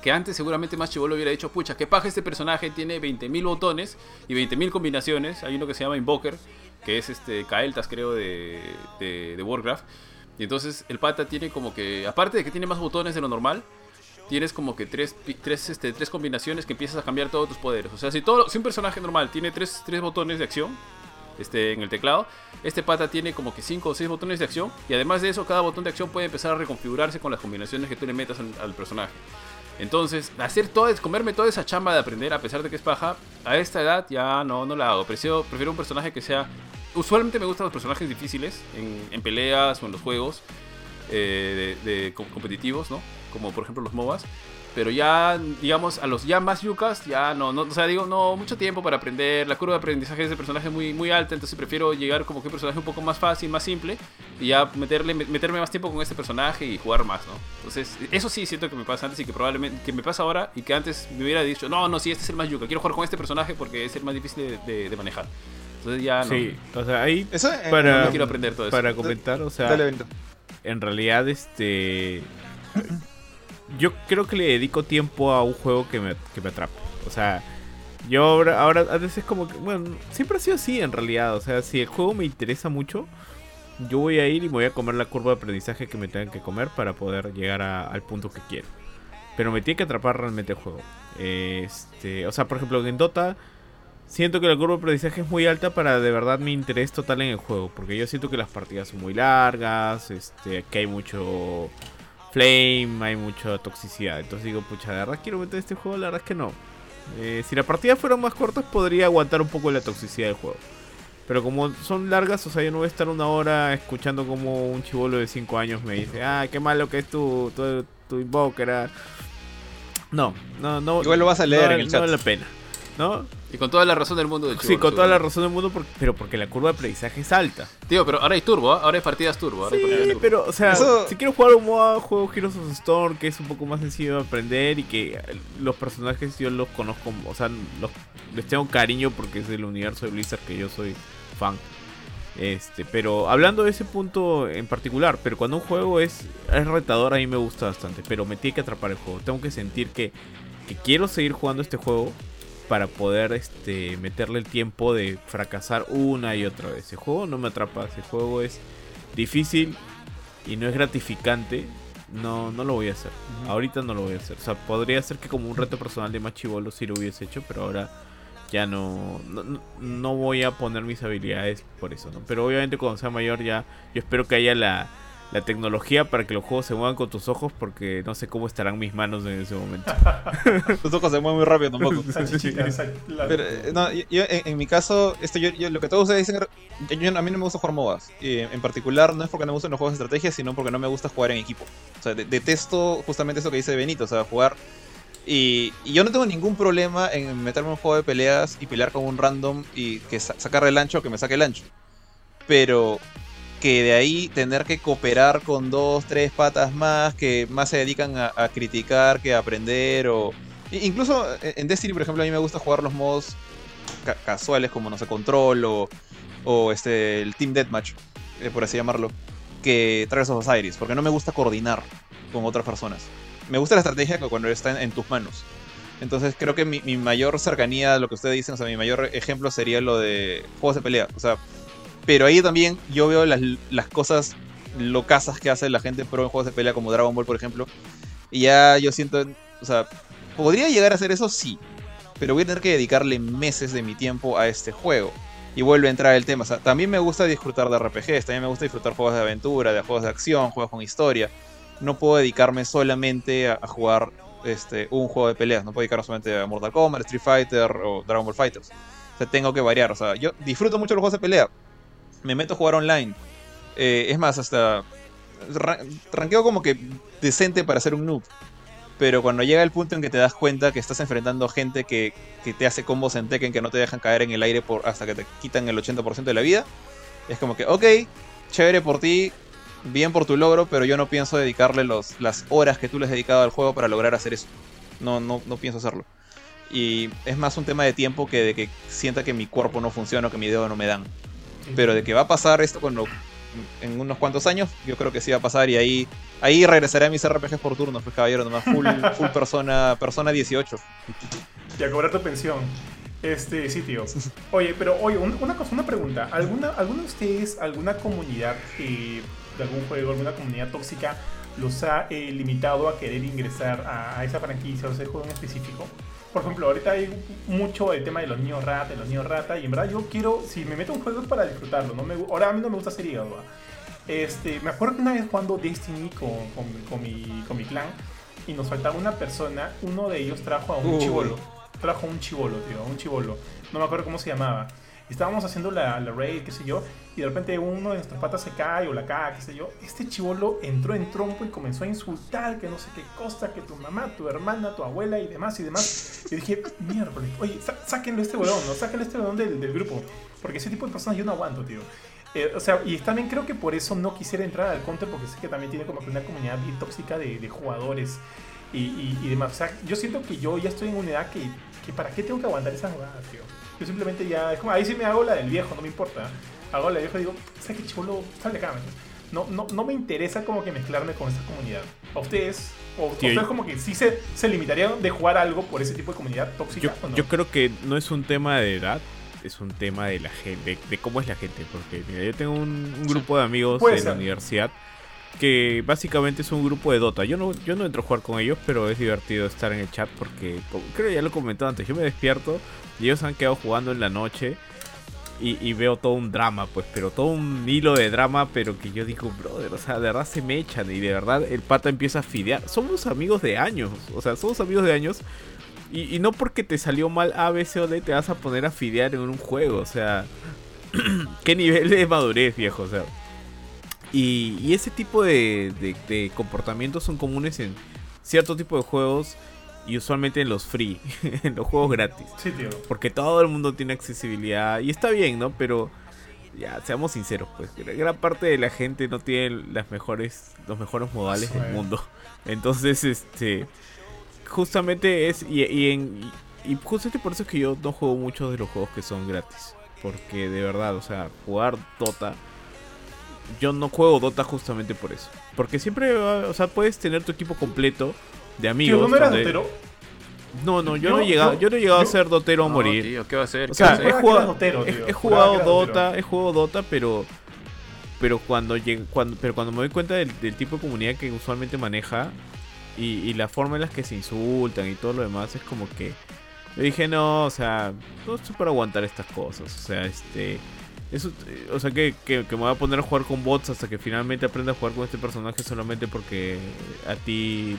que antes seguramente más chivolo hubiera dicho, pucha, qué paja este personaje, tiene 20.000 botones y 20.000 combinaciones, hay uno que se llama Invoker, que es este Kael'thas creo de, de, de Warcraft, y entonces el pata tiene como que, aparte de que tiene más botones de lo normal, tienes como que tres, tres, este, tres combinaciones que empiezas a cambiar todos tus poderes. O sea, si, todo, si un personaje normal tiene tres, tres botones de acción este, en el teclado, este pata tiene como que cinco o seis botones de acción. Y además de eso, cada botón de acción puede empezar a reconfigurarse con las combinaciones que tú le metas al, personaje. Entonces, hacer todo, comerme toda esa chamba de aprender, a pesar de que es paja, a esta edad ya no, no la hago. Prefiero, prefiero un personaje que sea... Usualmente me gustan los personajes difíciles en, peleas o en los juegos eh, de, de com- competitivos, ¿no? Como por ejemplo los MOBAs. Pero ya, digamos, a los ya más yucas, ya no, no, o sea, digo, no, mucho tiempo para aprender. La curva de aprendizaje de ese personaje es muy, muy alta, entonces prefiero llegar como que un personaje un poco más fácil, más simple, y ya meterle, meterme más tiempo con este personaje y jugar más, ¿no? Entonces, eso sí siento que me pasa antes y que probablemente, que me pasa ahora, y que antes me hubiera dicho, no, no, sí, este es el más yuca, quiero jugar con este personaje porque es el más difícil de, de- de manejar. Entonces ya no, Sí, o sea, ahí Eso, eh, Para- no quiero aprender todo eso. para comentar, o sea, en realidad, este. Yo creo que le dedico tiempo a un juego que me, que me atrape. O sea, yo ahora, ahora a veces como que. Bueno, siempre ha sido así en realidad. O sea, si el juego me interesa mucho, yo voy a ir y me voy a comer la curva de aprendizaje que me tengan que comer para poder llegar al punto que quiero. Pero me tiene que atrapar realmente el juego. Este, o sea, por ejemplo, en Dota. Siento que la curva de aprendizaje es muy alta para de verdad mi interés total en el juego. Porque yo siento que las partidas son muy largas, este, que hay mucho flame, hay mucha toxicidad. Entonces digo, pucha, de verdad quiero meter este juego, la verdad es que no. Eh, si las partidas fueran más cortas, podría aguantar un poco la toxicidad del juego. Pero como son largas, o sea, yo no voy a estar una hora escuchando como un chivolo de 5 años me dice, ah, qué malo que es tu, tu, tu invoker. ah". No, no, no. Igual lo vas a leer no, en el no chat. vale la pena. ¿No? Y con toda la razón del mundo del Sí, con toda la razón del mundo, por- pero porque la curva de aprendizaje es alta. Tío, pero ahora hay turbo, ¿ah? ahora hay partidas turbo. Ahora hay partidas Sí, turbo. pero, o sea, Eso- si quiero jugar un modo juego Heroes of the Storm, que es un poco más sencillo de aprender y que eh, los personajes yo los conozco, o sea, los, les tengo cariño porque es del universo de Blizzard que yo soy fan. Este, pero hablando de ese punto en particular, pero cuando un juego es, es retador, a mí me gusta bastante, pero me tiene que atrapar el juego. Tengo que sentir que, que quiero seguir jugando este juego para poder este, meterle el tiempo de fracasar una y otra vez. El juego no me atrapa, ese juego es difícil y no es gratificante, no, no lo voy a hacer. Ahorita no lo voy a hacer. O sea, podría ser que como un reto personal de más chivolo sí lo hubiese hecho, pero ahora ya no, no, no- no voy a poner mis habilidades por eso, ¿no? Pero obviamente cuando sea mayor ya, yo espero que haya la, la tecnología para que los juegos se muevan con tus ojos porque no sé cómo estarán mis manos en ese momento. Tus ojos se mueven muy rápido tampoco. Pero, no, yo, yo, en, en mi caso, esto, yo, yo- lo que todos ustedes dicen, yo- yo- a mí no me gusta jugar MOBAs. Y en particular, no es porque no me gustan los juegos de estrategia, sino porque no me gusta jugar en equipo. O sea, de- detesto justamente eso que dice Benito, o sea, jugar. Y, y yo no tengo ningún problema en meterme en un juego de peleas y pelear con un random y que sa- sacarle el ancho o que me saque el ancho. Pero que de ahí tener que cooperar con dos, tres patas más que más se dedican a, criticar que a aprender o... Incluso en en Destiny, por ejemplo, a mí me gusta jugar los modos ca- casuales como, no sé, Control o, o este, el Team Deathmatch, eh, por así llamarlo, que Trails of Osiris, porque no me gusta coordinar con otras personas. Me gusta la estrategia cu- cuando está en, en tus manos. Entonces creo que mi, mi mayor cercanía a lo que ustedes dicen, o sea, mi mayor ejemplo sería lo de juegos de pelea. O sea, pero ahí también yo veo las, cosas locasas que hace la gente pro en juegos de pelea como Dragon Ball, por ejemplo. Y ya yo siento, o sea, podría llegar a hacer eso, sí. Pero voy a tener que dedicarle meses de mi tiempo a este juego. Y vuelve a entrar el tema. O sea, también me gusta disfrutar de RPGs, también me gusta disfrutar juegos de aventura, de juegos de acción, juegos con historia. No puedo dedicarme solamente a, a jugar este, un juego de peleas. No puedo dedicarme solamente a Mortal Kombat, Street Fighter o Dragon Ball Fighters. O sea, tengo que variar. O sea, yo disfruto mucho los juegos de pelea. Me meto a jugar online. Eh, es más, hasta ra- ranqueo como que decente para ser un noob. Pero cuando llega el punto en que te das cuenta que estás enfrentando gente que, que te hace combos en Tekken que no te dejan caer en el aire por, hasta que te quitan el 80% de la vida, es como que, ok, chévere por ti, bien por tu logro, pero yo no pienso dedicarle los, las horas que tú le has dedicado al juego para lograr hacer eso. No, no, no pienso hacerlo. Y es más un tema de tiempo que de que sienta que mi cuerpo no funciona o que mi dedo no me dan. Pero de que va a pasar esto cuando en unos cuantos años, yo creo que sí va a pasar y ahí ahí regresaré a mis RPGs por turnos, pues caballero, nomás full, full persona, persona 18. Y a cobrar tu pensión. Este, sí, tío. Oye, pero oye, un- una cosa, una pregunta. ¿Alguna, ¿Alguna de ustedes, alguna comunidad eh, de algún juego, alguna comunidad tóxica, los ha eh, limitado a querer ingresar a, a esa franquicia o ese juego en específico? Por ejemplo, ahorita hay mucho el tema de los niños rata, de los niños rata, y en verdad yo quiero, si me meto a un juego es para disfrutarlo. No me, ahora a mí no me gusta ser hígado. Este, me acuerdo que una vez jugando Destiny con, con, con mi, con mi clan y nos faltaba una persona, uno de ellos trajo a un Uy. chivolo. Trajo a un chivolo, tío, a un chivolo. No me acuerdo cómo se llamaba. Estábamos haciendo la, la raid, qué sé yo, y de repente uno de nuestros patas se cae o la caga, qué sé yo. Este chivolo entró en trompo y comenzó a insultar, que no sé qué cosa, que tu mamá, tu hermana, tu abuela y demás y demás. Y dije, miércoles, oye, sáquenlo este huevón, ¿no? Sáquenlo este huevón del, del grupo. Porque ese tipo de personas yo no aguanto, tío. Eh, o sea, y también creo que por eso no quisiera entrar al counter, porque sé que también tiene como una comunidad bien tóxica de, de jugadores y, y, y demás. Yo siento que yo ya estoy en una edad que, que ¿para qué tengo que aguantar esas jugadas, tío? Yo simplemente ya, es como, ahí sí me hago la del viejo, no me importa. Hago la del viejo y digo, ¿sabes qué chivolo? Sal de acá, man". no, no, no me interesa como que mezclarme con esa comunidad. ¿A ustedes? ¿O ustedes como que sí se, se limitarían de jugar algo por ese tipo de comunidad tóxica Yo, o no? yo creo que no es un tema de edad, es un tema de la gente, de, cómo es la gente. Porque mira, yo tengo un, un grupo de amigos en la universidad que básicamente es un grupo de Dota. Yo no, yo no entro a jugar con ellos, pero es divertido estar en el chat porque creo que ya lo comentó antes. Yo me despierto y ellos han quedado jugando en la noche. Y, y veo todo un drama, pues, pero todo un hilo de drama, pero que yo digo, brother, o sea, de verdad se me echan y de verdad el pata empieza a fidear. Somos amigos de años, o sea, somos amigos de años y, y no porque te salió mal A, B, C o D te vas a poner a fidear en un juego. O sea, qué nivel de madurez, viejo. O sea, y, y ese tipo de, de- de comportamientos son comunes en cierto tipo de juegos y usualmente en los free, en los juegos gratis. Sí, tío. Porque todo el mundo tiene accesibilidad y está bien, ¿no? Pero ya, seamos sinceros, pues gra- gran parte de la gente no tiene las mejores, los mejores modales del mundo. Entonces, este, justamente es y, y en y, y justamente por eso es que yo no juego muchos de los juegos que son gratis, porque de verdad, o sea, jugar Dota yo no juego Dota justamente por eso, porque siempre, o sea, puedes tener tu equipo completo de Tío, amigos. ¿no me eras donde- dotero? no, no, yo Yo- no he llegado, yo- yo no he llegado yo- a ser dotero a No, morir. tío, ¿qué va a hacer? O ¿Qué sea, he jugado, dotero, he- jugado Dota, dotero. he jugado Dota, pero pero cuando lleg- cuando pero cuando me doy cuenta del, del tipo de comunidad que usualmente maneja y, y la forma en la que se insultan y todo lo demás es como que yo dije no, o sea, no estoy para aguantar estas cosas, o sea, este eso, eh, o sea que, que, que me voy a poner a jugar con bots hasta que finalmente aprenda a jugar con este personaje solamente porque a ti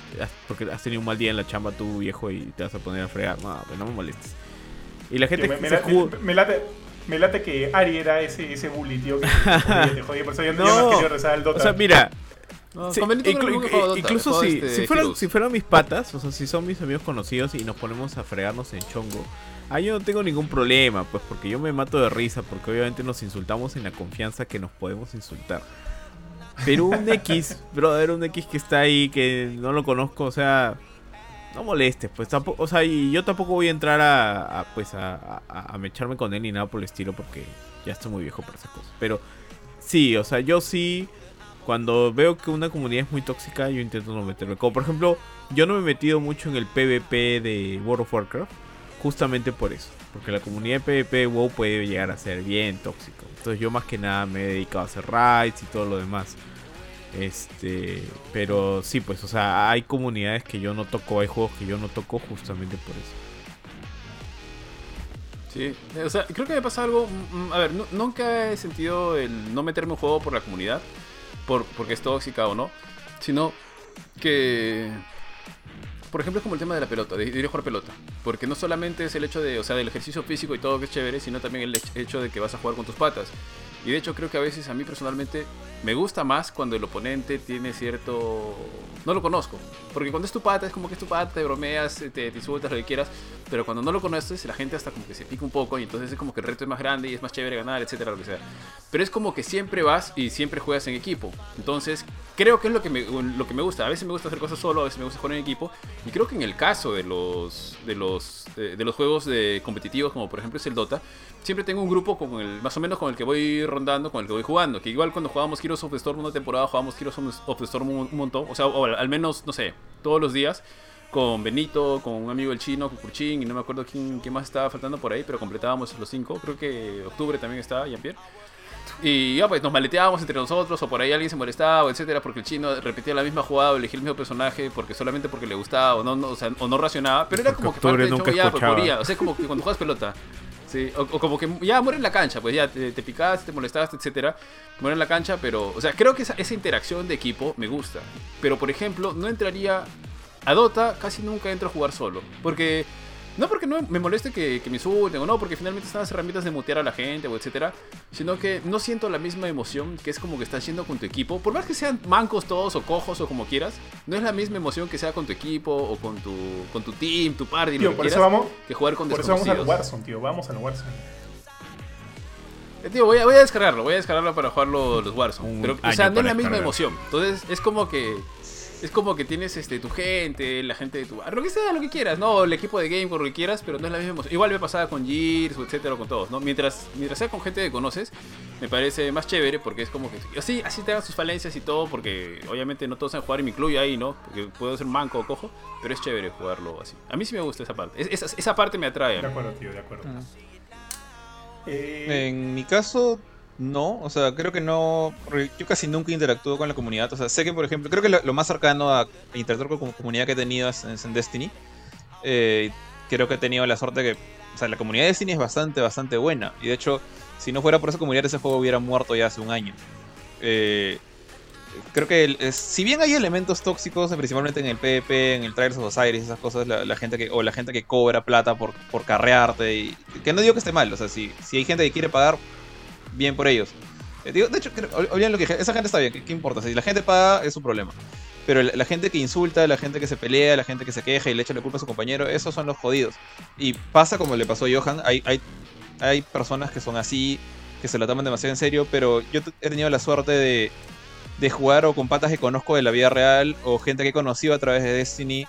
porque has tenido un mal día en la chamba tú viejo y te vas a poner a fregar, no, pues no me molestes. Y la gente me, que me se late, jugó- me late- me late que Ari era ese, ese bully, tío, que te jodía, por eso yo no, yo No. quería rezar al Dota. O sea, mira, No, sí, inclu- Dota, incluso si, este si, fueran, si fueran mis patas, o sea, si son mis amigos conocidos y nos ponemos a fregarnos en chongo, ahí yo no tengo ningún problema, pues porque yo me mato de risa, porque obviamente nos insultamos en la confianza que nos podemos insultar. Pero un X, brother, un X que está ahí, que no lo conozco, o sea, no molestes, pues tampoco, o sea, y yo tampoco voy a entrar a, a, pues a, a, a mecharme con él ni nada por el estilo, porque ya estoy muy viejo para esas cosas. Pero sí, o sea, yo sí cuando veo que una comunidad es muy tóxica, yo intento no meterme. Como por ejemplo, yo no me he metido mucho en el PvP de World of Warcraft, justamente por eso. Porque la comunidad de PvP WoW puede llegar a ser bien tóxico. Entonces yo más que nada me he dedicado a hacer raids y todo lo demás. Este, pero sí, pues, o sea, hay comunidades que yo no toco, hay juegos que yo no toco justamente por eso. Sí, o sea, creo que me pasa algo. mm, A ver, nu- nunca he sentido el no meterme un juego por la comunidad, por, porque es tóxica o no, sino que. Por ejemplo, es como el tema de la pelota, de, ir a jugar pelota. Porque no solamente es el hecho de, o sea, del ejercicio físico y todo que es chévere, sino también el hech- hecho de que vas a jugar con tus patas. Y de hecho creo que a veces a mí personalmente me gusta más cuando el oponente tiene cierto... No lo conozco. Porque cuando es tu pata es como que es tu pata, te bromeas, te, te insultas, lo que quieras. Pero cuando no lo conoces, la gente hasta como que se pica un poco y entonces es como que el reto es más grande y es más chévere ganar, etcétera, lo que sea. Pero es como que siempre vas y siempre juegas en equipo. Entonces creo que es lo que me, lo que me gusta. A veces me gusta hacer cosas solo, a veces me gusta jugar en equipo. Y creo que en el caso de los, de los, eh, de los juegos de competitivos, como por ejemplo es el Dota, siempre tengo un grupo con el, más o menos con el que voy rondando, con el que voy jugando. Que igual cuando jugábamos Heroes of the Storm una temporada, jugábamos Heroes of the Storm un, montón. O sea, o al menos, no sé, todos los días. Con Benito, con un amigo el chino, con Kurchin, y no me acuerdo quién, quién más estaba faltando por ahí, pero completábamos los cinco. Creo que octubre también estaba, Jean-Pierre. Y ya pues nos maleteábamos entre nosotros o por ahí alguien se molestaba, etcétera, porque el chino repetía la misma jugada o elegía el mismo personaje porque solamente porque le gustaba o no, no, o sea, o no racionaba, pero era como que parte del nunca show ya, pues moría, o sea, como que cuando juegas pelota. Sí, o, como que ya muere en la cancha, pues ya te, te picaste, te molestaste, etcétera. Muere en la cancha, pero, o sea, creo que esa, esa interacción de equipo me gusta. Pero, por ejemplo, no entraría a Dota, casi nunca entro a jugar solo. Porque, no porque no me moleste que, que me insulten o no, porque finalmente están las herramientas de mutear a la gente o etcétera. Sino que no siento la misma emoción que es como que estás yendo con tu equipo. Por más que sean mancos todos o cojos o como quieras, no es la misma emoción que sea con tu equipo o con tu, con tu team, tu party, Tío, lo que por eso quieras, vamos, que jugar con por eso vamos al. Warzone, tío. Vamos al Warzone. Eh, Tío, voy a, voy a descargarlo, voy a descargarlo para jugar lo- los Warzone. Un Pero, o sea, no es la misma emoción. Entonces, es como que. Es como que tienes este, tu gente, la gente de tu bar, lo que sea, lo que quieras, ¿no? El equipo de game, por lo que quieras, pero no es la misma emoción. Igual me pasaba con Gears, etcétera, con todos, ¿no? Mientras, mientras sea con gente que conoces, me parece más chévere porque es como que. Así, así tengan sus falencias y todo, porque obviamente no todos saben jugar y me incluyo ahí, ¿no? Porque puedo ser manco o cojo, pero es chévere jugarlo así. A mí sí me gusta esa parte. Es- esa, esa parte me atrae. De acuerdo, tío, de acuerdo. Eh, En mi caso, no. O sea, creo que no. Yo casi nunca interactúo con la comunidad. O sea, sé que, por ejemplo, creo que lo, más cercano a interactuar con comunidad que he tenido es, en Destiny. Eh, creo que he tenido la suerte que. O sea, la comunidad de Destiny es bastante, bastante buena. Y de hecho, si no fuera por esa comunidad, ese juego hubiera muerto ya hace un año. Eh, creo que, si bien hay elementos tóxicos, principalmente en el PvP, en el Trials of Osiris, esas cosas, la, la gente que, o la gente que cobra plata por, por carrearte, que no digo que esté mal, o sea, si, si hay gente que quiere pagar, bien por ellos. Eh, de hecho, olviden lo que dije, esa gente está bien, ¿qué, importa? Si la gente paga, es su problema. Pero la, la gente que insulta, la gente que se pelea, la gente que se queja y le echa la culpa a su compañero, esos son los jodidos. Y pasa como le pasó a Johan, hay, hay, hay personas que son así, que se lo toman demasiado en serio, pero yo he tenido la suerte de, de jugar o con patas que conozco de la vida real o gente que he conocido a través de Destiny.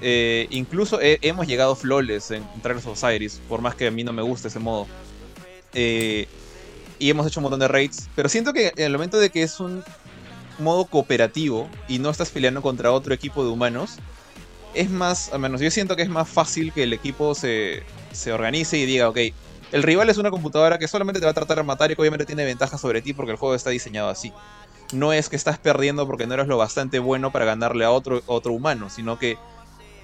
Eh, incluso he- hemos llegado flawless en Trials of Osiris, por más que a mí no me guste ese modo. Eh, y hemos hecho un montón de raids, pero siento que en el momento de que es un modo cooperativo y no estás peleando contra otro equipo de humanos, es más, al menos yo siento que es más fácil que el equipo se, se organice y diga, ok, el rival es una computadora que solamente te va a tratar de matar y que obviamente tiene ventaja sobre ti porque el juego está diseñado así. No es que estás perdiendo porque no eres lo bastante bueno para ganarle a otro, otro humano, sino que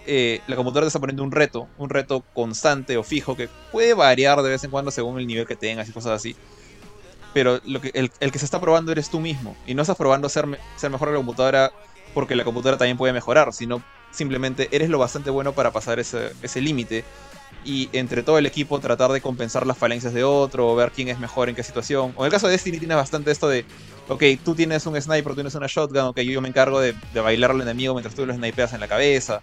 eh, la computadora te está poniendo un reto, un reto constante o fijo que puede variar de vez en cuando según el nivel que tengas y cosas así. Pero lo que, el, el que se está probando eres tú mismo. Y no estás probando ser, ser mejor que la computadora porque la computadora también puede mejorar, sino simplemente eres lo bastante bueno para pasar ese, ese límite. Y entre todo el equipo tratar de compensar las falencias de otro, o ver quién es mejor en qué situación. O en el caso de Destiny tiene bastante esto de, ok, tú tienes un sniper, tú tienes una shotgun, ok, yo me encargo de, de bailar al enemigo mientras tú lo snipeas en la cabeza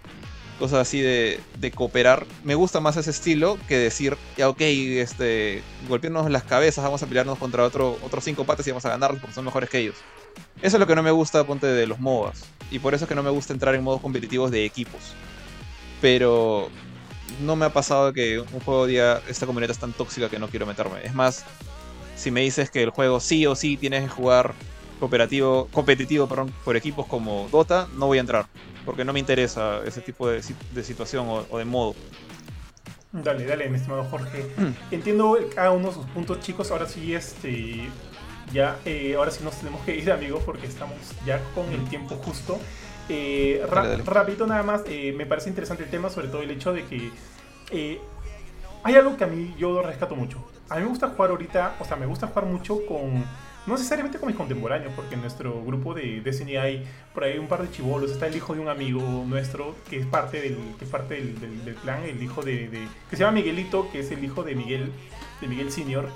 cosas así de, cooperar. Me gusta más ese estilo que decir, ya ok, este, golpearnos las cabezas, vamos a pelearnos contra otro, otros cinco patas y vamos a ganarlos porque son mejores que ellos. Eso es lo que no me gusta, ponte, de los MOBAs. Y por eso es que no me gusta entrar en modos competitivos de equipos. Pero no me ha pasado que un juego diga, esta comunidad es tan tóxica que no quiero meterme. Es más, si me dices que el juego sí o sí tienes que jugar cooperativo, competitivo perdón, por equipos como Dota, no voy a entrar. Porque no me interesa ese tipo de, de situación o, de modo. Dale, dale, mi estimado Jorge. Entiendo cada uno de sus puntos, chicos. Ahora sí, este. Ya, eh, ahora sí nos tenemos que ir, amigos, porque estamos ya con el tiempo justo. Eh, Rapidito nada más, eh, me parece interesante el tema, sobre todo el hecho de que eh, hay algo que a mí yo rescato mucho. A mí me gusta jugar ahorita, o sea, me gusta jugar mucho con no necesariamente con mis contemporáneos, porque en nuestro grupo de Destiny hay por ahí un par de chivolos. Está el hijo de un amigo nuestro que es parte del, que es parte del, del, clan, el hijo de, que se llama Miguelito, que es el hijo de Miguel, de Miguel Senior.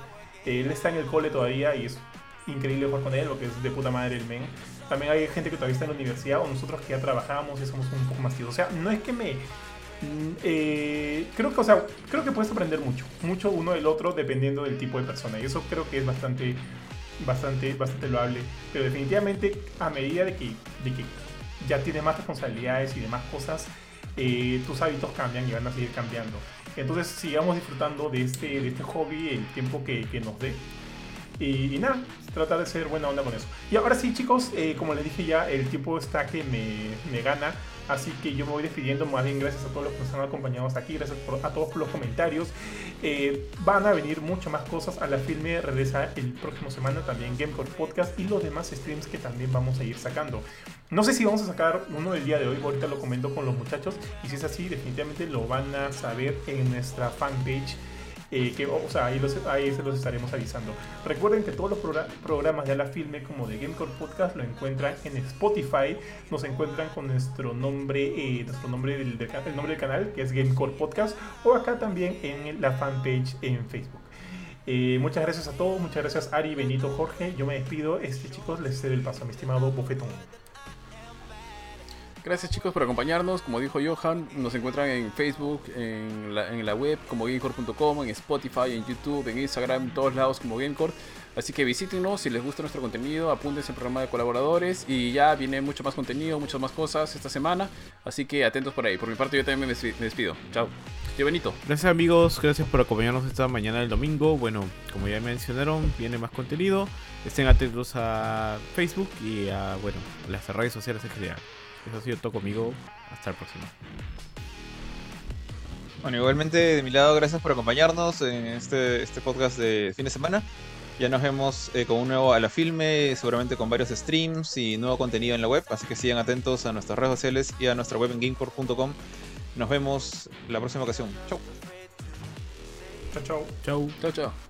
Él está en el cole todavía y es increíble jugar con él, lo que es de puta madre el men. También hay gente que todavía está en la universidad o nosotros que ya trabajamos y somos un poco más tíos. O sea, no es que me mm, eh, creo que, o sea, creo que puedes aprender mucho, mucho uno del otro dependiendo del tipo de persona. Y eso creo que es bastante, bastante, bastante loable. Pero definitivamente a medida de que, de que ya tienes más responsabilidades y demás cosas, eh, tus hábitos cambian y van a seguir cambiando. Entonces sigamos disfrutando de este, de este hobby el tiempo que, nos dé. Y, nada, tratar de ser buena onda con eso. Y ahora sí, chicos, eh, como les dije ya, el tiempo está que me, me, gana. Así que yo me voy despidiendo. Más bien, gracias a todos los que nos han acompañado hasta aquí. Gracias a todos por los comentarios. Eh, van a venir mucho más cosas. A la filme regresa el próximo semana también Gamecore Podcast y los demás streams que también vamos a ir sacando. No sé si vamos a sacar uno del día de hoy. Ahorita lo comento con los muchachos. Y si es así, definitivamente lo van a saber en nuestra fanpage eh, que, o sea, ahí, se los estaremos avisando. Recuerden que todos los programas de la filme como de Gamecore Podcast lo encuentran en Spotify, nos encuentran con nuestro nombre, eh, nuestro nombre del, el nombre del canal, que es Gamecore Podcast, o acá también en la fanpage en Facebook. Eh, muchas gracias a todos, muchas gracias Ari, Benito, Jorge. Yo me despido. Este chicos les cedo el paso a mi estimado Bofetón. Gracias chicos por acompañarnos. Como dijo Johan, nos encuentran en Facebook, en la, web como gamecore.com, en Spotify, en YouTube, en Instagram, en todos lados como Gamecore. Así que visítenos si les gusta nuestro contenido, apúntense al programa de colaboradores y ya viene mucho más contenido, muchas más cosas esta semana. Así que atentos por ahí. Por mi parte yo también me despido. Chao. Tío Benito. Gracias amigos, gracias por acompañarnos esta mañana del domingo. Bueno, como ya mencionaron, viene más contenido. Estén atentos a Facebook y a, bueno, las redes sociales en general. Eso ha sido todo conmigo. Hasta el próximo. Bueno, igualmente de mi lado, gracias por acompañarnos en este, este podcast de fin de semana. Ya nos vemos eh, con un nuevo a la filme, seguramente con varios streams y nuevo contenido en la web, así que sigan atentos a nuestras redes sociales y a nuestra web en gameport.com. Nos vemos la próxima ocasión. Chau. Chau, chau. Chau. Chau, chau.